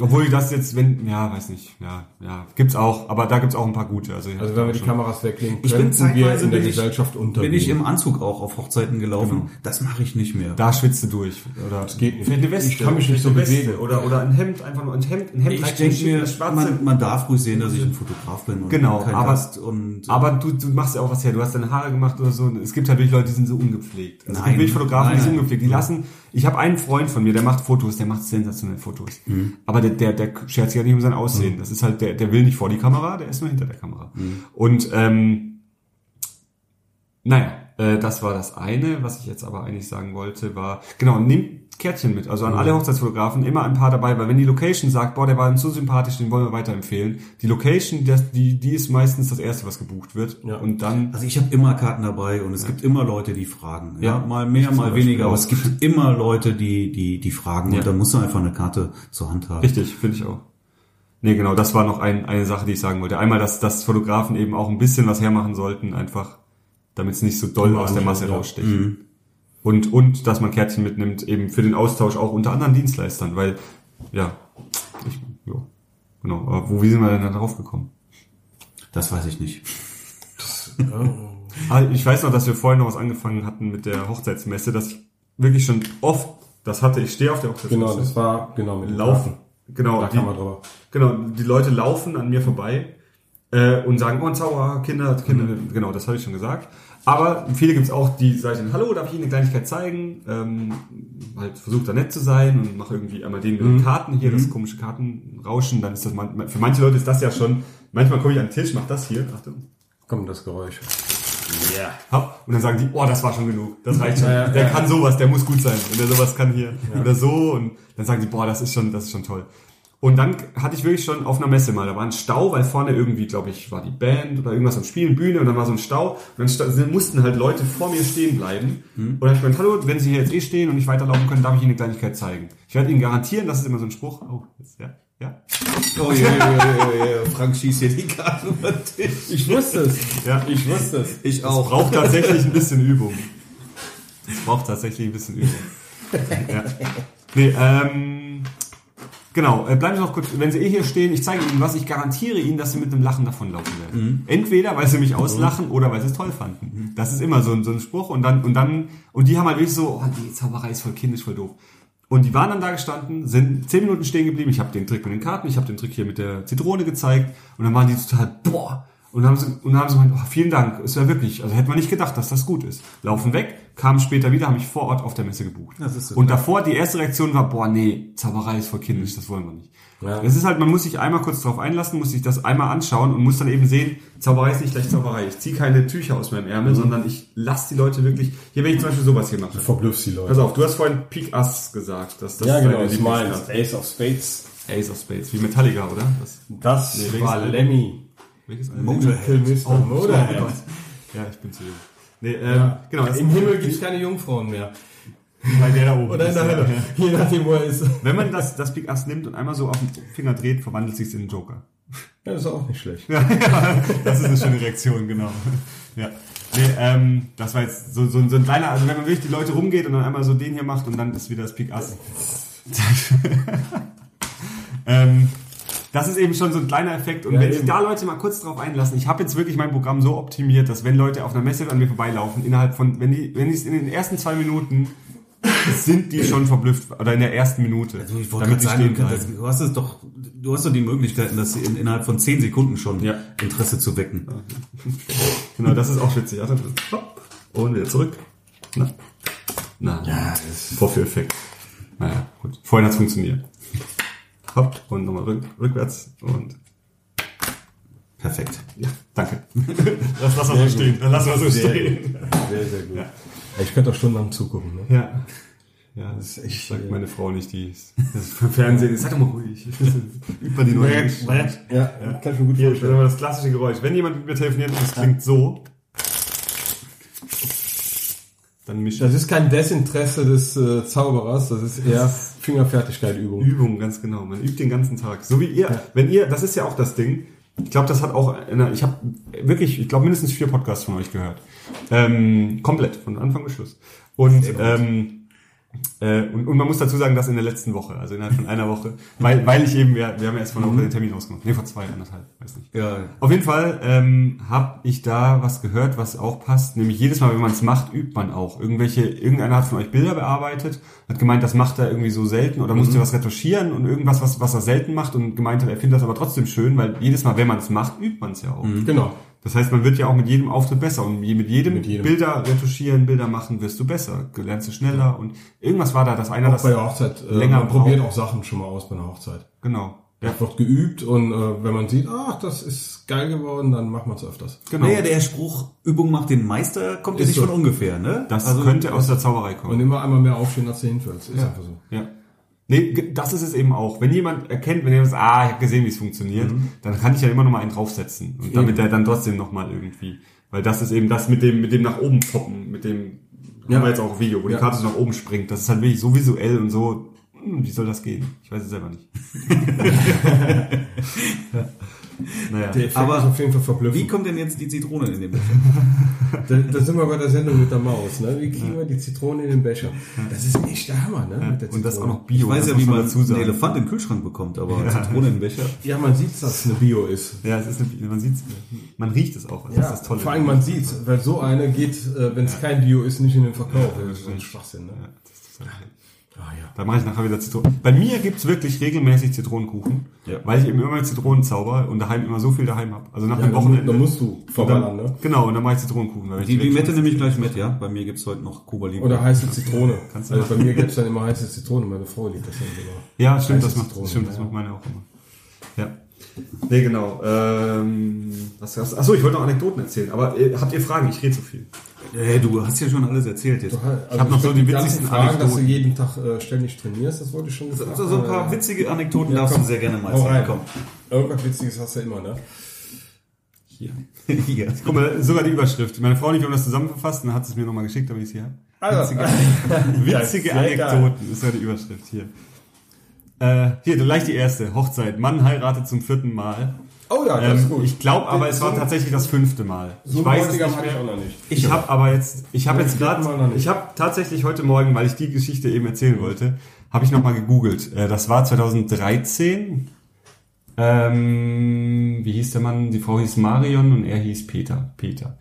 Speaker 1: Obwohl das jetzt, wenn, ja, weiß nicht, ja, ja, gibt's auch, aber da gibt's auch ein paar gute. Also,
Speaker 3: Also wenn wir die Kameras weglegen,
Speaker 2: Ich bin
Speaker 3: wir in der
Speaker 2: ich,
Speaker 3: Gesellschaft untergehen.
Speaker 2: bin ich im Anzug auch auf Hochzeiten gelaufen. Das mache ich nicht mehr.
Speaker 1: da schwitzt du durch. Oder das
Speaker 3: geht nicht.
Speaker 1: Eine Weste.
Speaker 3: Ich kann mich nicht so bewegen.
Speaker 1: Oder, oder ein Hemd, einfach nur ein Hemd, ein Hemd
Speaker 2: Ich
Speaker 1: reicht
Speaker 2: denke mir, man, man darf ruhig sehen, dass ich ein Fotograf bin und
Speaker 1: Genau,
Speaker 2: kein
Speaker 1: aber-
Speaker 2: Gast und
Speaker 1: aber du, du machst ja auch was her. Du hast deine Haare gemacht oder so. Es gibt natürlich Leute, die sind so ungepflegt. Also es
Speaker 2: Nein.
Speaker 1: gibt wirklich Fotografen, die
Speaker 2: Nein,
Speaker 1: sind ungepflegt. Die lassen, ich habe einen Freund von mir, der macht Fotos, der macht sensationelle Fotos.
Speaker 2: Mhm.
Speaker 1: Aber der, der, der schert sich ja nicht um sein Aussehen. Das ist halt, der, der will nicht vor die Kamera, der ist nur hinter der Kamera.
Speaker 2: Mhm.
Speaker 1: Und ähm, naja, äh, das war das eine. Was ich jetzt aber eigentlich sagen wollte, war, genau, nimm Kärtchen mit. Also an alle Hochzeitsfotografen immer ein paar dabei, weil wenn die Location sagt, boah, der war uns so sympathisch, den wollen wir weiterempfehlen. Die Location, das, die, die ist meistens das erste, was gebucht wird.
Speaker 3: Ja.
Speaker 1: Und dann,
Speaker 2: Also ich habe immer Karten dabei und es gibt immer Leute, die fragen. Ja,
Speaker 1: Ja.
Speaker 2: mal mehr, mal weniger, aber es gibt [LAUGHS] immer Leute, die die die fragen
Speaker 1: Ja.
Speaker 2: und dann musst du einfach eine Karte zur Hand haben.
Speaker 1: richtig, finde ich auch. Nee, genau, das war noch ein, eine Sache, die ich sagen wollte. Einmal, dass, dass Fotografen eben auch ein bisschen was hermachen sollten, einfach, damit es nicht so doll aus der Masse
Speaker 3: ja.
Speaker 1: raussticht. Und, und, dass man Kärtchen mitnimmt, eben für den Austausch auch unter anderen Dienstleistern, weil, ja, ich, ja, genau, aber wo, wie sind wir denn da drauf gekommen?
Speaker 2: Das weiß ich nicht.
Speaker 1: Ah, [LAUGHS] Ich weiß noch, dass wir vorhin noch was angefangen hatten mit der Hochzeitsmesse, dass ich wirklich schon oft das hatte. Ich stehe auf der Hochzeitsmesse.
Speaker 3: Genau, das war, genau, mit dem
Speaker 1: laufen. Genau,
Speaker 3: Da
Speaker 1: die,
Speaker 3: kann man drüber.
Speaker 1: genau, die Leute laufen an mir vorbei äh, und sagen, oh, Zauberer, Kinder, Kinder, genau, das habe ich schon gesagt. Aber viele gibt es auch, die sagen, hallo, darf ich Ihnen eine Kleinigkeit zeigen? Ähm, halt versucht da nett zu sein und mache irgendwie einmal den mit den Karten hier, das komische Kartenrauschen. Dann ist das man, für manche Leute ist das ja schon. Manchmal komme ich an den Tisch, mach das hier, Achtung.
Speaker 3: Kommt das Geräusch.
Speaker 1: Ja. Hopp. Und dann sagen die, oh, das war schon genug. Das reicht schon.
Speaker 3: Ja, ja,
Speaker 1: der
Speaker 3: ja.
Speaker 1: kann sowas, der muss gut sein. Wenn der sowas kann hier. Oder so. Und dann sagen die, boah, das ist schon, das ist schon toll. Und dann hatte ich wirklich schon auf einer Messe mal, da war ein Stau, weil vorne irgendwie, glaube ich, war die Band oder irgendwas am Spielen, Bühne und dann war so ein Stau. Und dann mussten halt Leute vor mir stehen bleiben.
Speaker 3: Hm.
Speaker 1: Und dann hab ich gemeint, hallo, wenn Sie hier jetzt eh stehen und nicht weiterlaufen können, darf ich Ihnen eine Kleinigkeit zeigen. Ich werde Ihnen garantieren, das ist immer so ein Spruch. Oh, jetzt, ja, ja.
Speaker 2: Oh je, je, je, je. Frank schießt hier die Karte über den Tisch.
Speaker 3: Ich wusste es.
Speaker 1: Ja.
Speaker 3: Ich wusste es.
Speaker 2: Ich
Speaker 1: Es
Speaker 2: auch.
Speaker 1: braucht tatsächlich ein bisschen [LAUGHS] Übung. Es braucht tatsächlich ein bisschen Übung. Ja. Nee, ähm, genau, äh, bleiben Sie noch kurz, wenn Sie eh hier stehen, ich zeige Ihnen was, ich garantiere Ihnen, dass Sie mit einem Lachen davonlaufen werden. Entweder, weil Sie mich auslachen oder weil Sie es toll fanden. Das ist immer so ein, so ein Spruch und dann, und dann, und die haben halt wirklich so, oh nee, Zauberei ist voll kindisch, voll doof. Und die waren dann da gestanden, sind zehn Minuten stehen geblieben. Ich habe den Trick mit den Karten, ich habe den Trick hier mit der Zitrone gezeigt. Und dann waren die total, boah. Und dann haben sie, und haben sie gemeint, oh, vielen Dank, es war wirklich, also hätte man nicht gedacht, dass das gut ist. Laufen weg, kamen später wieder, haben mich vor Ort auf der Messe gebucht.
Speaker 2: Das ist so.
Speaker 1: und davor, die erste Reaktion war, boah, nee, Zauberei ist voll kindisch, das wollen wir nicht.
Speaker 3: Ja.
Speaker 1: Das ist halt, man muss sich einmal kurz drauf einlassen, muss sich das einmal anschauen und muss dann eben sehen, Zauberei ist nicht gleich Zauberei. Ich ziehe keine Tücher aus meinem Ärmel, sondern ich lasse die Leute wirklich, hier, wenn ich zum Beispiel sowas hier mache.
Speaker 3: Verblüffst die Leute.
Speaker 1: Pass auf, du hast vorhin Pik Ass gesagt. Dass das
Speaker 3: ja, genau, meins.
Speaker 1: Lieblingskarte-
Speaker 3: Ace of Spades.
Speaker 1: Ace of Spades, wie Metallica, oder? Das,
Speaker 3: Das
Speaker 1: Nee,
Speaker 3: war Lemmy.
Speaker 1: Welches?
Speaker 2: Motorhead.
Speaker 3: Mr.
Speaker 1: Oh,
Speaker 3: Motorhead.
Speaker 1: oh. Ja, ich bin zu jung. Nee, ähm,
Speaker 3: Ja.
Speaker 1: genau.
Speaker 3: Im Himmel gibt es keine Jungfrauen mehr.
Speaker 1: bei der da oben.
Speaker 3: Oder in der Hölle. Je nachdem, wo er ist.
Speaker 1: Wenn man das, das Pik Ass nimmt und einmal so auf den Finger dreht, verwandelt sich in einen Joker.
Speaker 3: Ja, das ist auch nicht schlecht. [LAUGHS]
Speaker 1: Das ist eine schöne Reaktion, genau. Ja. Nee, ähm, das war jetzt so, so, so ein kleiner, also wenn man wirklich die Leute rumgeht und dann einmal so den hier macht und dann ist wieder das Pik Ass. [LAUGHS] [LAUGHS] ähm, das ist eben schon so ein kleiner Effekt. Und
Speaker 3: Ja,
Speaker 1: wenn sich
Speaker 3: eben.
Speaker 1: da Leute mal kurz drauf einlassen, ich habe jetzt wirklich mein Programm so optimiert, dass wenn Leute auf einer Messe an mir vorbeilaufen, innerhalb von, wenn die, wenn die es in den ersten zwei Minuten sind die schon verblüfft oder in der ersten Minute.
Speaker 2: Also ich wollte
Speaker 1: damit sie
Speaker 2: sagen,
Speaker 1: stehen
Speaker 2: du, hast es doch, du hast doch die Möglichkeiten, das in, innerhalb von 10 Sekunden schon
Speaker 1: Ja.
Speaker 2: Interesse zu wecken.
Speaker 1: Genau, das ist auch witzig. Und wieder zurück. Na, na, ja, das Vorführeffekt. Naja, gut. Vorhin hat's funktioniert. Hopp, und nochmal rück, rückwärts und
Speaker 2: Perfekt.
Speaker 1: ja, danke. Das lassen wir so stehen. Das lassen wir so stehen.
Speaker 3: Sehr, sehr gut. Ich könnte auch stundenlang zugucken. Ne?
Speaker 1: Ja. Ja, das
Speaker 3: ist echt,
Speaker 1: ich sagt
Speaker 3: äh,
Speaker 1: meine Frau nicht, die ist, [LAUGHS] das ist für Fernsehen. Sag doch mal ruhig. Übt man die neue
Speaker 3: Ja, kann ich mir gut
Speaker 1: das
Speaker 3: vorstellen.
Speaker 1: immer das klassische Geräusch. Wenn jemand mit mir telefoniert und es klingt so, dann mischt
Speaker 3: Das ist kein Desinteresse des äh, Zauberers, das ist eher [LAUGHS] Fingerfertigkeit-Übung.
Speaker 1: Übung, ganz genau. Man übt den ganzen Tag. So wie ihr, wenn ihr, das ist ja auch das Ding. Ich glaube, das hat auch, eine, ich habe wirklich, ich glaube mindestens vier Podcasts von euch gehört. Ähm, komplett, von Anfang bis Schluss. Und ähm, Äh, und, und man muss dazu sagen, das in der letzten Woche, also innerhalb von einer Woche, weil, weil ich eben, wir, wir haben ja erst vor einer Woche den Termin ausgemacht. Nee, vor zwei, anderthalb, weiß nicht.
Speaker 2: Ja.
Speaker 1: Auf jeden Fall ähm, habe ich da was gehört, was auch passt. Nämlich jedes Mal, wenn man es macht, übt man auch. Irgendwelche, irgendeiner hat von euch Bilder bearbeitet, hat gemeint, das macht er irgendwie so selten oder musst ihr was retuschieren und irgendwas, was, was er selten macht und gemeint hat, er findet das aber trotzdem schön, weil jedes Mal, wenn man es macht, übt man es ja auch.
Speaker 3: Genau.
Speaker 1: Das heißt, man wird ja auch mit jedem Auftritt besser und je- mit jedem,
Speaker 3: Mit jedem.
Speaker 1: Bilder retuschieren, Bilder machen, wirst du besser, lernst du schneller und irgendwas war da, dass einer
Speaker 3: Auch
Speaker 1: das
Speaker 3: bei der Hochzeit. Äh,
Speaker 1: länger
Speaker 3: man probiert
Speaker 1: braucht.
Speaker 3: auch Sachen schon mal aus bei einer Hochzeit.
Speaker 1: genau.
Speaker 3: Ja. wird geübt und äh, wenn man sieht, ach, das ist geil geworden, dann macht man es öfters.
Speaker 1: Genau.
Speaker 2: Naja, der Spruch, Übung macht den Meister, kommt ja nicht
Speaker 3: so.
Speaker 2: von ungefähr, ne?
Speaker 1: Das könnte aus der Zauberei kommen.
Speaker 3: Und immer einmal mehr aufstehen, als du hinfällst. Ist einfach so.
Speaker 1: Ja. Nee, das ist es eben auch. Wenn jemand erkennt, wenn jemand sagt, ah, ich habe gesehen, wie es funktioniert, dann kann ich ja immer noch mal einen draufsetzen. Und damit der dann trotzdem noch mal irgendwie. Weil das ist eben das mit dem, mit dem nach oben poppen, mit dem,
Speaker 3: Ja.
Speaker 1: haben wir jetzt auch ein Video, wo die
Speaker 3: Ja.
Speaker 1: Karte so nach oben springt. Das ist halt wirklich so visuell und so, hm, wie soll das gehen? Ich weiß es selber nicht. [LAUGHS] [LAUGHS] naja.
Speaker 3: Der Effekt
Speaker 2: Aber
Speaker 3: ist auf jeden Fall verblüffend.
Speaker 2: Wie kommt denn jetzt die Zitrone in den Becher? [LAUGHS]
Speaker 3: Da, da sind wir bei der Sendung mit der Maus. Ne? Wie kriegen wir die Zitrone in den Becher? Das ist echt der Hammer, ne? Der
Speaker 1: Und das auch
Speaker 3: Zitrone.
Speaker 1: noch Bio.
Speaker 2: Ich weiß ja, wie man einen. Elefant in den Kühlschrank bekommt, aber Zitrone in den Becher.
Speaker 3: Ja, man sieht, dass es eine Bio ist.
Speaker 1: Ja, es ist eine, man sieht's, man riecht es auch. Das
Speaker 3: Ja,
Speaker 1: ist das Tolle.
Speaker 3: vor allem man sieht weil so eine geht, äh, wenn es kein Bio ist, nicht in den Verkauf. das ist ein Schwachsinn. Ne?
Speaker 1: Ja, das ist total geil.
Speaker 3: Ah, ja.
Speaker 1: Da mache ich nachher wieder Zitronen. Bei mir gibt's wirklich regelmäßig Zitronenkuchen,
Speaker 2: Ja.
Speaker 1: weil ich eben immer Zitronen zauber und daheim immer so viel daheim habe. Also nach
Speaker 3: Ja,
Speaker 1: dem Wochenende.
Speaker 3: dann musst du verballern, ne?
Speaker 1: Genau, und dann mache ich Zitronenkuchen. weil
Speaker 2: Die
Speaker 1: ich
Speaker 2: Limette
Speaker 1: wegschmeiß-
Speaker 2: nehme ich gleich mit, ja? Bei mir gibt's heute noch Kuba Libre.
Speaker 3: Oder heiße Zitrone.
Speaker 1: Kannst du
Speaker 3: also bei mir gibt's dann immer heiße Zitrone. Meine Frau liebt das dann sogar.
Speaker 1: Ja, stimmt,
Speaker 3: heiße
Speaker 1: das macht,
Speaker 3: Zitrone,
Speaker 1: stimmt, das macht meine auch immer. Ja. Nee, genau. Ähm, was, achso, ich wollte noch Anekdoten erzählen, aber äh, habt ihr Fragen? Ich rede so viel.
Speaker 2: Äh, du hast ja schon alles erzählt jetzt.
Speaker 3: Also
Speaker 1: Ich hab noch so die witzigsten
Speaker 3: Fragen, dass du
Speaker 1: Anekdoten.
Speaker 3: jeden Tag äh, ständig trainierst, das wollte ich schon
Speaker 2: So,
Speaker 3: gefragt
Speaker 2: so ein
Speaker 3: haben.
Speaker 2: paar witzige Anekdoten
Speaker 3: Ja,
Speaker 2: darfst
Speaker 3: komm.
Speaker 2: du sehr gerne mal erzählen. Komm.
Speaker 3: Irgendwas Witziges hast du immer, ne?
Speaker 2: Hier. [LAUGHS] Hier.
Speaker 1: Guck mal, sogar die Überschrift. Meine Frau nicht, um das zusammenfasst, dann hat sie es mir nochmal geschickt, damit ich es hier habe.
Speaker 3: Also,
Speaker 1: Witzige [LAUGHS]
Speaker 3: Ja, sehr geil.
Speaker 1: Anekdoten ist ja die Überschrift hier. Äh, hier, gleich die erste. Hochzeit. Mann heiratet zum vierten Mal.
Speaker 3: Oh ja, das ist
Speaker 1: Ähm,
Speaker 3: gut.
Speaker 1: ich glaube aber, es war tatsächlich das fünfte Mal.
Speaker 3: So
Speaker 1: ich weiß es nicht
Speaker 3: hatte ich
Speaker 1: mehr.
Speaker 3: auch noch nicht.
Speaker 1: Ich habe aber jetzt, ich habe jetzt gerade, ich habe tatsächlich heute Morgen, weil ich die Geschichte eben erzählen wollte, habe ich nochmal gegoogelt. Äh, Das war 2013. Ähm, wie hieß der Mann? Die Frau hieß Marion und er hieß Peter. Peter.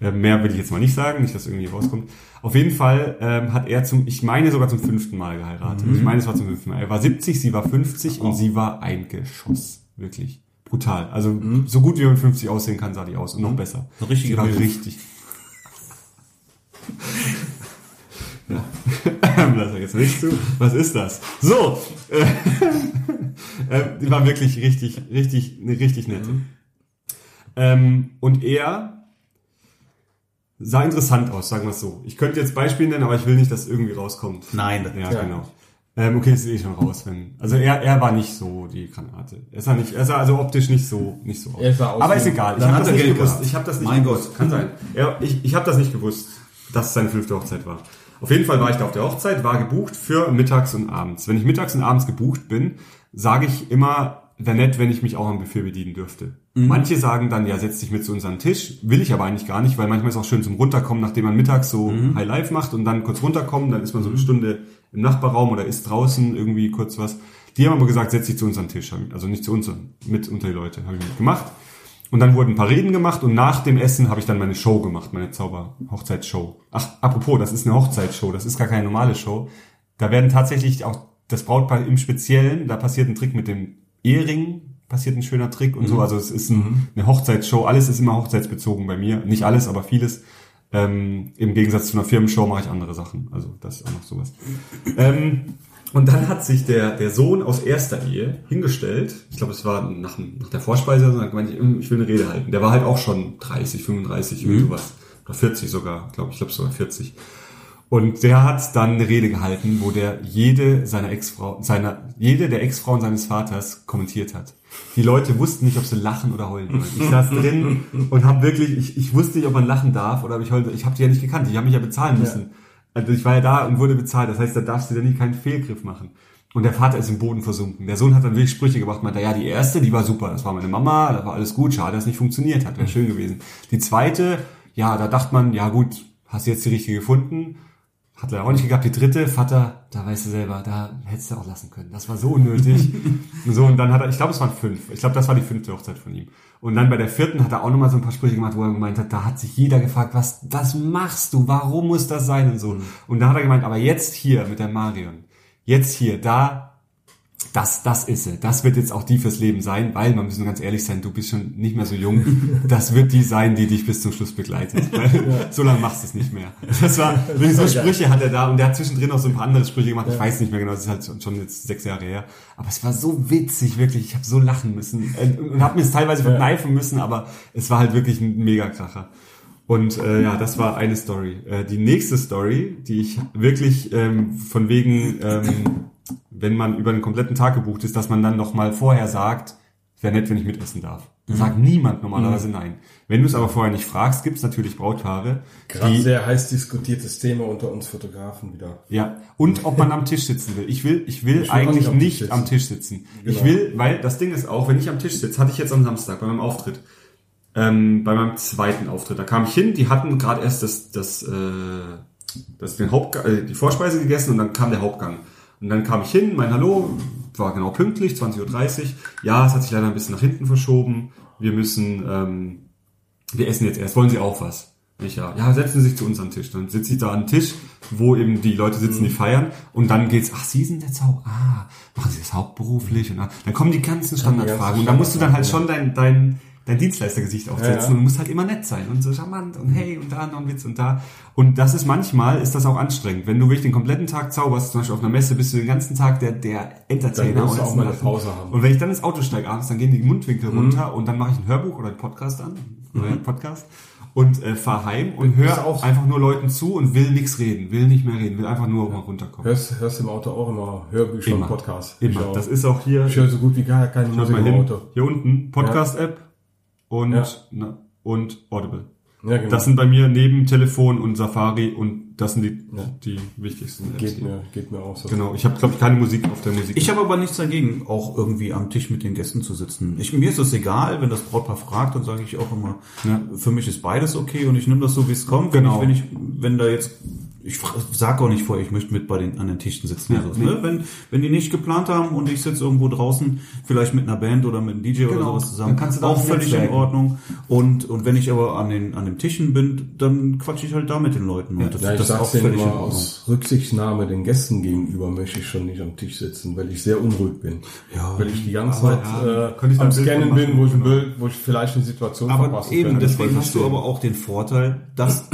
Speaker 1: Äh, mehr will ich jetzt mal nicht sagen, nicht, dass irgendwie rauskommt. Auf jeden Fall ähm, hat er zum, ich meine sogar zum fünften Mal geheiratet.
Speaker 3: Mhm.
Speaker 1: Ich meine, es war zum fünften Mal. Er war 70, sie war 50 und sie war ein Geschoss. Wirklich. Brutal. Also
Speaker 3: Mhm.
Speaker 1: so gut wie man mit 50 aussehen kann, sah die aus. Und noch besser.
Speaker 2: Eine richtige
Speaker 1: sie war
Speaker 2: Milf.
Speaker 1: richtig. [LAUGHS] Ja. Lass er jetzt nicht zu. Was ist das? So. Äh, [LAUGHS] äh, die war wirklich richtig, richtig, richtig nette. Ähm, und er sah interessant aus, sagen wir es so. Ich könnte jetzt Beispiele nennen, aber ich will nicht, dass irgendwie rauskommt.
Speaker 2: Nein, das-
Speaker 1: Ja,
Speaker 3: Ja.
Speaker 1: genau. Ähm, okay, das sehe ich schon raus. Wenn, also er, er war nicht so die Granate. Er sah nicht, er sah also optisch nicht so, nicht so aus.
Speaker 3: Er sah aus
Speaker 1: aber ist egal. Ich habe das
Speaker 2: er
Speaker 1: nicht
Speaker 2: Geld
Speaker 1: gewusst. Ich habe das nicht
Speaker 2: Mein. Gott.
Speaker 1: Kann sein. Ja, ich ich habe das nicht gewusst, dass es seine fünfte Hochzeit war. Auf jeden Fall war ich da auf der Hochzeit, war gebucht für mittags und abends. Wenn ich mittags und abends gebucht bin, sage ich immer, wäre nett, wenn ich mich auch am Buffet bedienen dürfte. Manche sagen dann, ja, setz dich mit zu unserem Tisch. Will ich aber eigentlich gar nicht, weil manchmal ist es auch schön zum Runterkommen, nachdem man mittags so High Life macht und dann kurz runterkommen, dann ist man so eine Stunde im Nachbarraum oder isst draußen irgendwie kurz was. Die haben aber gesagt, setz dich zu unserem Tisch. Also nicht zu uns, mit unter die Leute. Habe ich mit gemacht. Und dann wurden ein paar Reden gemacht und nach dem Essen habe ich dann meine Show gemacht, meine Zauber-Hochzeitsshow. Ach, apropos, das ist eine Hochzeitsshow, das ist gar keine normale Show. Da werden tatsächlich auch das Brautpaar im Speziellen, da passiert ein Trick mit dem Ehering, passiert ein schöner Trick und so. Also es ist ein, eine Hochzeitsshow, alles ist immer hochzeitsbezogen bei mir. Nicht alles, aber vieles. Ähm, Im Gegensatz zu einer Firmenshow mache ich andere Sachen. Also das ist auch noch sowas. Ähm, und dann hat sich der, der Sohn aus erster Ehe hingestellt, ich glaube, es war nach, nach der Vorspeise, und gemeint, ich, ich will eine Rede halten. Der war halt auch schon 30, 35, irgendwie sowas. Oder 40 sogar, glaube ich, glaube sogar 40. Und der hat dann eine Rede gehalten, wo der jede seiner Ex-Frau, seiner, jede der Ex-Frauen seines Vaters kommentiert hat. Die Leute wussten nicht, ob sie lachen oder heulen wollen. Ich saß drin und habe wirklich, ich, ich wusste nicht, ob man lachen darf oder ob ich heulen Ich habe die ja nicht gekannt, die haben mich ja bezahlen müssen. Also ich war ja da und wurde bezahlt. Das heißt, da darfst du ja nie keinen Fehlgriff machen. Und der Vater ist im Boden versunken. Der Sohn hat dann wirklich Sprüche gemacht, meinte, ja, die erste, die war super, das war meine Mama, da war alles gut, schade, dass es nicht funktioniert hat, wäre schön gewesen. Die zweite, ja, da dachte man, ja gut, hast du jetzt die richtige gefunden? Hat er auch nicht gehabt. Die dritte, Vater, da weißt du selber, da hättest du auch lassen können. Das war so unnötig. und [LAUGHS] so, und dann hat er, ich glaube, es waren fünf. Ich glaube, das war die fünfte Hochzeit von ihm. Und dann bei der vierten hat er auch nochmal so ein paar Sprüche gemacht, wo er gemeint hat, da hat sich jeder gefragt, was, was machst du? Warum muss das sein? Und so.
Speaker 3: Mhm.
Speaker 1: Und da hat er gemeint, aber jetzt hier mit der Marion, jetzt hier, da, das, das ist sie. Das wird jetzt auch die fürs Leben sein, weil, man müssen ganz ehrlich sein, du bist schon nicht mehr so jung. [LAUGHS] Das wird die sein, die dich bis zum Schluss begleitet. [LAUGHS] Weil so lange machst du es nicht mehr. Das war, wirklich [LAUGHS] so Sprüche hat er da und der hat zwischendrin auch so ein paar andere Sprüche gemacht. Ich weiß nicht mehr genau, das ist halt schon- jetzt sechs Jahre her. Aber es war so witzig, wirklich. Ich habe so lachen müssen und habe mir es teilweise verkneifen müssen, aber es war halt wirklich ein Mega-Kracher. Und äh, ja, das war eine Story. Äh, die nächste Story, die ich wirklich ähm, von wegen, ähm, wenn man über einen kompletten Tag gebucht ist, dass man dann noch mal vorher sagt, wäre nett, wenn ich mitessen darf. Sagt niemand normalerweise nein. Wenn du es aber vorher nicht fragst, gibt es natürlich Brautpaare,
Speaker 3: Gerade
Speaker 1: die
Speaker 3: sehr heiß diskutiertes Thema unter uns Fotografen wieder.
Speaker 1: ja, und ob man am Tisch sitzen will. Ich will, ich will
Speaker 3: Ich
Speaker 1: eigentlich
Speaker 3: nicht am Tisch
Speaker 1: nicht
Speaker 3: sitzen.
Speaker 1: am Tisch sitzen. Ich
Speaker 3: Genau.
Speaker 1: will, weil das Ding ist auch, wenn ich am Tisch sitze, hatte ich jetzt am Samstag bei meinem Auftritt, ähm, bei meinem zweiten Auftritt, da kam ich hin, die hatten gerade erst das, das, äh, das den Hauptgang, äh, die Vorspeise gegessen und dann kam der Hauptgang. Und dann kam ich hin, mein Hallo, war genau pünktlich, 20.30 Uhr. Ja, es hat sich leider ein bisschen nach hinten verschoben. Wir müssen, ähm, wir essen jetzt erst, wollen Sie auch was? Ich, ja, ja, setzen Sie sich zu uns an den Tisch. Dann sitze ich da an den Tisch, wo eben die Leute sitzen, die feiern. Und dann geht's, ach, Sie sind jetzt auch, ah, machen Sie das hauptberuflich? Und dann kommen die ganzen Standardfragen. Und da musst du dann halt schon dein, dein, dein Dienstleistergesicht aufsetzen
Speaker 3: Ja, ja.
Speaker 1: und musst halt immer nett sein und so charmant und hey und da noch ein Witz und da. Und das ist manchmal, ist das auch anstrengend. Wenn du wirklich den kompletten Tag zauberst, zum Beispiel auf einer Messe, bist du den ganzen Tag der, der Entertainer.
Speaker 3: Dann willst du
Speaker 1: und
Speaker 3: auch mal eine. Pause haben.
Speaker 1: Und wenn ich dann ins Auto steige abends, dann gehen die Mundwinkel runter und dann mache ich ein Hörbuch oder einen Podcast an, oder einen Podcast und äh, fahr heim und
Speaker 3: auch-
Speaker 1: einfach nur Leuten zu und will nichts reden, will nicht mehr reden, will einfach nur mal runterkommen.
Speaker 3: Hörst, hörst im Auto auch immer Hörbücher
Speaker 1: Immer.
Speaker 3: und Podcasts?
Speaker 1: Immer. Das ist auch hier,
Speaker 3: ich höre so gut wie gar keine Musik im Auto.
Speaker 1: hier unten, Podcast-App und,
Speaker 3: Ja.
Speaker 1: na, und Audible.
Speaker 3: Ja, genau.
Speaker 1: Das sind bei mir neben Telefon und Safari und das sind die, die wichtigsten Apps.
Speaker 3: geht mir, geht mir auch so.
Speaker 1: Genau, ich habe glaube ich keine Musik auf der Musik.
Speaker 2: Ich habe aber nichts dagegen, auch irgendwie am Tisch mit den Gästen zu sitzen. Ich, mir ist das egal, wenn das Brautpaar fragt, dann sage ich auch immer,
Speaker 1: Ja.
Speaker 2: für mich ist beides okay und ich nehme das so, wie es kommt.
Speaker 1: Genau.
Speaker 2: Wenn ich, wenn ich, wenn da jetzt, ich sage auch nicht vorher, ich möchte mit bei den an den Tischen sitzen.
Speaker 1: Ja,
Speaker 2: oder so,
Speaker 1: nee.
Speaker 2: ne? wenn, wenn die nicht geplant haben und ich sitze irgendwo draußen, vielleicht mit einer Band oder mit einem DJ oder
Speaker 1: Genau.
Speaker 2: sowas zusammen,
Speaker 1: Dann kannst du da
Speaker 2: auch
Speaker 1: auch
Speaker 2: völlig in. Ordnung. Und, und wenn ich aber an den, an den Tischen bin, dann quatsche ich halt da mit den Leuten. Und das,
Speaker 3: Ja, ich
Speaker 2: das
Speaker 3: denen
Speaker 2: in
Speaker 3: immer,
Speaker 2: Ordnung.
Speaker 3: aus Rücksichtnahme den Gästen gegenüber möchte ich schon nicht am Tisch sitzen, weil ich sehr unruhig bin.
Speaker 2: Ja,
Speaker 3: weil ich die ganze Zeit
Speaker 1: ja,
Speaker 3: äh, am Scannen
Speaker 1: von
Speaker 3: bin,
Speaker 1: machen,
Speaker 3: wo ich,
Speaker 1: genau.
Speaker 3: Bild, wo ich vielleicht eine Situation
Speaker 2: Aber
Speaker 3: verpassen
Speaker 2: eben,
Speaker 3: könnte.
Speaker 2: deswegen hast du aber auch den Vorteil, dass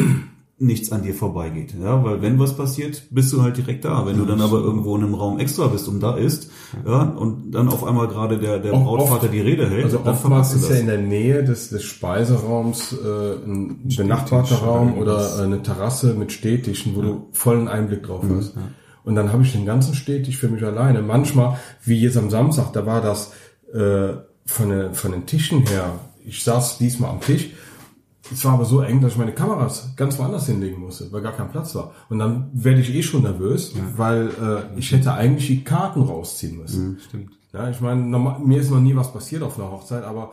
Speaker 2: nichts an dir vorbeigeht. Ja, weil wenn was passiert, bist du halt direkt da. Wenn du dann aber irgendwo in einem Raum extra bist und da ist, ja, und dann auf einmal gerade der, der
Speaker 3: Auch
Speaker 2: Brautvater
Speaker 3: oft-
Speaker 2: die Rede hält,
Speaker 3: Also oftmals ist ja in der Nähe des, des Speiseraums äh, ein benachbarter
Speaker 1: oder
Speaker 3: Raum oder eine Terrasse mit Stehtischen, wo du vollen Einblick drauf hast. Und dann habe ich den ganzen Stehtisch für mich alleine. Manchmal, wie jetzt am Samstag, da war das äh, von, den, von den Tischen her, ich saß diesmal am Tisch, es war aber so eng, dass ich meine Kameras ganz woanders hinlegen musste, weil gar kein Platz war. Und dann werde ich eh schon nervös, weil äh, ich hätte eigentlich die Karten rausziehen müssen.
Speaker 1: Stimmt.
Speaker 3: Ja, ich meine, normal- mir ist noch nie was passiert auf einer Hochzeit, aber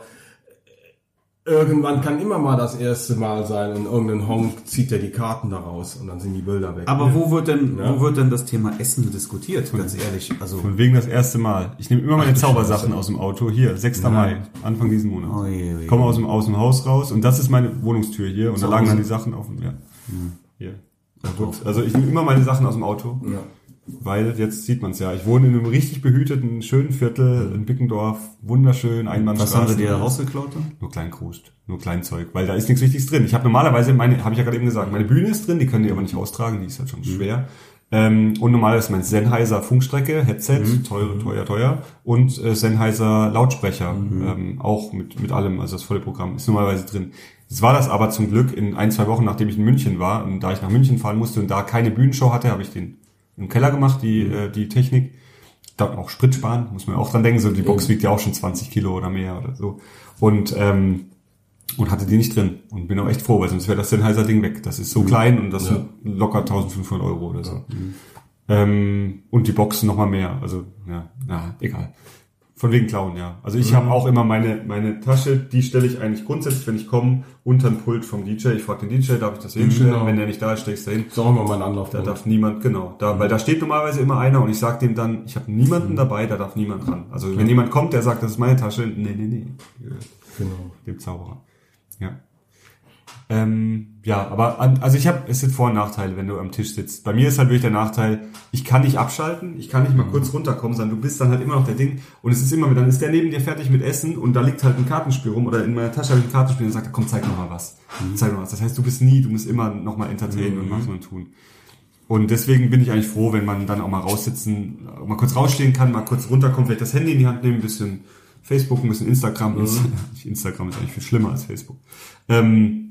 Speaker 3: irgendwann kann immer mal das erste Mal sein und irgendein Honk zieht ja die Karten da raus und dann sind die Bilder weg.
Speaker 2: Aber wo wird denn,
Speaker 3: Ja.
Speaker 2: wo wird denn das Thema Essen diskutiert? Ganz ehrlich, also.
Speaker 1: Von wegen das erste Mal. Ich nehme immer meine Zaubersachen aus dem Auto. Hier, 6. Mai, Anfang diesen Monats.
Speaker 2: Oh je, je.
Speaker 1: Komme aus dem, aus dem Haus raus und das ist meine Wohnungstür hier und da
Speaker 2: Zu
Speaker 1: lagen
Speaker 2: Hause?
Speaker 1: dann die Sachen auf dem, ja. Hier. Ja, gut. Also ich nehme immer meine Sachen aus dem Auto,
Speaker 3: ja.
Speaker 1: Weil jetzt sieht man es ja. Ich wohne in einem richtig behüteten, schönen Viertel in Bickendorf, wunderschön,
Speaker 2: Was
Speaker 1: Einbahnstraßen.
Speaker 2: haben sie dir rausgeklaut? dann?
Speaker 1: Nur Kleinkrust, nur Kleinzeug, weil da ist nichts Wichtiges drin. Ich habe normalerweise, meine, habe ich ja gerade eben gesagt, meine Bühne ist drin, die können die aber nicht raustragen, die ist halt schon schwer. Ähm, und normal ist mein Sennheiser Funkstrecke, Headset, teuer, teuer, teuer. Und äh, Sennheiser Lautsprecher, ähm, auch mit, mit allem, also das volle Programm, ist normalerweise drin. Es war das aber zum Glück in ein, zwei Wochen, nachdem ich in München war, und da ich nach München fahren musste und da keine Bühnenshow hatte, habe ich den im Keller gemacht, die, äh, die Technik. Da auch Sprit sparen, muss man auch dran denken. So die Box wiegt ja auch schon 20 Kilo oder mehr oder so. Und ähm, und hatte die nicht drin und bin auch echt froh, weil sonst wäre das Sennheiser Ding weg. Das ist so klein und das
Speaker 3: Ja.
Speaker 1: sind locker 1500 Euro oder so. Ähm, und die Boxen noch mal mehr. Also ja, na, egal. Von wegen Klauen, ja. Also ich habe auch immer meine, meine Tasche, die stelle ich eigentlich grundsätzlich, wenn ich komme, unter den Pult vom DJ. Ich frage den DJ, darf ich das hinstellen?
Speaker 3: Genau.
Speaker 1: Wenn der nicht da ist, stelle ich da hin.
Speaker 3: Ist auch immer mein Anlauf.
Speaker 1: Da darf niemand, genau. Da, weil da steht normalerweise immer einer und ich sage dem dann, ich habe niemanden dabei, da darf niemand ran. Also wenn jemand kommt, der sagt, das ist meine Tasche, nee, nee, nee.
Speaker 3: Genau.
Speaker 1: Dem Zauberer. Ja. Ähm, ja, aber an, also ich habe, es sind Vor- und Nachteile, wenn du am Tisch sitzt. Bei mir ist halt wirklich der Nachteil, ich kann nicht abschalten, ich kann nicht mal kurz runterkommen, sondern du bist dann halt immer noch der Ding und es ist immer, dann ist der neben dir fertig mit Essen und da liegt halt ein Kartenspiel rum oder in meiner Tasche habe ich ein Kartenspiel und sagt, komm, zeig noch mal was. Zeig noch was. Das heißt, du bist nie, du musst immer noch mal entertainen und machen und tun. Und deswegen bin ich eigentlich froh, wenn man dann auch mal raussitzen, mal kurz rausstehen kann, mal kurz runterkommt, vielleicht das Handy in die Hand nehmen, ein bisschen Facebook, ein bisschen Instagram. Ist, [LAUGHS] Instagram ist eigentlich viel schlimmer als Facebook. Ähm,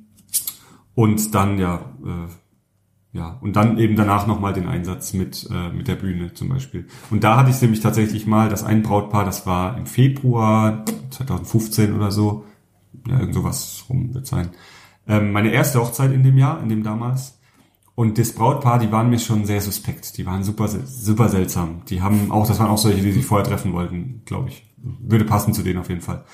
Speaker 1: und dann ja, äh, ja, und dann eben danach nochmal den Einsatz mit, äh, mit der Bühne zum Beispiel. Und da hatte ich nämlich tatsächlich mal, das ein Brautpaar, das war im Februar 2015 oder so, ja, irgend sowas rum wird sein. Ähm, meine erste Hochzeit in dem Jahr, in dem damals. Und das Brautpaar, die waren mir schon sehr suspekt. Die waren super, super seltsam. Die haben auch, das waren auch solche, die sich vorher treffen wollten, glaube ich. Würde passen zu denen auf jeden Fall.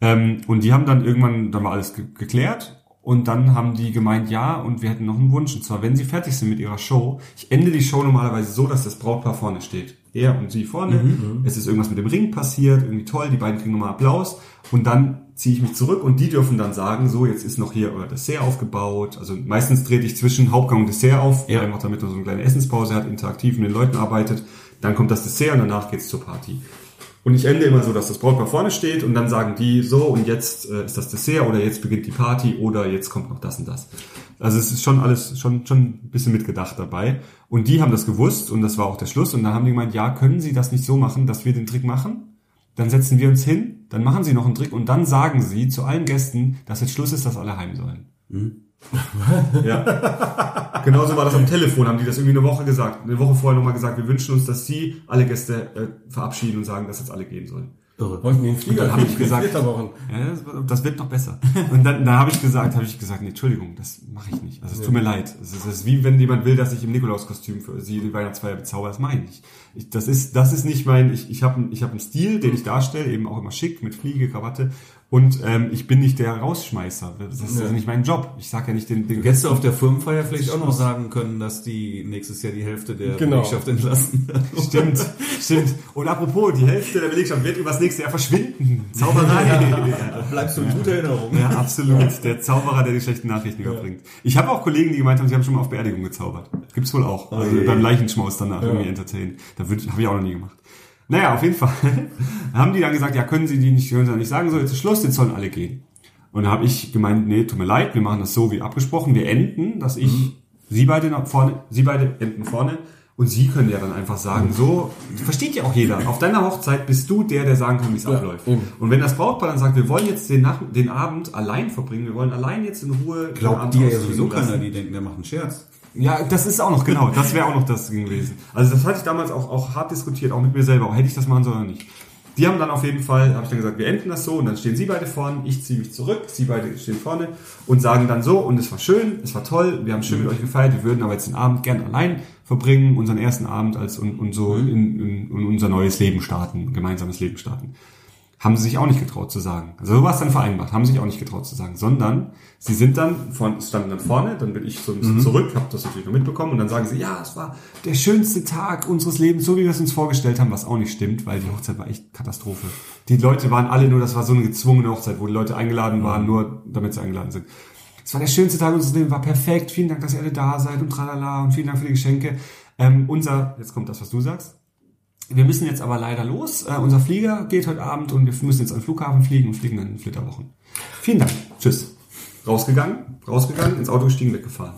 Speaker 1: Ähm, und die haben dann irgendwann dann mal alles ge geklärt. Und dann haben die gemeint, ja, und wir hätten noch einen Wunsch. Und zwar, wenn sie fertig sind mit ihrer Show, ich ende die Show normalerweise so, dass das Brautpaar vorne steht. Er und sie vorne. Es ist irgendwas mit dem Ring passiert, irgendwie toll, die beiden kriegen nochmal Applaus. Und dann ziehe ich mich zurück und die dürfen dann sagen, so, jetzt ist noch hier euer Dessert aufgebaut. Also meistens trete ich zwischen Hauptgang und Dessert auf,
Speaker 2: Ja.
Speaker 1: einfach damit man so eine kleine Essenspause hat, interaktiv mit den Leuten arbeitet. Dann kommt das Dessert und danach geht's zur Party. Und ich ende immer so, dass das Brautpaar vorne steht und dann sagen die so und jetzt äh, ist das Dessert oder jetzt beginnt die Party oder jetzt kommt noch das und das. Also es ist schon alles schon schon ein bisschen mitgedacht dabei und die haben das gewusst und das war auch der Schluss und dann haben die gemeint, ja, können Sie das nicht so machen, dass wir den Trick machen? Dann setzen wir uns hin, dann machen Sie noch einen Trick und dann sagen Sie zu allen Gästen, dass jetzt Schluss ist, dass alle heim sollen. [LAUGHS] Ja. Genauso war das am Telefon, haben die das irgendwie eine Woche gesagt. Eine Woche vorher nochmal gesagt, wir wünschen uns, dass Sie alle Gäste äh, verabschieden und sagen, dass jetzt alle gehen sollen.
Speaker 2: Irre.
Speaker 3: Wollten den Flieger
Speaker 1: dann hab ich gesagt-. Ja, das, wird noch besser. Und dann, dann habe ich gesagt, habe ich gesagt, nee, Entschuldigung, das mache ich nicht. Also es tut mir leid. Es ist, ist wie wenn jemand will, dass ich im Nikolauskostüm für sie die Weihnachtsfeier bezauber. Das mache ich. Ich, das ist, das ist nicht mein. Ich, ich habe, ich habe einen Stil, den ich darstelle, eben auch immer schick mit Fliege, Krawatte. Und ähm, ich bin nicht der Rausschmeißer. Das ist
Speaker 3: Ja.
Speaker 1: nicht mein Job. Ich sage ja nicht den, den
Speaker 2: Hättest du auf der Firmenfeier vielleicht auch noch sagen können, dass die nächstes Jahr die Hälfte der
Speaker 3: Genau.
Speaker 2: Belegschaft entlassen.
Speaker 1: Stimmt, stimmt. Und apropos, die Hälfte der Belegschaft wird übers nächste Jahr verschwinden. Zauberei.
Speaker 2: Bleibst du in guter Erinnerung.
Speaker 1: Ja, absolut. Der Zauberer, der die schlechten Nachrichten überbringt. Ich habe auch Kollegen, die gemeint haben, sie haben schon mal auf Beerdigung gezaubert. Gibt's wohl auch. Also
Speaker 2: je.
Speaker 1: beim Leichenschmaus danach irgendwie entertainen. Da habe ich auch noch nie gemacht. Naja, auf jeden Fall [LAUGHS] haben die dann gesagt, ja, können Sie die nicht, können Sie nicht sagen, so jetzt ist Schluss, jetzt sollen alle gehen. Und da habe ich gemeint, nee, tut mir leid, wir machen das so wie abgesprochen. Wir enden, dass ich, Sie beide nach vorne, Sie beide enden vorne. Und Sie können ja dann einfach sagen, so, versteht ja auch jeder. Auf deiner Hochzeit bist du der, der sagen kann, wie es abläuft.
Speaker 3: eben.
Speaker 1: Und wenn das Brautpaar dann sagt, wir wollen jetzt den, Nach den Abend allein verbringen, wir wollen allein jetzt in Ruhe
Speaker 2: Glaubt dir ja sowieso keiner, die denken, der macht einen Scherz.
Speaker 1: Ja, das ist auch noch, genau. Das wäre auch noch das gewesen. Also das hatte ich damals auch, auch hart diskutiert, auch mit mir selber. Auch hätte ich das machen sollen oder nicht. Die haben dann auf jeden Fall, habe ich dann gesagt, wir enden das so und dann stehen sie beide vorne, ich ziehe mich zurück, sie beide stehen vorne und sagen dann so, und es war schön, es war toll, wir haben schön mit euch gefeiert, wir würden aber jetzt den Abend gern allein verbringen, unseren ersten Abend als und, und so in, in, in unser neues Leben starten, gemeinsames Leben starten. Haben sie sich auch nicht getraut zu sagen. Also so war es dann vereinbart, haben sie sich auch nicht getraut zu sagen, sondern sie sind dann, von, standen dann vorne, dann bin ich so ein bisschen zurück, habe das natürlich noch mitbekommen und dann sagen sie, ja, es war der schönste Tag unseres Lebens, so wie wir es uns vorgestellt haben, was auch nicht stimmt, weil die Hochzeit war echt Katastrophe. Die Leute waren alle nur, das war so eine gezwungene Hochzeit, wo die Leute eingeladen waren, nur damit sie eingeladen sind. Es war der schönste Tag unseres Lebens, war perfekt, vielen Dank, dass ihr alle da seid und tralala und vielen Dank für die Geschenke. Ähm, unser, jetzt kommt das, was du sagst. Wir müssen jetzt aber leider los. Äh, unser Flieger geht heute Abend und wir müssen jetzt an den Flughafen fliegen und fliegen dann in Flitterwochen. Vielen Dank. Tschüss. Rausgegangen, rausgegangen, ins Auto gestiegen, weggefahren.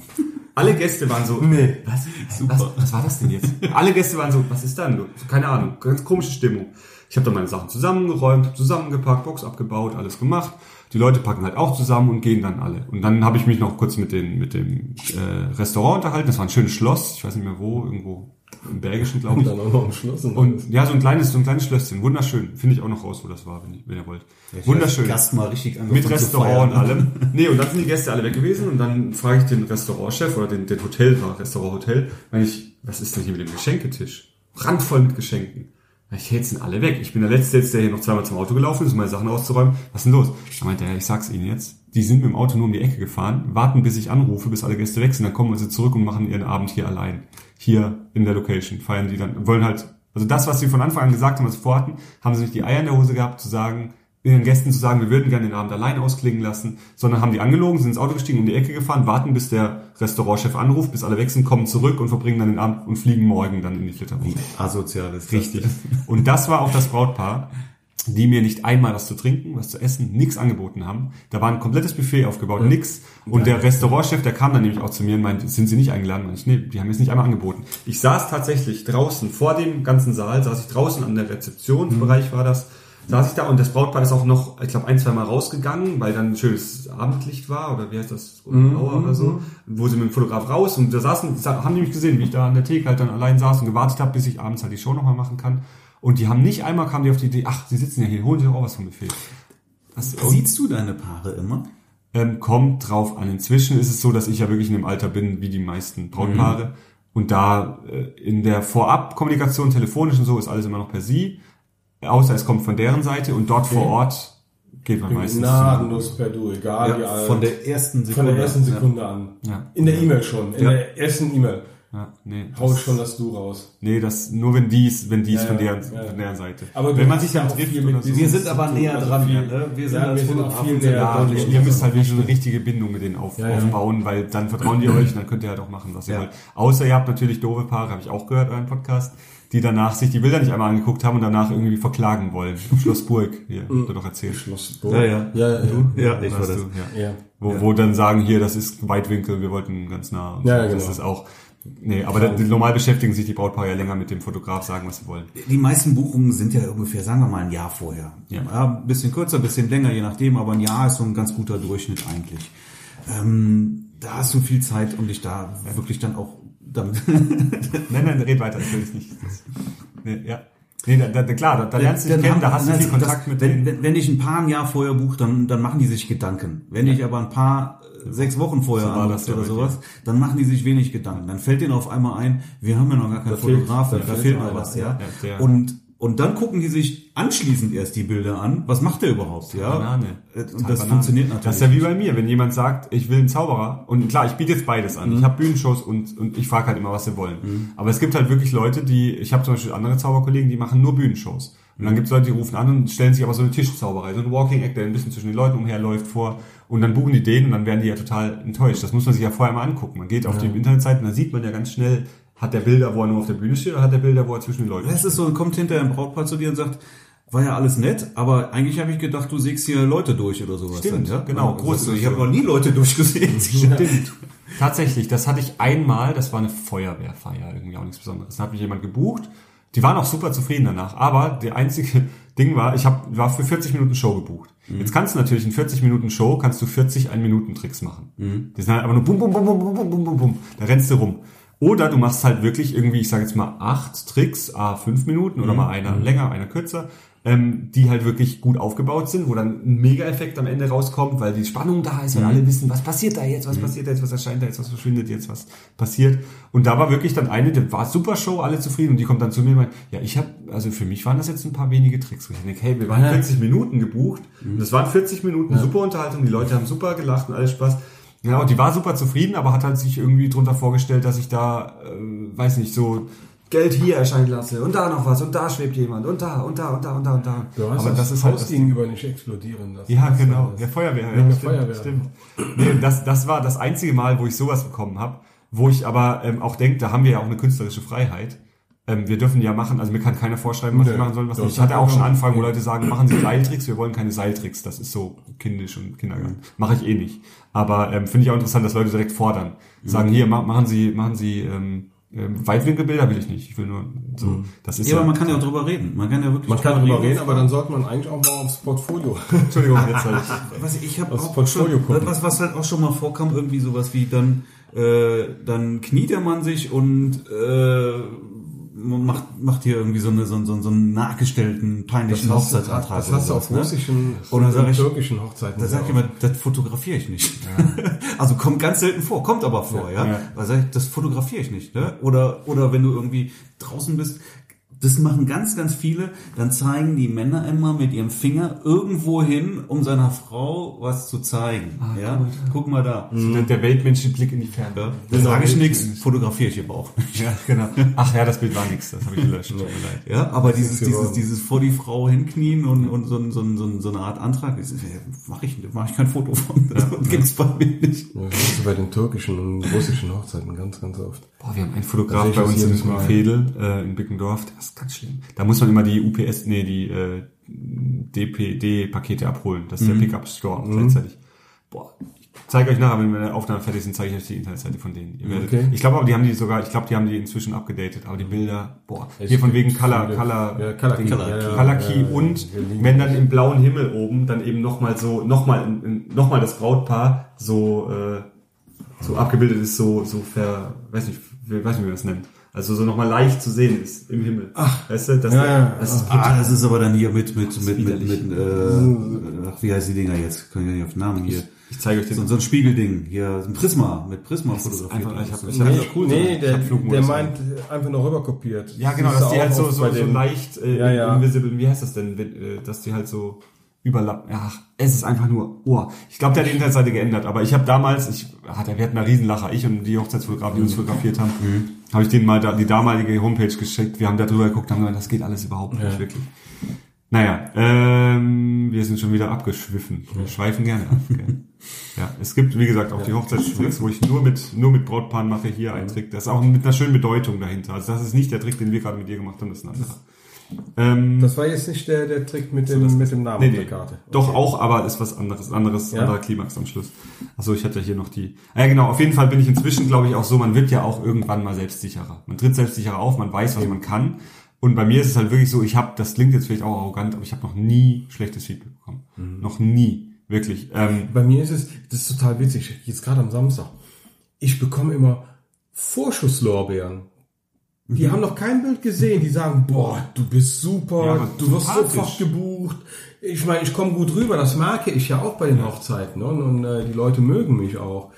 Speaker 1: Alle Gäste waren so,
Speaker 3: Nee.
Speaker 1: was, was, was war das denn jetzt? Alle Gäste waren so, was ist da denn? So, Keine Ahnung, ganz komische Stimmung. Ich habe dann meine Sachen zusammengeräumt, hab zusammengepackt, Box abgebaut, alles gemacht. Die Leute packen halt auch zusammen und gehen dann alle. Und dann habe ich mich noch kurz mit, den, mit dem äh, Restaurant unterhalten. Das war ein schönes Schloss, ich weiß nicht mehr wo, irgendwo im Bergischen, glaube [LAUGHS]
Speaker 3: Und
Speaker 1: ich.
Speaker 3: dann auch noch am Schluss.
Speaker 1: Und ja, so ein kleines, so ein kleines Schlösschen, wunderschön. Finde ich auch noch raus, wo das war, wenn, ihr- wenn ihr wollt. Wunderschön.
Speaker 2: Gast mal richtig
Speaker 1: Mit Restaurant und allem. [LAUGHS] Nee, und dann sind die Gäste alle weg gewesen und dann frage ich den Restaurantchef oder den, den Hotel, war Restaurant Hotel, meine ich, was ist denn hier mit dem Geschenketisch? Randvoll mit Geschenken. Ich jetzt sind alle weg. Ich bin der Letzte jetzt, der hier noch zweimal zum Auto gelaufen ist, um meine Sachen auszuräumen. Was ist denn los? Da meinte er, ich sag's Ihnen jetzt. Die sind mit dem Auto nur um die Ecke gefahren, warten, bis ich anrufe, bis alle Gäste weg sind, dann kommen sie zurück und machen ihren Abend hier allein. Hier in der Location. Feiern die dann, wollen halt, also das, was sie von Anfang an gesagt haben, was sie vorhatten, haben sie nicht die Eier in der Hose gehabt, zu sagen, ihren Gästen zu sagen, wir würden gerne den Abend allein ausklingen lassen, sondern haben die angelogen, sind ins Auto gestiegen, um die Ecke gefahren, warten, bis der Restaurantchef anruft, bis alle weg sind, kommen zurück und verbringen dann den Abend und fliegen morgen dann in die Flitterwoche.
Speaker 2: Asozial ist das.
Speaker 1: Richtig. Und das war auch das Brautpaar, die mir nicht einmal was zu trinken, was zu essen, nichts angeboten haben. Da war ein komplettes Buffet aufgebaut, nix. Und der Restaurantchef, der kam dann nämlich auch zu mir und meinte, sind Sie nicht eingeladen? Und ich, nee, die haben mir es nicht einmal angeboten. Ich saß tatsächlich draußen, vor dem ganzen Saal, saß ich draußen an der Rezeptionsbereich war das, saß ich da und das Brautpaar ist auch noch, ich glaube, ein, zwei Mal rausgegangen, weil dann ein schönes Abendlicht war oder wie heißt das, Blauer oder so, wo sie mit dem Fotograf raus und da saßen, haben die mich gesehen, wie ich da an der Theke halt dann allein saß und gewartet habe, bis ich abends halt die Show nochmal machen kann. Und die haben nicht einmal kamen die auf die Idee, ach, sie sitzen ja hier, holen Sie doch auch was vom Buffet. Das,
Speaker 2: Siehst du deine Paare immer?
Speaker 1: ähm, kommt drauf an. Inzwischen ist es so, dass ich ja wirklich in dem Alter bin, wie die meisten Brautpaare. Und da äh, in der Vorabkommunikation, telefonisch und so, ist alles immer noch per Sie. Außer es kommt von deren Seite und dort vor Ort geht man meistens.
Speaker 3: Gnadenlos per Du, egal wie
Speaker 2: Ja,
Speaker 3: alt.
Speaker 2: von der ersten
Speaker 3: von
Speaker 2: Sekunde.
Speaker 3: der ersten Sekunde an.
Speaker 1: Ja.
Speaker 3: In der E-Mail schon. In
Speaker 1: Ja.
Speaker 3: der ersten E-Mail.
Speaker 1: Ja, nee,
Speaker 3: Hau schon das Du raus.
Speaker 1: nee, das nur wenn dies, wenn dies
Speaker 3: Ja,
Speaker 1: von deren,
Speaker 3: ja,
Speaker 1: von deren Seite.
Speaker 3: Aber du
Speaker 1: wenn man sich dann
Speaker 3: ja
Speaker 1: trifft so.
Speaker 2: Wir sind aber näher
Speaker 3: Also
Speaker 2: dran,
Speaker 3: viel-
Speaker 2: ne? Wir sind
Speaker 3: ja, wir sind auch viel näher
Speaker 1: Ja,
Speaker 3: dran.
Speaker 1: ihr, ihr müsst halt wirklich eine richtige Bindung mit denen auf,
Speaker 3: Ja, ja.
Speaker 1: aufbauen, weil dann vertrauen [CLEARS THROAT] die euch und dann könnt ihr halt auch machen, was ihr
Speaker 2: Ja.
Speaker 1: wollt. Außer ihr habt natürlich doofe Paare, habe ich auch gehört, euren Podcast, die danach sich die Bilder nicht einmal angeguckt haben und danach irgendwie verklagen wollen. Auf Schloss Burg, hier, habt ihr doch erzählt.
Speaker 3: Schlossburg.
Speaker 2: Ja, ja.
Speaker 3: Ja, ja.
Speaker 2: Ja, ich war das.
Speaker 1: du, ja.
Speaker 3: ja.
Speaker 1: Wo, wo dann sagen, hier, das ist Weitwinkel, wir wollten ganz nah. Und
Speaker 3: Ja,
Speaker 1: so.
Speaker 3: ja,
Speaker 1: Das
Speaker 3: genau.
Speaker 1: ist auch, nee, aber da, normal beschäftigen sich die Brautpaare ja länger mit dem Fotograf, sagen, was sie wollen.
Speaker 2: Die meisten Buchungen sind ja ungefähr, sagen wir mal, ein Jahr vorher.
Speaker 1: Ja.
Speaker 2: ein bisschen kürzer, ein bisschen länger, je nachdem, aber ein Jahr ist so ein ganz guter Durchschnitt eigentlich. Ähm, da hast du viel Zeit, um dich da wirklich dann auch damit. [LAUGHS]
Speaker 1: Nein, nein, red weiter, ich will es nicht. Das, nee, ja. Nee, da, da, klar, da, da lernst du dich kennen, da hast du viel Kontakt
Speaker 2: das,
Speaker 1: mit
Speaker 2: wenn,
Speaker 1: denen.
Speaker 2: wenn, wenn ich ein Paar ein Jahr vorher buche, dann, dann machen die sich Gedanken. Wenn ich aber ein paar sechs Wochen vorher
Speaker 1: So das ja
Speaker 2: oder sowas, dann machen die sich wenig Gedanken. Dann fällt denen auf einmal ein, wir haben ja noch gar keinen
Speaker 3: fehlt-
Speaker 2: Fotografen,
Speaker 3: da
Speaker 2: da,
Speaker 3: fehlt
Speaker 2: fehlt
Speaker 3: noch
Speaker 2: mal was, ja.
Speaker 1: ja,
Speaker 2: und und dann gucken die sich anschließend erst die Bilder an. Was macht der überhaupt? Ja,
Speaker 1: Banane.
Speaker 2: Äh, Und das
Speaker 1: Banane.
Speaker 2: funktioniert natürlich.
Speaker 1: Das ist ja wie bei mir, wenn jemand sagt, ich will einen Zauberer und klar, ich biete jetzt beides an.
Speaker 2: Mhm.
Speaker 1: Ich habe Bühnenshows und, und ich frage halt immer, was sie wollen. Aber es gibt halt wirklich Leute, die, ich habe zum Beispiel andere Zauberkollegen, die machen nur Bühnenshows. Und dann gibt es Leute, die rufen an und stellen sich aber so eine Tischzauberei, so ein Walking Act, der ein bisschen zwischen den Leuten umherläuft vor und dann buchen die den und dann werden die ja total enttäuscht. Das muss man sich ja vorher mal angucken. Man geht auf die Internetseite und da sieht man ja ganz schnell, hat der Bilder, wo er nur auf der Bühne steht oder hat der Bilder, wo er zwischen den Leuten
Speaker 2: Es ist so, kommt hinterher ein Brautpaar zu dir und sagt, war ja alles nett, aber eigentlich habe ich gedacht, du sägst hier Leute durch oder sowas.
Speaker 1: Stimmt,
Speaker 2: dann, ja?
Speaker 1: genau,
Speaker 2: Groß,
Speaker 1: groß
Speaker 2: so,
Speaker 1: ist
Speaker 2: ich habe noch nie Leute durchgesehen. [LAUGHS]
Speaker 1: Stimmt. Tatsächlich, das hatte ich einmal, das war eine Feuerwehrfeier, irgendwie auch nichts Besonderes. Da hat mich jemand gebucht. Die waren auch super zufrieden danach. Aber der einzige [LAUGHS] Ding war, ich hab, war für 40 Minuten Show gebucht. Jetzt kannst du natürlich in 40 Minuten Show, kannst du 40 Ein-Minuten-Tricks machen. Die sind halt aber nur bum, bum, bum, bum, bum, bum, bum, bum, bum. Da rennst du rum. Oder du machst halt wirklich irgendwie, ich sage jetzt mal acht Tricks, a fünf Minuten oder mal einer länger, einer kürzer, ähm, die halt wirklich gut aufgebaut sind, wo dann ein Mega-Effekt am Ende rauskommt, weil die Spannung da ist, weil alle wissen, was passiert da jetzt, was passiert da jetzt, was erscheint da jetzt, was verschwindet jetzt, was passiert. Und da war wirklich dann eine, die war super Show, alle zufrieden und die kommt dann zu mir und meint, ja, ich habe, also für mich waren das jetzt ein paar wenige Tricks. Und ich denke, hey, wir waren 40 Minuten gebucht, und das waren 40 Minuten super Unterhaltung, die Leute haben super gelacht und alles Spaß. Ja, und die war super zufrieden, aber hat halt sich irgendwie drunter vorgestellt, dass ich da, äh, weiß nicht, so Geld hier erscheinen lasse und da noch was und da schwebt jemand und da und da und da und da und da.
Speaker 3: Du hast
Speaker 1: aber
Speaker 3: das,
Speaker 1: das ist halt
Speaker 3: Haus
Speaker 1: das
Speaker 3: gegenüber nicht explodieren lassen.
Speaker 1: ja, genau.
Speaker 3: war
Speaker 1: Der. Feuerwehr.
Speaker 3: Ja, der
Speaker 1: stimmt,
Speaker 3: Feuerwehr.
Speaker 1: Stimmt. Nee, das, das war das einzige Mal, wo ich sowas bekommen habe, wo ich aber ähm, auch denke, da haben wir ja auch eine künstlerische Freiheit. Ähm, wir dürfen ja machen, also mir kann keiner vorschreiben, was
Speaker 3: Nee,
Speaker 1: wir machen sollen, was nicht. Ich hatte
Speaker 3: hat
Speaker 1: auch schon Anfragen, wo Leute sagen, machen Sie Seiltricks, wir wollen keine Seiltricks. Das ist so kindisch und Kindergarten. Mache ich eh nicht. Aber ähm, finde ich auch interessant, dass Leute direkt fordern. Sagen, hier, ma machen Sie, machen Sie ähm, Weitwinkelbilder will ich nicht. Ich will nur so. Das ist
Speaker 2: Ja, aber man kann ja auch drüber reden. Man kann ja wirklich
Speaker 3: Man kann
Speaker 2: drüber
Speaker 3: darüber reden, aber dann sollte man eigentlich auch mal aufs Portfolio. [LAUGHS]
Speaker 1: Entschuldigung, jetzt halt ich. [LAUGHS]
Speaker 2: Was ich habe
Speaker 3: Aufs
Speaker 2: auch
Speaker 3: Portfolio
Speaker 2: schon,
Speaker 3: gucken.
Speaker 2: was was halt auch schon mal vorkam, irgendwie sowas wie dann äh, dann kniet der Mann sich und äh, macht macht hier irgendwie so eine so, so, so einen nachgestellten peinlichen Hochzeitsantrag.
Speaker 3: das
Speaker 2: oder
Speaker 3: hast du auf
Speaker 2: ne?
Speaker 3: russischen
Speaker 2: Oder
Speaker 3: und
Speaker 2: sag ich-
Speaker 3: türkischen Hochzeiten.
Speaker 2: Da
Speaker 3: sehr
Speaker 2: sag ich
Speaker 3: oft.
Speaker 2: immer, das fotografiere ich nicht. [LAUGHS] also kommt ganz selten vor, kommt aber vor, ja.
Speaker 1: Ja.
Speaker 2: Weil sag ich, das fotografiere ich nicht, ne? Oder oder wenn du irgendwie draußen bist, Das machen ganz, ganz viele. Dann zeigen die Männer immer mit ihrem Finger irgendwo hin, um seiner Frau was zu zeigen. ja, guck mal da.
Speaker 1: Der, der weltmenschliche Blick in die Ferne.
Speaker 2: Ja, da sage ich nichts, fotografiere ich aber auch nicht.
Speaker 1: Ja, genau. Ach ja, das Bild war nix, das habe ich gelöscht. Tut mir leid.
Speaker 2: Ja, aber dieses, dieses, dieses vor die Frau hinknien und, und so, ein- so, so, so eine Art Antrag, mache ich, mach ich kein Foto von. Das gibt's bei mir nicht.
Speaker 3: Ja, Das ist bei den türkischen und russischen Hochzeiten ganz, ganz oft.
Speaker 1: Boah, wir haben einen Fotograf bei uns
Speaker 3: Mal.
Speaker 1: Fedel äh, in Bickendorf, das ist ganz schlimm. Da muss man immer die UPS, nee, die äh, DPD-Pakete abholen. Das ist der Pickup-Store gleichzeitig. Boah, ich zeige euch nachher, wenn wir Aufnahme fertig sind, zeige ich euch die Internetseite von denen.
Speaker 3: Okay.
Speaker 1: Ich glaube aber, die haben die sogar, ich glaube, die haben die inzwischen abgedatet, aber die Bilder, boah,
Speaker 3: Es
Speaker 1: hier von wegen Color, Color,
Speaker 3: ja, Color Key,
Speaker 1: Color Key
Speaker 3: ja, ja,
Speaker 1: und wenn dann im blauen Himmel oben dann eben nochmal so, nochmal, nochmal das Brautpaar so, äh, so abgebildet ist, so, so ver, weiß nicht, weiß nicht, wie man das nennt. Also so nochmal leicht zu sehen ist im Himmel. Ach, weißt du, das,
Speaker 3: Ja, ja,
Speaker 1: das ist
Speaker 2: Ah, das ist aber dann hier mit, mit, mit, mit, mit, äh, ach, wie heißt die Dinger jetzt? Kann ich gar nicht auf den Namen hier.
Speaker 1: Ich zeige euch den.
Speaker 2: So, so ein Spiegelding, hier, ein Prisma, mit Prisma
Speaker 1: ist
Speaker 2: fotografiert.
Speaker 1: einfach- ich hab-
Speaker 2: Das
Speaker 1: ich
Speaker 2: ist
Speaker 1: hab-
Speaker 3: Nee,
Speaker 1: doch cool,
Speaker 3: nee der, der meint einfach nur rüberkopiert.
Speaker 1: ja, genau,
Speaker 3: Das
Speaker 1: dass
Speaker 3: ist
Speaker 1: die halt so, so, so leicht äh,
Speaker 3: Ja, ja.
Speaker 1: invisible, wie heißt das denn, wenn, äh, dass die halt so überlappen. Ach, es ist einfach nur, oh. Ich glaube, der hat die Internetseite geändert, aber ich habe damals, ich hatte, wir hatten einen Riesenlacher, ich und die Hochzeitsfotografen, die uns fotografiert haben, habe ich denen mal da, die damalige Homepage geschickt, wir haben da drüber geguckt, haben gesagt, das geht alles überhaupt nicht, wirklich. Naja, ähm, wir sind schon wieder abgeschwiffen. Wir schweifen gerne ab. Gell? Ja, es gibt, wie gesagt, auch die Hochzeitstricks, wo ich nur mit, nur mit Brautpaaren mache, hier einen Trick. Das ist auch mit einer schönen Bedeutung dahinter. Also das ist nicht der Trick, den wir gerade mit dir gemacht haben, das ist ein anderer. Ähm,
Speaker 3: Das war jetzt nicht der, der Trick mit dem, mit dem Namen
Speaker 1: nee, nee.
Speaker 3: der Karte.
Speaker 1: Doch auch, aber ist was anderes, anderes,
Speaker 3: Ja?
Speaker 1: anderer Klimax am Schluss. Achso, ich hatte ja hier noch die. Ah, Ja, genau, auf jeden Fall bin ich inzwischen, glaube ich, auch so, man wird ja auch irgendwann mal selbstsicherer. Man tritt selbstsicherer auf, man weiß, was man kann. Und bei mir ist es halt wirklich so, ich habe, das klingt jetzt vielleicht auch arrogant, aber ich habe noch nie schlechtes Feedback bekommen.
Speaker 3: Mhm.
Speaker 1: Noch nie. Wirklich. Ähm,
Speaker 3: Bei mir ist es, das ist total witzig, jetzt gerade am Samstag. Ich bekomme immer Vorschusslorbeeren. Die haben noch kein Bild gesehen, die sagen, boah, du bist super,
Speaker 1: Ja,
Speaker 3: du wirst sofort gebucht. Ich meine, ich komme gut rüber, das merke ich ja auch bei den Hochzeiten. Ne? Und, äh, die Leute mögen mich auch.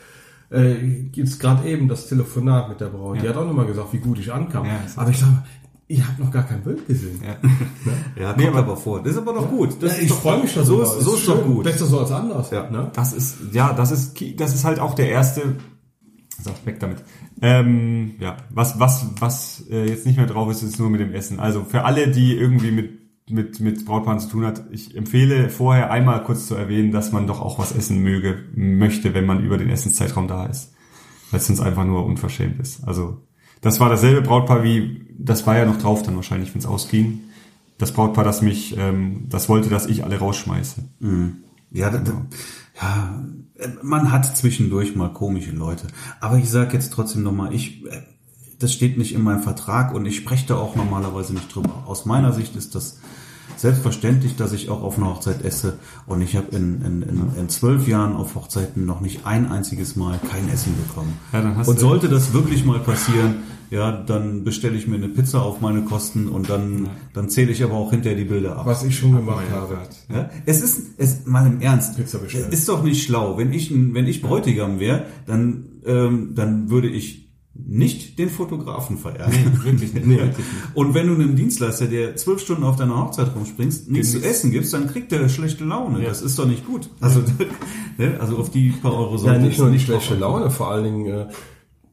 Speaker 3: Äh, jetzt gerade eben das Telefonat mit der Braut, die hat auch nochmal gesagt, wie gut ich ankam.
Speaker 1: Ja,
Speaker 3: aber ich sage, ihr habt noch gar kein Bild gesehen.
Speaker 2: Ja, [LAUGHS] kommt
Speaker 1: Nee, aber-
Speaker 2: aber vor. Das ist aber doch gut. Das
Speaker 3: Ja, ich freue mich schon
Speaker 2: So ist, so ist doch
Speaker 3: schön.
Speaker 2: gut.
Speaker 3: Besser so als anders.
Speaker 2: Ja.
Speaker 3: Ne?
Speaker 1: Das ist, ja, das ist, das ist halt auch der erste, so, weg damit. Ähm, ja, was, was, was äh, jetzt nicht mehr drauf ist, ist nur mit dem Essen. Also für alle, die irgendwie mit, mit, mit Brautpaaren zu tun hat, ich empfehle vorher einmal kurz zu erwähnen, dass man doch auch was essen möge, möchte, wenn man über den Essenszeitraum da ist. Weil es sonst einfach nur unverschämt ist. Also, das war dasselbe Brautpaar wie, das war ja noch drauf dann wahrscheinlich, wenn es ausging. Das Brautpaar, das mich, ähm, das wollte, dass ich alle rausschmeiße.
Speaker 2: Ja, da, da, ja, man hat zwischendurch mal komische Leute. Aber ich sage jetzt trotzdem nochmal, ich, äh, das steht nicht in meinem Vertrag und ich spreche da auch normalerweise nicht drüber. Aus meiner Sicht ist das selbstverständlich, dass ich auch auf einer Hochzeit esse und ich habe in, in, in, in zwölf Jahren auf Hochzeiten noch nicht ein einziges Mal kein Essen bekommen.
Speaker 1: Ja, dann hast
Speaker 2: und
Speaker 1: du-
Speaker 2: sollte das wirklich mal passieren, ja, dann bestelle ich mir eine Pizza auf meine Kosten und dann, dann zähle ich aber auch hinterher die Bilder ab.
Speaker 3: Was ich schon gemacht habe.
Speaker 2: Ja? Es ist, es, mal im Ernst.
Speaker 3: Pizza bestellen.
Speaker 2: Es ist doch nicht schlau. Wenn ich, wenn ich Bräutigam wäre, dann, ähm, dann würde ich nicht den Fotografen verehren.
Speaker 1: Wirklich nicht. Wirklich nicht.
Speaker 2: Und wenn du einem Dienstleister, der zwölf Stunden auf deiner Hochzeit rumspringst, nichts zu essen gibst, dann kriegt der schlechte Laune.
Speaker 1: Ja.
Speaker 2: Das ist doch nicht gut. Also, [LAUGHS] ne? also auf die paar Euro
Speaker 3: Ja,
Speaker 2: sollte
Speaker 3: nicht
Speaker 2: es
Speaker 3: nur die
Speaker 2: nicht
Speaker 3: schlechte Laune, vor allen Dingen, äh,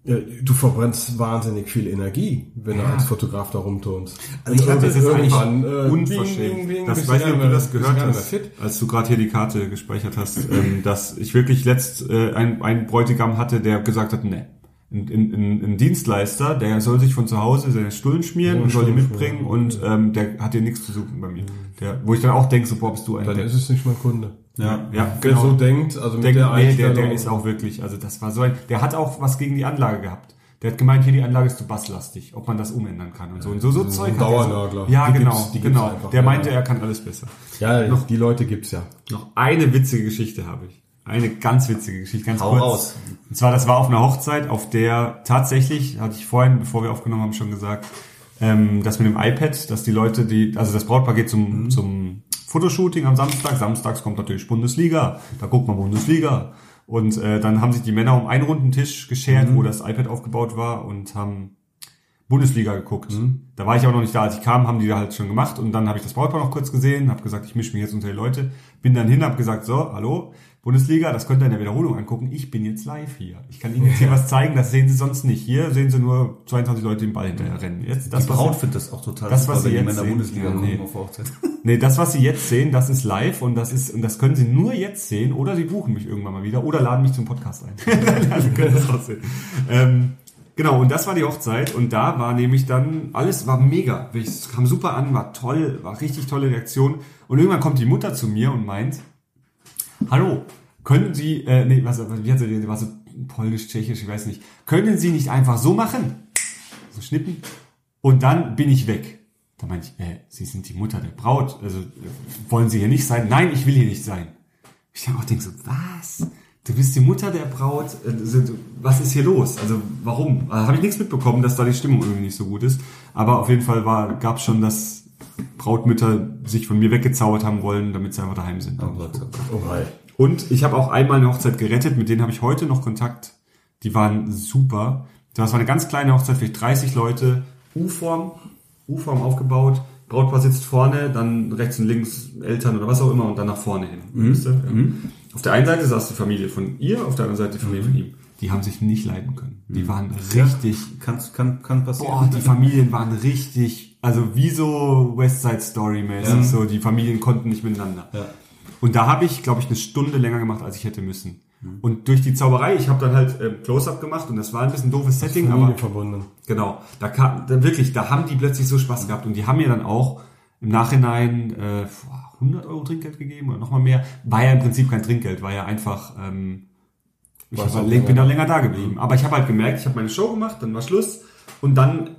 Speaker 3: äh, du verbrennst wahnsinnig viel Energie, wenn du als Fotograf da rumturnst.
Speaker 2: Also ich hatte-
Speaker 1: Das ist
Speaker 3: irgendwann, äh,
Speaker 1: unverschämt.
Speaker 3: bing, bing, bing,
Speaker 1: das weiß
Speaker 3: du
Speaker 1: nicht, ob du
Speaker 3: nicht
Speaker 1: das gehört hast,
Speaker 3: nicht
Speaker 1: als du gerade hier die Karte gespeichert hast, ähm, dass ich wirklich letzt äh, ein, ein Bräutigam hatte, der gesagt hat, ne. Ein, ein, ein, Dienstleister, der soll sich von zu Hause seine Stullen schmieren
Speaker 3: Ja,
Speaker 1: und soll die mitbringen und ähm, der hat dir nichts zu suchen bei mir. Der, wo ich dann auch denke, so boah, bist du ein
Speaker 3: Dann
Speaker 1: Depp.
Speaker 3: ist es nicht mein Kunde.
Speaker 1: Ja, ja,
Speaker 3: Wer
Speaker 1: genau.
Speaker 3: so denkt, also mit
Speaker 1: der,
Speaker 3: der
Speaker 1: nee, der, der ist auch wirklich, also das war so ein, der hat auch was gegen die Anlage gehabt. Der hat gemeint, hier die Anlage ist zu basslastig, ob man das umändern kann und so. Und so, so Zeug. hat er. So. Ja,
Speaker 3: Die
Speaker 1: genau,
Speaker 3: gibt's- die gibt's
Speaker 1: genau.
Speaker 3: einfach,
Speaker 1: Der
Speaker 3: ja.
Speaker 1: meinte, er kann alles besser.
Speaker 3: Ja, die Leute gibt's ja.
Speaker 1: Noch eine witzige Geschichte habe ich. Eine ganz witzige Geschichte, ganz
Speaker 2: Hau
Speaker 1: kurz.
Speaker 2: raus.
Speaker 1: Und zwar, das war auf einer Hochzeit, auf der tatsächlich, hatte ich vorhin, bevor wir aufgenommen haben, schon gesagt, ähm, das mit dem iPad, dass die Leute, die, also das Brautpaar geht zum,
Speaker 2: Mhm.
Speaker 1: zum Fotoshooting am Samstag. Samstags kommt natürlich Bundesliga. Da guckt man Bundesliga. Und äh, dann haben sich die Männer um einen runden Tisch geschert,
Speaker 2: Mhm.
Speaker 1: wo das iPad aufgebaut war und haben Bundesliga geguckt. Da war ich auch noch nicht da, als ich kam, haben die da halt schon gemacht und dann habe ich das Brautpaar noch kurz gesehen, habe gesagt, ich mische mich jetzt unter die Leute, bin dann hin, habe gesagt, so, hallo, Bundesliga, das könnt ihr in der Wiederholung angucken. Ich bin jetzt live hier. Ich kann Ihnen jetzt hier was zeigen, das sehen Sie sonst nicht. Hier sehen Sie nur 22 Leute den Ball hinterher rennen. Jetzt, das,
Speaker 2: Die Braut
Speaker 1: Sie-
Speaker 2: findet das auch total
Speaker 1: Das, was Sie jetzt
Speaker 2: Männer
Speaker 1: sehen,
Speaker 2: Bundesliga
Speaker 1: nee.
Speaker 2: auf Hochzeit. [LAUGHS]
Speaker 1: Nee, das, was Sie jetzt sehen, das ist live und das ist, und das können Sie nur jetzt sehen oder Sie buchen mich irgendwann mal wieder oder laden mich zum Podcast ein. [LAUGHS] also können das auch sehen. Ähm, genau, und das war die Hochzeit und da war nämlich dann, alles war mega. Es kam super an, war toll, war richtig tolle Reaktion und irgendwann kommt die Mutter zu mir und meint, hallo, können Sie, äh, nee, was, wie hat sie, war so polnisch, tschechisch, ich weiß nicht, können Sie nicht einfach so machen? So schnippen und dann bin ich weg. Da meinte ich, äh, Sie sind die Mutter der Braut, also äh, wollen Sie hier nicht sein? Nein, ich will hier nicht sein. Ich dann auch denke so, was? Du bist die Mutter der Braut, äh, was ist hier los? Also warum? Also, Habe ich nichts mitbekommen, dass da die Stimmung irgendwie nicht so gut ist. Aber auf jeden Fall gab schon, dass Brautmütter sich von mir weggezaubert haben wollen, damit sie einfach daheim sind.
Speaker 2: Oh Gott, oh Gott.
Speaker 3: Oh, hi.
Speaker 1: Und ich habe auch einmal eine Hochzeit gerettet, mit denen habe ich heute noch Kontakt. Die waren super. Das war eine ganz kleine Hochzeit, vielleicht 30 Leute, U-Form, U-Form aufgebaut. Brautpaar sitzt vorne, dann rechts und links Eltern oder was auch immer und dann nach vorne hin. Wisst ihr? Ja. Auf der einen Seite saß die Familie von ihr, auf der anderen Seite die Familie von ihm. Die haben sich nicht leiden können. Die waren richtig
Speaker 2: Kann, kann, kann passieren.
Speaker 1: Boah, die Familien waren richtig, also wie so West Side Story mäßig,
Speaker 2: Ja.
Speaker 1: so die Familien konnten nicht miteinander.
Speaker 2: Ja.
Speaker 1: Und da habe ich, glaube ich, eine Stunde länger gemacht, als ich hätte müssen.
Speaker 2: Mhm.
Speaker 1: Und durch die Zauberei, ich habe dann halt äh, Close-Up gemacht und das war ein bisschen doofes Setting, aber
Speaker 3: Familie verbunden.
Speaker 1: genau, da kam, da wirklich, da haben die plötzlich so Spaß gehabt und die haben mir dann auch im Nachhinein äh, 100 Euro Trinkgeld gegeben oder nochmal mehr. War ja im Prinzip kein Trinkgeld, war ja einfach, ähm, ich hab halt, bin da. länger da geblieben. Aber ich habe halt gemerkt, ich habe meine Show gemacht, dann war Schluss und dann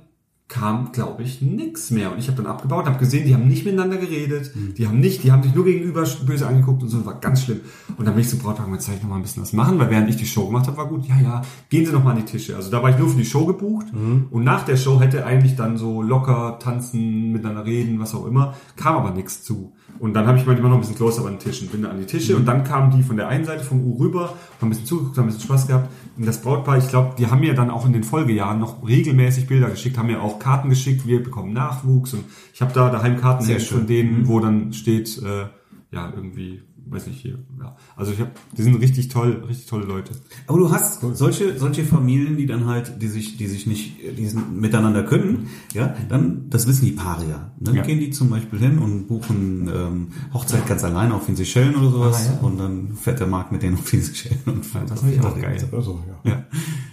Speaker 1: kam, glaube ich, nix mehr. Und ich habe dann abgebaut, habe gesehen, die haben nicht miteinander geredet, die haben nicht, die haben sich nur gegenüber böse angeguckt und so, war ganz schlimm. Und dann bin ich zum Brautpaar gemeint, soll ich noch mal ein bisschen was machen, weil während ich die Show gemacht habe, war gut, ja, ja, gehen Sie noch mal an die Tische. Also da war ich nur für die Show gebucht und nach der Show hätte eigentlich dann so locker tanzen, miteinander reden, was auch immer, kam aber nichts zu. Und dann habe ich manchmal noch ein bisschen closer an den Tischen, bin da an die Tische und dann kamen die von der einen Seite vom U rüber, haben ein bisschen zugeguckt, haben ein bisschen Spaß gehabt. Und das Brautpaar, ich glaube, die haben mir dann auch in den Folgejahren noch regelmäßig Bilder geschickt, haben mir auch Karten geschickt, wir bekommen Nachwuchs und ich habe da daheim Karten von denen, wo dann steht, äh, ja, irgendwie, weiß nicht, hier, ja. Also ich habe, die sind richtig toll, richtig tolle Leute.
Speaker 2: Aber du hast solche, solche Familien, die dann halt, die sich, die sich nicht, die sind miteinander können, ja, dann, das wissen die Paare ja. Dann
Speaker 1: Ja.
Speaker 2: gehen die zum Beispiel hin und buchen ähm, Hochzeit ganz alleine auf den Seychellen oder sowas
Speaker 1: Ah, ja.
Speaker 2: und dann fährt der Markt mit denen auf die Seychellen und fährt
Speaker 1: das finde ich
Speaker 2: die
Speaker 1: auch geil.
Speaker 3: Also, ja.
Speaker 1: Ja.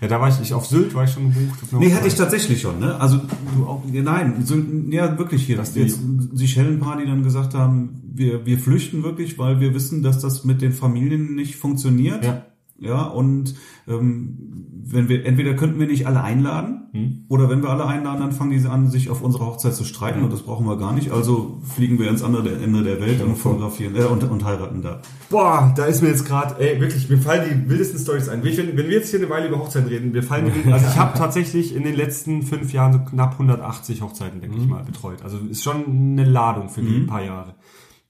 Speaker 1: Ja, da war ich, ich auf Sylt war ich schon gebucht.
Speaker 2: Nee, hatte ich tatsächlich schon, ne? Also du auch, nein, so, ja wirklich hier, dass
Speaker 1: die-
Speaker 2: jetzt Seychellenpaar, die dann gesagt haben, wir, wir flüchten wirklich, weil wir wissen, dass das mit den Familien nicht funktioniert.
Speaker 1: Ja.
Speaker 2: Ja, und ähm, wenn wir, entweder könnten wir nicht alle einladen,
Speaker 1: Hm.
Speaker 2: oder wenn wir alle einladen, dann fangen die an, sich auf unsere Hochzeit zu streiten und das brauchen wir gar nicht. Also fliegen wir ins andere Ende der Welt und fotografieren äh, und, und heiraten da.
Speaker 1: Boah, da ist mir jetzt gerade, ey, wirklich, mir fallen die wildesten Stories ein. Wenn, wenn wir jetzt hier eine Weile über Hochzeiten reden, wir fallen die, [LAUGHS] also ich habe tatsächlich in den letzten fünf Jahren so knapp 180 Hochzeiten, denke ich mal, betreut. Also ist schon eine Ladung für die paar Jahre.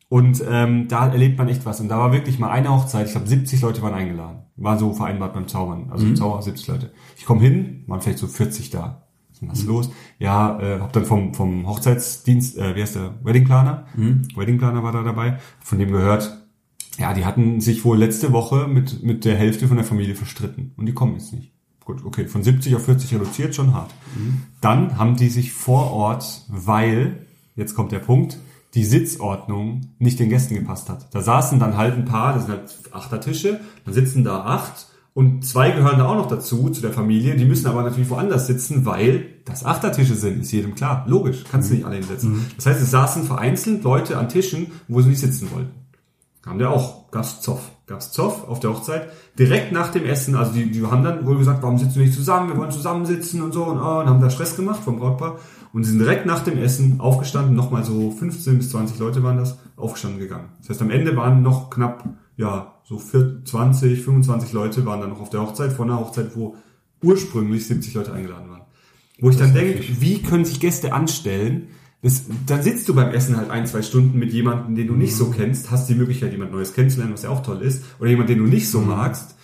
Speaker 1: Und ähm, da erlebt man echt was. Und da war wirklich mal eine Hochzeit, ich glaube 70 Leute waren eingeladen. War so vereinbart beim Zaubern. Also im Zauber 70 Leute. Ich komme hin, waren vielleicht so 40 da. Was ist denn was los? Ja, äh, hab dann vom, vom Hochzeitsdienst, äh, wie heißt der, Weddingplaner? Weddingplaner war da dabei. Von dem gehört, ja, die hatten sich wohl letzte Woche mit, mit der Hälfte von der Familie verstritten. Und die kommen jetzt nicht. Gut, okay, von 70 auf 40 reduziert, schon hart. Dann haben die sich vor Ort, weil, jetzt kommt der Punkt, die Sitzordnung nicht den Gästen gepasst hat. Da saßen dann halt ein paar, das sind halt Achtertische, dann sitzen da acht und zwei gehören da auch noch dazu, zu der Familie, die müssen aber natürlich woanders sitzen, weil das Achtertische sind, ist jedem klar. Logisch, kannst du nicht alle hinsetzen. Das heißt, es saßen vereinzelt Leute an Tischen, wo sie nicht sitzen wollten haben der auch, gab's Zoff. Gab's Zoff auf der Hochzeit. Direkt nach dem Essen, also die, die haben dann wohl gesagt, warum sitzen wir nicht zusammen? Wir wollen zusammensitzen und so und, oh, und haben da Stress gemacht vom Brautpaar. Und sie sind direkt nach dem Essen aufgestanden, nochmal so 15 bis 20 Leute waren das, aufgestanden gegangen. Das heißt, am Ende waren noch knapp, ja, so 4, 20, 25 Leute waren dann noch auf der Hochzeit, von einer Hochzeit, wo ursprünglich 70 Leute eingeladen waren. Wo ich dann denke, wie können sich Gäste anstellen? Das, dann sitzt du beim Essen halt ein, zwei Stunden mit jemandem, den du nicht so kennst, hast die Möglichkeit, jemand Neues kennenzulernen, was ja auch toll ist, oder jemand, den du nicht so magst.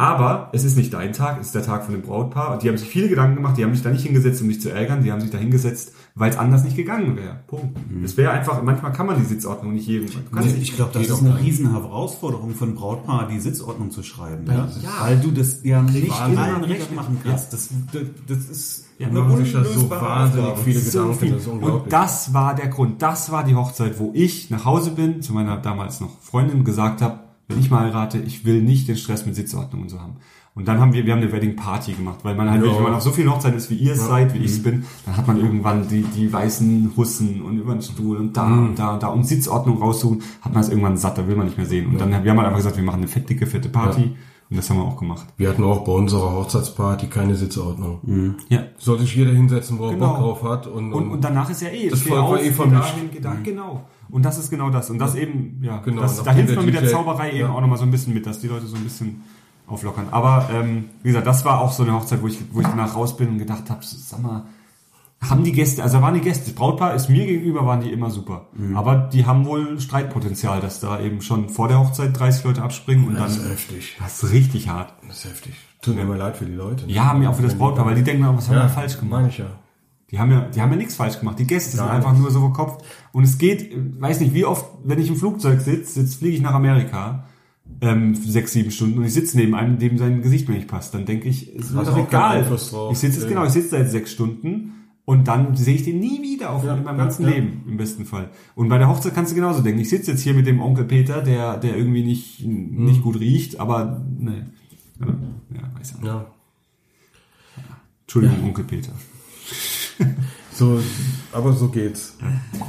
Speaker 1: Aber es ist nicht dein Tag, es ist der Tag von dem Brautpaar. Und die haben sich viele Gedanken gemacht, die haben sich da nicht hingesetzt, um dich zu ärgern, die haben sich da hingesetzt, weil es anders nicht gegangen wäre. Punkt. Es wäre einfach, manchmal kann man die Sitzordnung nicht jedem. kannst
Speaker 2: Ich,
Speaker 1: nicht-
Speaker 2: ich glaube, das ist eine riesen Herausforderung für ein Brautpaar, die Sitzordnung zu schreiben. Ja?
Speaker 1: Ja.
Speaker 2: Weil du das ja nicht allen recht machen kannst. Das, das, das ist
Speaker 3: Ja,
Speaker 2: eine
Speaker 3: da so
Speaker 2: unlösbare
Speaker 3: wahnsinnig
Speaker 2: Aufgabe.
Speaker 3: viele
Speaker 1: so
Speaker 3: Gedanken,
Speaker 1: viel.
Speaker 3: das.
Speaker 1: Und das war der Grund. Das war die Hochzeit, wo ich nach Hause bin, zu meiner damals noch Freundin gesagt habe, wenn ich mal heirate, ich will nicht den Stress mit Sitzordnung und so haben. Und dann haben wir, wir haben eine Wedding Party gemacht, weil man halt,
Speaker 3: Ja.
Speaker 1: wirklich, wenn man auf so vielen Hochzeiten ist, wie ihr es seid, wie ich
Speaker 3: Mhm.
Speaker 1: es bin, dann hat man irgendwann die, die weißen Hussen und über den Stuhl und da
Speaker 3: Mhm.
Speaker 1: und da und da und Sitzordnung raussuchen, hat man es irgendwann satt, da will man nicht mehr sehen. Und dann, wir haben halt einfach gesagt, wir machen eine fettige, fette Party.
Speaker 3: Ja.
Speaker 1: Und das haben wir auch gemacht.
Speaker 3: Wir hatten auch bei unserer Hochzeitsparty keine Sitzordnung.
Speaker 1: Ja.
Speaker 3: Soll sich jeder hinsetzen, wo er
Speaker 1: Genau.
Speaker 3: Bock drauf hat. Und,
Speaker 1: Und, und danach ist ja eh,
Speaker 3: Das Volk war eh vermischt.
Speaker 1: dahin, da, genau. Und das ist genau das. Und das eben, ja,
Speaker 3: Genau,
Speaker 1: das, da hilft man mit der. Zauberei eben
Speaker 3: Ja.
Speaker 1: auch nochmal so ein bisschen mit, dass die Leute so ein bisschen auflockern. Aber ähm, wie gesagt, das war auch so eine Hochzeit, wo ich, wo ich danach raus bin und gedacht habe, sag mal, haben die Gäste, also da waren die Gäste, das Brautpaar ist mir gegenüber, waren die immer super.
Speaker 3: Mhm.
Speaker 1: Aber die haben wohl Streitpotenzial, dass da eben schon vor der Hochzeit 30 Leute abspringen und
Speaker 3: das
Speaker 1: dann,
Speaker 3: ist heftig.
Speaker 1: das ist richtig hart.
Speaker 3: Das ist heftig. Tut mir immer leid für die Leute. ne?
Speaker 1: Ja, mir auch für das Brautpaar, weil die denken, was haben
Speaker 3: ja,
Speaker 1: wir falsch gemacht?
Speaker 3: Meine ich ja.
Speaker 1: Die haben ja, die haben ja nichts falsch gemacht. Die Gäste sind
Speaker 3: Gar
Speaker 1: einfach
Speaker 3: nichts.
Speaker 1: nur so verkopft. Und es geht, weiß nicht, wie oft, wenn ich im Flugzeug sitze, jetzt fliege ich nach Amerika, ähm, sechs, sieben Stunden und ich sitze neben einem, dem sein Gesicht mir nicht passt. Dann denke ich, es ist mir doch egal. Ich sitze jetzt,
Speaker 3: Ja.
Speaker 1: genau, ich sitze jetzt sechs Stunden und dann sehe ich den nie wieder auf
Speaker 3: Ja,
Speaker 1: in meinem
Speaker 3: ja,
Speaker 1: ganzen
Speaker 3: ja.
Speaker 1: Leben, im besten Fall. Und bei der Hochzeit kannst du genauso denken. Ich sitze jetzt hier mit dem Onkel Peter, der, der irgendwie nicht,
Speaker 3: Hm.
Speaker 1: nicht gut riecht, aber, ne. Ja, ja weiß ja.
Speaker 3: Ja.
Speaker 1: Entschuldigung, Onkel Peter. [LAUGHS]
Speaker 3: So, aber so geht's.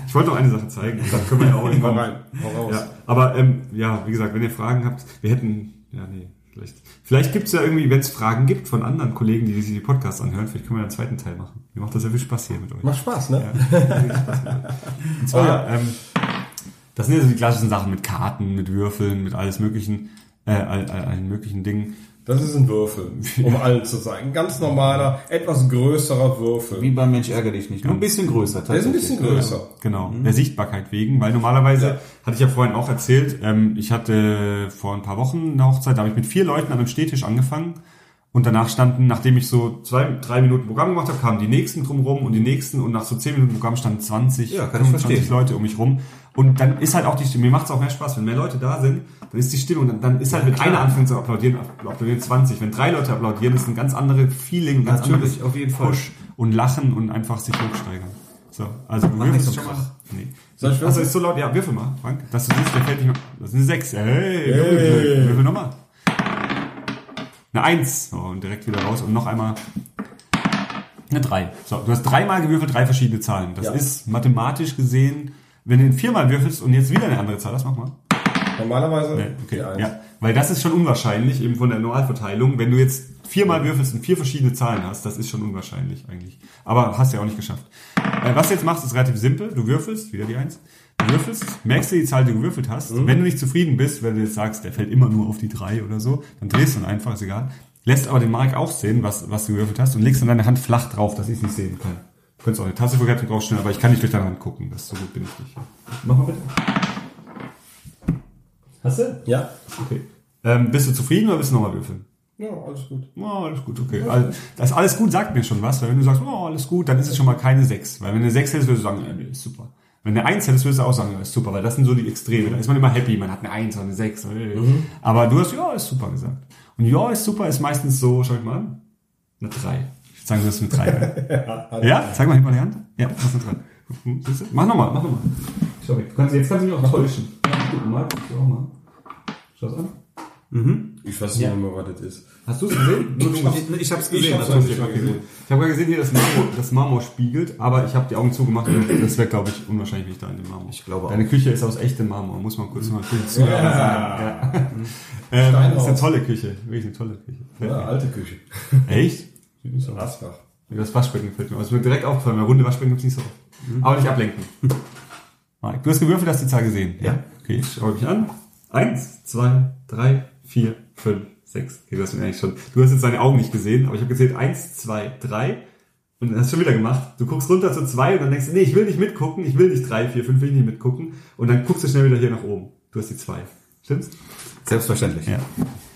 Speaker 1: Ich wollte noch eine Sache zeigen. Dann können wir ja auch [LAUGHS] irgendwann
Speaker 3: rein, hau raus.
Speaker 1: Ja, aber ähm, ja, wie gesagt, wenn ihr Fragen habt, wir hätten, ja, nee, vielleicht, vielleicht gibt's ja irgendwie, wenn es Fragen gibt von anderen Kollegen, die sich die Podcasts anhören, vielleicht können wir einen zweiten Teil machen. Mir macht das sehr viel Spaß hier mit euch.
Speaker 3: Macht Spaß, ne?
Speaker 1: Und zwar,
Speaker 3: Oh ja.
Speaker 1: ähm, das sind ja so die klassischen Sachen mit Karten, mit Würfeln, mit alles möglichen, äh, all, all, allen möglichen Dingen.
Speaker 3: Das ist ein Würfel, [LAUGHS] um allen zu sagen. Ein ganz normaler, etwas größerer Würfel.
Speaker 2: Wie beim Mensch ärgere dich nicht. Nur ein bisschen größer.
Speaker 3: Der ist ein bisschen größer.
Speaker 1: Genau, der Sichtbarkeit wegen, weil normalerweise,
Speaker 3: Ja.
Speaker 1: hatte ich ja vorhin auch erzählt, ähm, ich hatte vor ein paar Wochen eine Hochzeit, da habe ich mit vier Leuten an einem Stehtisch angefangen und danach standen, nachdem ich so zwei, drei Minuten Programm gemacht habe, kamen die nächsten drumrum und die nächsten und nach so zehn Minuten Programm standen 20,
Speaker 2: Ja, kann ich
Speaker 1: 25
Speaker 2: verstehen.
Speaker 1: Leute um mich rum und dann ist halt auch die Stimmung, mir macht es auch mehr Spaß, wenn mehr Leute da sind, dann ist die Stimmung, dann, dann ist halt, wenn einer anfängt zu applaudieren, applaudieren 20, wenn drei Leute applaudieren, ist ein ganz anderes Feeling, ein ganz
Speaker 2: Natürlich,
Speaker 1: anderes
Speaker 2: auf jeden Fall.
Speaker 1: Push und lachen und einfach sich hochsteigern. So, also du würfelst
Speaker 2: so
Speaker 1: schon mal. Nee.
Speaker 3: Soll ich
Speaker 1: also ist so laut, ja, würfel mal, Frank, dass du siehst, der fällt nicht mehr. Das ist eine 6. Hey,
Speaker 3: Hey.
Speaker 1: Würfel, würfel nochmal. Eine 1. So, und direkt wieder raus und noch einmal eine 3. So, du hast dreimal gewürfelt, drei verschiedene Zahlen. Das
Speaker 3: Ja.
Speaker 1: ist mathematisch gesehen, wenn du ihn viermal würfelst und jetzt wieder eine andere Zahl hast, mach mal.
Speaker 3: Normalerweise
Speaker 1: Nee, okay.
Speaker 3: die Eins.
Speaker 1: Ja, weil das ist schon unwahrscheinlich, eben von der Normalverteilung. Wenn du jetzt viermal würfelst und vier verschiedene Zahlen hast, das ist schon unwahrscheinlich eigentlich. Aber hast du ja auch nicht geschafft. Äh, was du jetzt machst, ist relativ simpel. Du würfelst, wieder die Eins. Du würfelst, merkst dir die Zahl, die du gewürfelt hast.
Speaker 3: Mhm.
Speaker 1: Wenn du nicht zufrieden bist, wenn du jetzt sagst, der fällt immer nur auf die drei oder so, dann drehst du ihn einfach, ist egal. Lässt aber den Mark auch sehen, was, was du gewürfelt hast und legst dann deine Hand flach drauf, dass ich es nicht sehen kann. Du könntest auch eine Tasse schnell, aber ich kann nicht durch deine Hand gucken. Das so gut bin ich nicht. Mach mal bitte. Hast du?
Speaker 3: Ja.
Speaker 1: Okay. Ähm, bist du zufrieden oder willst du nochmal würfeln?
Speaker 3: Ja, alles gut.
Speaker 1: Oh, alles gut, okay. Also, das alles gut sagt mir schon was, weil wenn du sagst, oh, alles gut, dann ist es schon mal keine 6. Weil wenn du eine 6 hättest, würdest du sagen, ja, nee, ist super. Wenn du eine 1 hättest, würdest du auch sagen, ja, ist super, weil das sind so die Extreme. Da ist man immer happy, man hat eine 1 oder eine 6. Aber du hast, ja, ist super gesagt. Und ja, ist super, ist meistens so, schau ich mal an, eine 3. Ich sage, du hast eine 3. [LAUGHS] ja, zeig mal hinten mal die Hand. Ja, das ist eine 3. Siehst du? Mach nochmal, mach nochmal. Sorry, du kannst, jetzt kannst du mich auch täuschen. Ja, guck mal, guck dir auch mal. Schau es an.
Speaker 3: Ich weiß nicht mehr, was das ist.
Speaker 1: Hast du es [LAUGHS] gesehen?
Speaker 2: Ich, ich habe es
Speaker 3: Ich
Speaker 2: gesehen.
Speaker 3: hab's
Speaker 2: natürlich.
Speaker 3: nicht mal gesehen.
Speaker 1: Ich habe gerade gesehen, hier das Marmor, das Marmor spiegelt, aber ich habe die Augen zugemacht. und Das wäre, glaube ich, unwahrscheinlich, wie ich da in dem Marmor.
Speaker 2: Ich glaube
Speaker 1: Deine
Speaker 2: auch.
Speaker 1: Küche ist aus echtem Marmor, muss man kurz mal für die Zuhörer sagen. Ja. Ähm, das ist eine tolle Küche, wirklich eine tolle Küche.
Speaker 3: Ja, alte Küche.
Speaker 1: Echt? Aus.
Speaker 3: Asbach.
Speaker 1: Das Waschbecken gefällt mir. Also ist mir direkt aufgefallen, weil runde Waschbecken gibt's nicht so oft. Aber nicht ablenken. Mike, du hast gewürfelt, hast die Zahl gesehen.
Speaker 2: Ja.
Speaker 1: Okay, ich schaue mich an. Eins, zwei, drei, vier, fünf, sechs. Okay, du hast mir eigentlich schon. Du hast jetzt deine Augen nicht gesehen, aber ich habe gezählt eins, zwei, drei. Und dann hast du schon wieder gemacht. Du guckst runter zu zwei und dann denkst du, nee, ich will nicht mitgucken, ich will nicht drei, vier, fünf, will ich nicht mitgucken. Und dann guckst du schnell wieder hier nach oben. Du hast die zwei. Stimmt's?
Speaker 2: Selbstverständlich.
Speaker 1: Ja.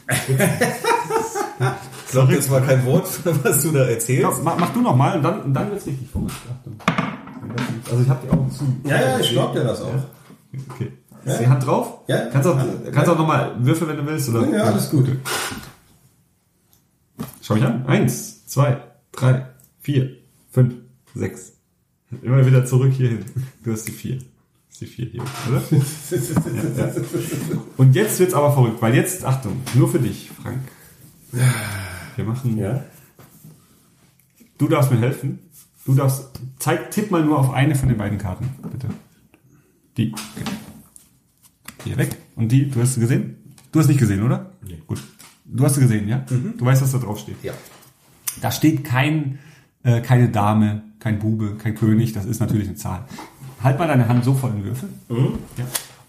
Speaker 1: [LAUGHS]
Speaker 2: Ich glaube, das war kein Wort, [LAUGHS] was du da erzählst.
Speaker 1: Ja, mach, mach du noch mal und dann, und dann wird's richtig verrückt. Achtung. Also ich habe die Augen zu.
Speaker 3: Ja, ja, ich glaub dir das auch.
Speaker 1: Okay. Ist die Hand drauf?
Speaker 3: Ja.
Speaker 1: Kannst auch, kannst auch nochmal Würfel, wenn du willst, oder?
Speaker 3: Ja, alles gut.
Speaker 1: Schau mich an. Eins, zwei, drei, vier, fünf, sechs. Immer wieder zurück hierhin. Du hast die vier. Das ist die vier hier, oder? [LAUGHS] ja, ja. Und jetzt wird's aber verrückt, weil jetzt, Achtung, nur für dich, Frank. Wir machen.
Speaker 3: Ja.
Speaker 1: Du darfst mir helfen. Du darfst. Zeig, tipp mal nur auf eine von den beiden Karten, bitte. Die. Hier weg. Und die, du hast sie gesehen? Du hast nicht gesehen, oder? Nee. Gut. Du hast sie gesehen, ja? Du weißt, was da drauf steht.
Speaker 3: Ja.
Speaker 1: Da steht kein, äh, keine Dame, kein Bube, kein König, das ist natürlich eine Zahl. Halt mal deine Hand so vor den Würfel. Ja.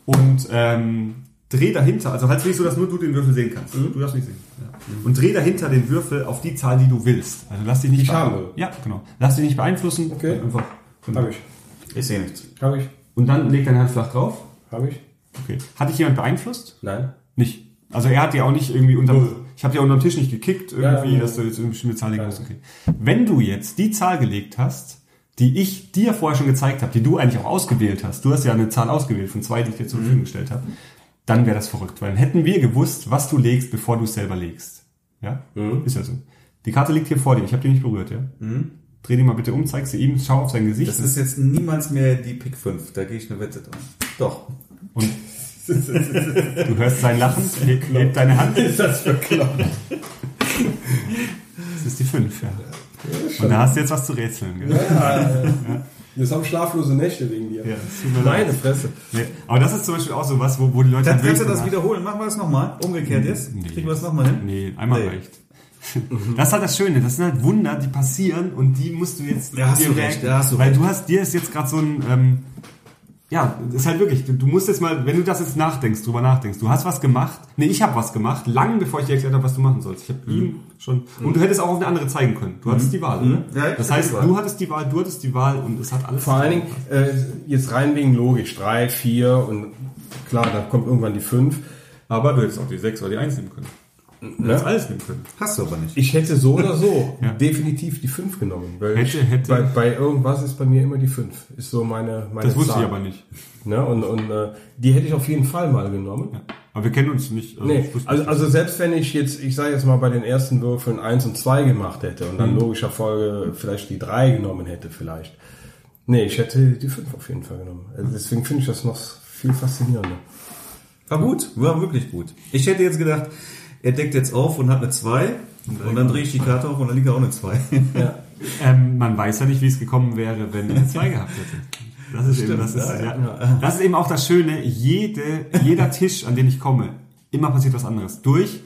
Speaker 1: Und ähm, dreh dahinter, also halt nicht so, dass nur du den Würfel sehen kannst. Du darfst nicht sehen. Ja. Und dreh dahinter den Würfel auf die Zahl, die du willst. Also lass dich nicht
Speaker 3: Ich
Speaker 1: beein-
Speaker 3: habe.
Speaker 1: Ja, genau. Lass dich nicht beeinflussen.
Speaker 3: Okay.
Speaker 1: Einfach.
Speaker 3: Hab ich.
Speaker 2: Ich sehe nichts.
Speaker 3: Hab ich.
Speaker 1: Und dann leg deine Hand flach drauf.
Speaker 3: Hab ich.
Speaker 1: Okay. Hat dich jemand beeinflusst?
Speaker 3: Nein.
Speaker 1: Nicht. Also er hat dir auch nicht irgendwie unter ich habe dir unterm Tisch nicht gekickt irgendwie,
Speaker 3: Ja, ja,
Speaker 1: dass du jetzt eine bestimmte Zahl legen musst. Okay. Wenn du jetzt die Zahl gelegt hast, die ich dir vorher schon gezeigt habe, die du eigentlich auch ausgewählt hast, du hast ja eine Zahl ausgewählt von zwei, die ich dir zur Verfügung gestellt habe, dann wäre das verrückt, weil dann hätten wir gewusst, was du legst, bevor du es selber legst. Ja? Ist ja so. Die Karte liegt hier vor dir, ich habe die nicht berührt, ja? Dreh die mal bitte um, zeig sie ihm, schau auf sein Gesicht.
Speaker 2: Das ist jetzt niemals mehr die Pick 5. Da gehe ich eine Wette drauf. Doch.
Speaker 1: und du hörst sein Lachen, heb, heb deine Hand.
Speaker 3: Ist das bekloppt?
Speaker 1: Das ist die 5, ja. Und da hast du jetzt was zu rätseln, gell?
Speaker 3: Ja, äh, das haben schlaflose Nächte wegen dir.
Speaker 1: Ja,
Speaker 3: Meine. Fresse.
Speaker 1: Nee, aber das ist zum Beispiel auch so was, wo, wo die Leute
Speaker 2: Dann
Speaker 1: wirklich
Speaker 2: kannst du das wiederholen. Machen wir das nochmal. Umgekehrt jetzt.
Speaker 1: Nee.
Speaker 2: Kriegen wir das nochmal hin?
Speaker 1: Nee, einmal
Speaker 2: Nee.
Speaker 1: reicht. [LAUGHS] Das ist halt das Schöne, das sind halt Wunder, die passieren und die musst du jetzt
Speaker 2: Da hast du recht, da hast du
Speaker 1: weil
Speaker 2: recht.
Speaker 1: du hast, dir ist jetzt gerade so ein, ähm, ja, ist halt wirklich, du, du musst jetzt mal, wenn du das jetzt nachdenkst, drüber nachdenkst, du hast was gemacht, nee, ich habe was gemacht, lang bevor ich dir erklärt habe, was du machen sollst. Ich habe
Speaker 2: Mhm.
Speaker 1: ihm schon, und du hättest auch auf eine andere zeigen können. Du hattest die Wahl, oder?
Speaker 2: Ja, ich
Speaker 1: das heißt, du hattest die Wahl, du hattest die Wahl und es hat alles.
Speaker 3: Vor allen Dingen, äh, jetzt rein wegen Logik, drei, vier und klar, da kommt irgendwann die fünf.
Speaker 1: Aber du hättest auch die 6 oder die 1 nehmen können. Du hättest alles nehmen können.
Speaker 2: Hast du aber nicht.
Speaker 3: Ich hätte so oder so [LAUGHS]
Speaker 1: Ja.
Speaker 3: definitiv die fünf genommen. Weil
Speaker 1: Hätte, hätte.
Speaker 3: Bei, bei irgendwas ist bei mir immer die fünf. Ist so meine, meine
Speaker 1: Das wusste
Speaker 3: Zahl.
Speaker 1: ich aber nicht.
Speaker 3: Ne? Und, und äh, die hätte ich auf jeden Fall mal genommen.
Speaker 1: Ja. Aber wir kennen uns nicht. Also
Speaker 3: Nee, also, also selbst wenn ich jetzt, ich sage jetzt mal bei den ersten Würfeln eins und zwei gemacht hätte und
Speaker 1: Mhm.
Speaker 3: dann logischer Folge vielleicht die drei genommen hätte vielleicht. Nee, ich hätte die fünf auf jeden Fall genommen. Also deswegen finde ich das noch viel faszinierender.
Speaker 2: War gut. War wirklich gut. Ich hätte jetzt gedacht, er deckt jetzt auf und hat eine 2. Und dann drehe ich die Karte auf und dann liegt da auch eine 2.
Speaker 3: Ja.
Speaker 1: Ähm, man weiß ja nicht, wie es gekommen wäre, wenn er zwei gehabt hätte. Das ist, eben, das, ist, ja, das ist eben auch das Schöne. Jede, jeder Tisch, an den ich komme, immer passiert was anderes. Durch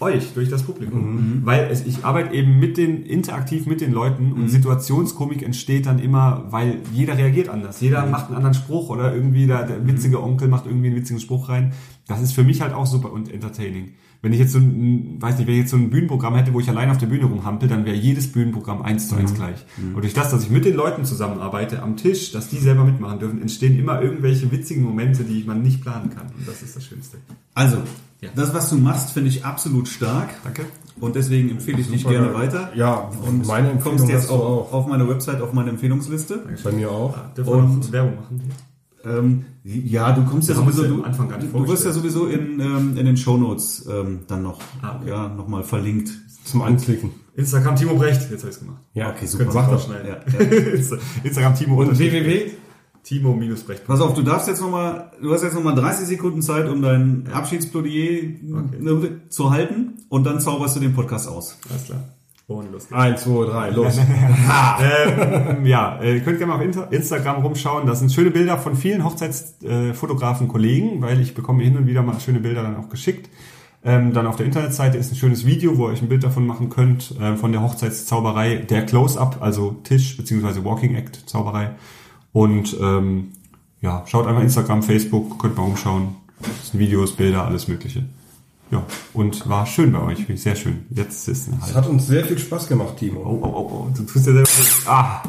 Speaker 1: euch, durch das Publikum. Weil es, ich arbeite eben mit den, interaktiv mit den Leuten und Situationskomik entsteht dann immer, weil jeder reagiert anders. Jeder macht einen anderen Spruch oder irgendwie der, der witzige Onkel macht irgendwie einen witzigen Spruch rein. Das ist für mich halt auch super und entertaining. Wenn ich jetzt so ein, weiß nicht, wenn ich jetzt so ein Bühnenprogramm hätte, wo ich allein auf der Bühne rumhampel, dann wäre jedes Bühnenprogramm eins zu eins gleich. Und durch das, dass ich mit den Leuten zusammenarbeite am Tisch, dass die selber mitmachen dürfen, entstehen immer irgendwelche witzigen Momente, die man nicht planen kann. Und das ist das Schönste.
Speaker 2: Also,
Speaker 1: Ja.
Speaker 2: das, was du machst, finde ich absolut stark.
Speaker 1: Danke.
Speaker 2: Und deswegen empfehle ich dich gerne
Speaker 3: geil.
Speaker 2: weiter.
Speaker 3: Ja,
Speaker 2: Und
Speaker 3: meine
Speaker 2: kommst
Speaker 3: Empfehlung
Speaker 2: jetzt
Speaker 3: hast du
Speaker 2: auch
Speaker 3: auch.
Speaker 2: auf meine Website, auf meine Empfehlungsliste.
Speaker 3: Bei mir auch.
Speaker 1: Dürfen wir Werbung machen?
Speaker 2: Ähm, ja, du kommst ja
Speaker 1: Das
Speaker 2: sowieso, du,
Speaker 1: Anfang gar nicht
Speaker 2: du wirst ja sowieso in, ähm, in den Shownotes ähm, dann noch,
Speaker 1: Ah, okay.
Speaker 2: ja, noch mal verlinkt.
Speaker 3: Zum Anklicken.
Speaker 1: Instagram Timo Brecht, jetzt habe ich es gemacht.
Speaker 3: Ja,
Speaker 2: Okay, super.
Speaker 1: Mach doch schnell.
Speaker 2: Ja, [LAUGHS]
Speaker 1: Instagram Timo
Speaker 3: Und www?
Speaker 1: Timo-Brecht.
Speaker 2: Pass auf, du darfst jetzt noch mal, du hast jetzt noch mal 30 Sekunden Zeit, um dein Abschiedsplädoyer ne, zu halten und dann zauberst du den Podcast aus.
Speaker 1: Alles klar. Und los.
Speaker 3: Eins, zwei, drei, los. [LAUGHS]
Speaker 1: ähm, ja, äh, ihr könnt gerne mal auf Inter Instagram rumschauen. Das sind schöne Bilder von vielen Hochzeitsfotografen, Kollegen, weil ich bekomme hin und wieder mal schöne Bilder dann auch geschickt. Ähm, dann auf der Internetseite ist ein schönes Video, wo ihr euch ein Bild davon machen könnt, äh, von der Hochzeitszauberei, der Close-Up, also Tisch bzw. Walking Act Zauberei. Und ähm, ja, schaut einfach Instagram, Facebook, könnt mal umschauen. Das sind Videos, Bilder, alles Mögliche. Ja, und war schön bei euch, wirklich sehr schön. Jetzt ist
Speaker 3: Es
Speaker 1: halbe.
Speaker 3: hat uns sehr viel Spaß gemacht, Timo.
Speaker 1: Oh, oh, oh, oh, du tust ja selber. Ah,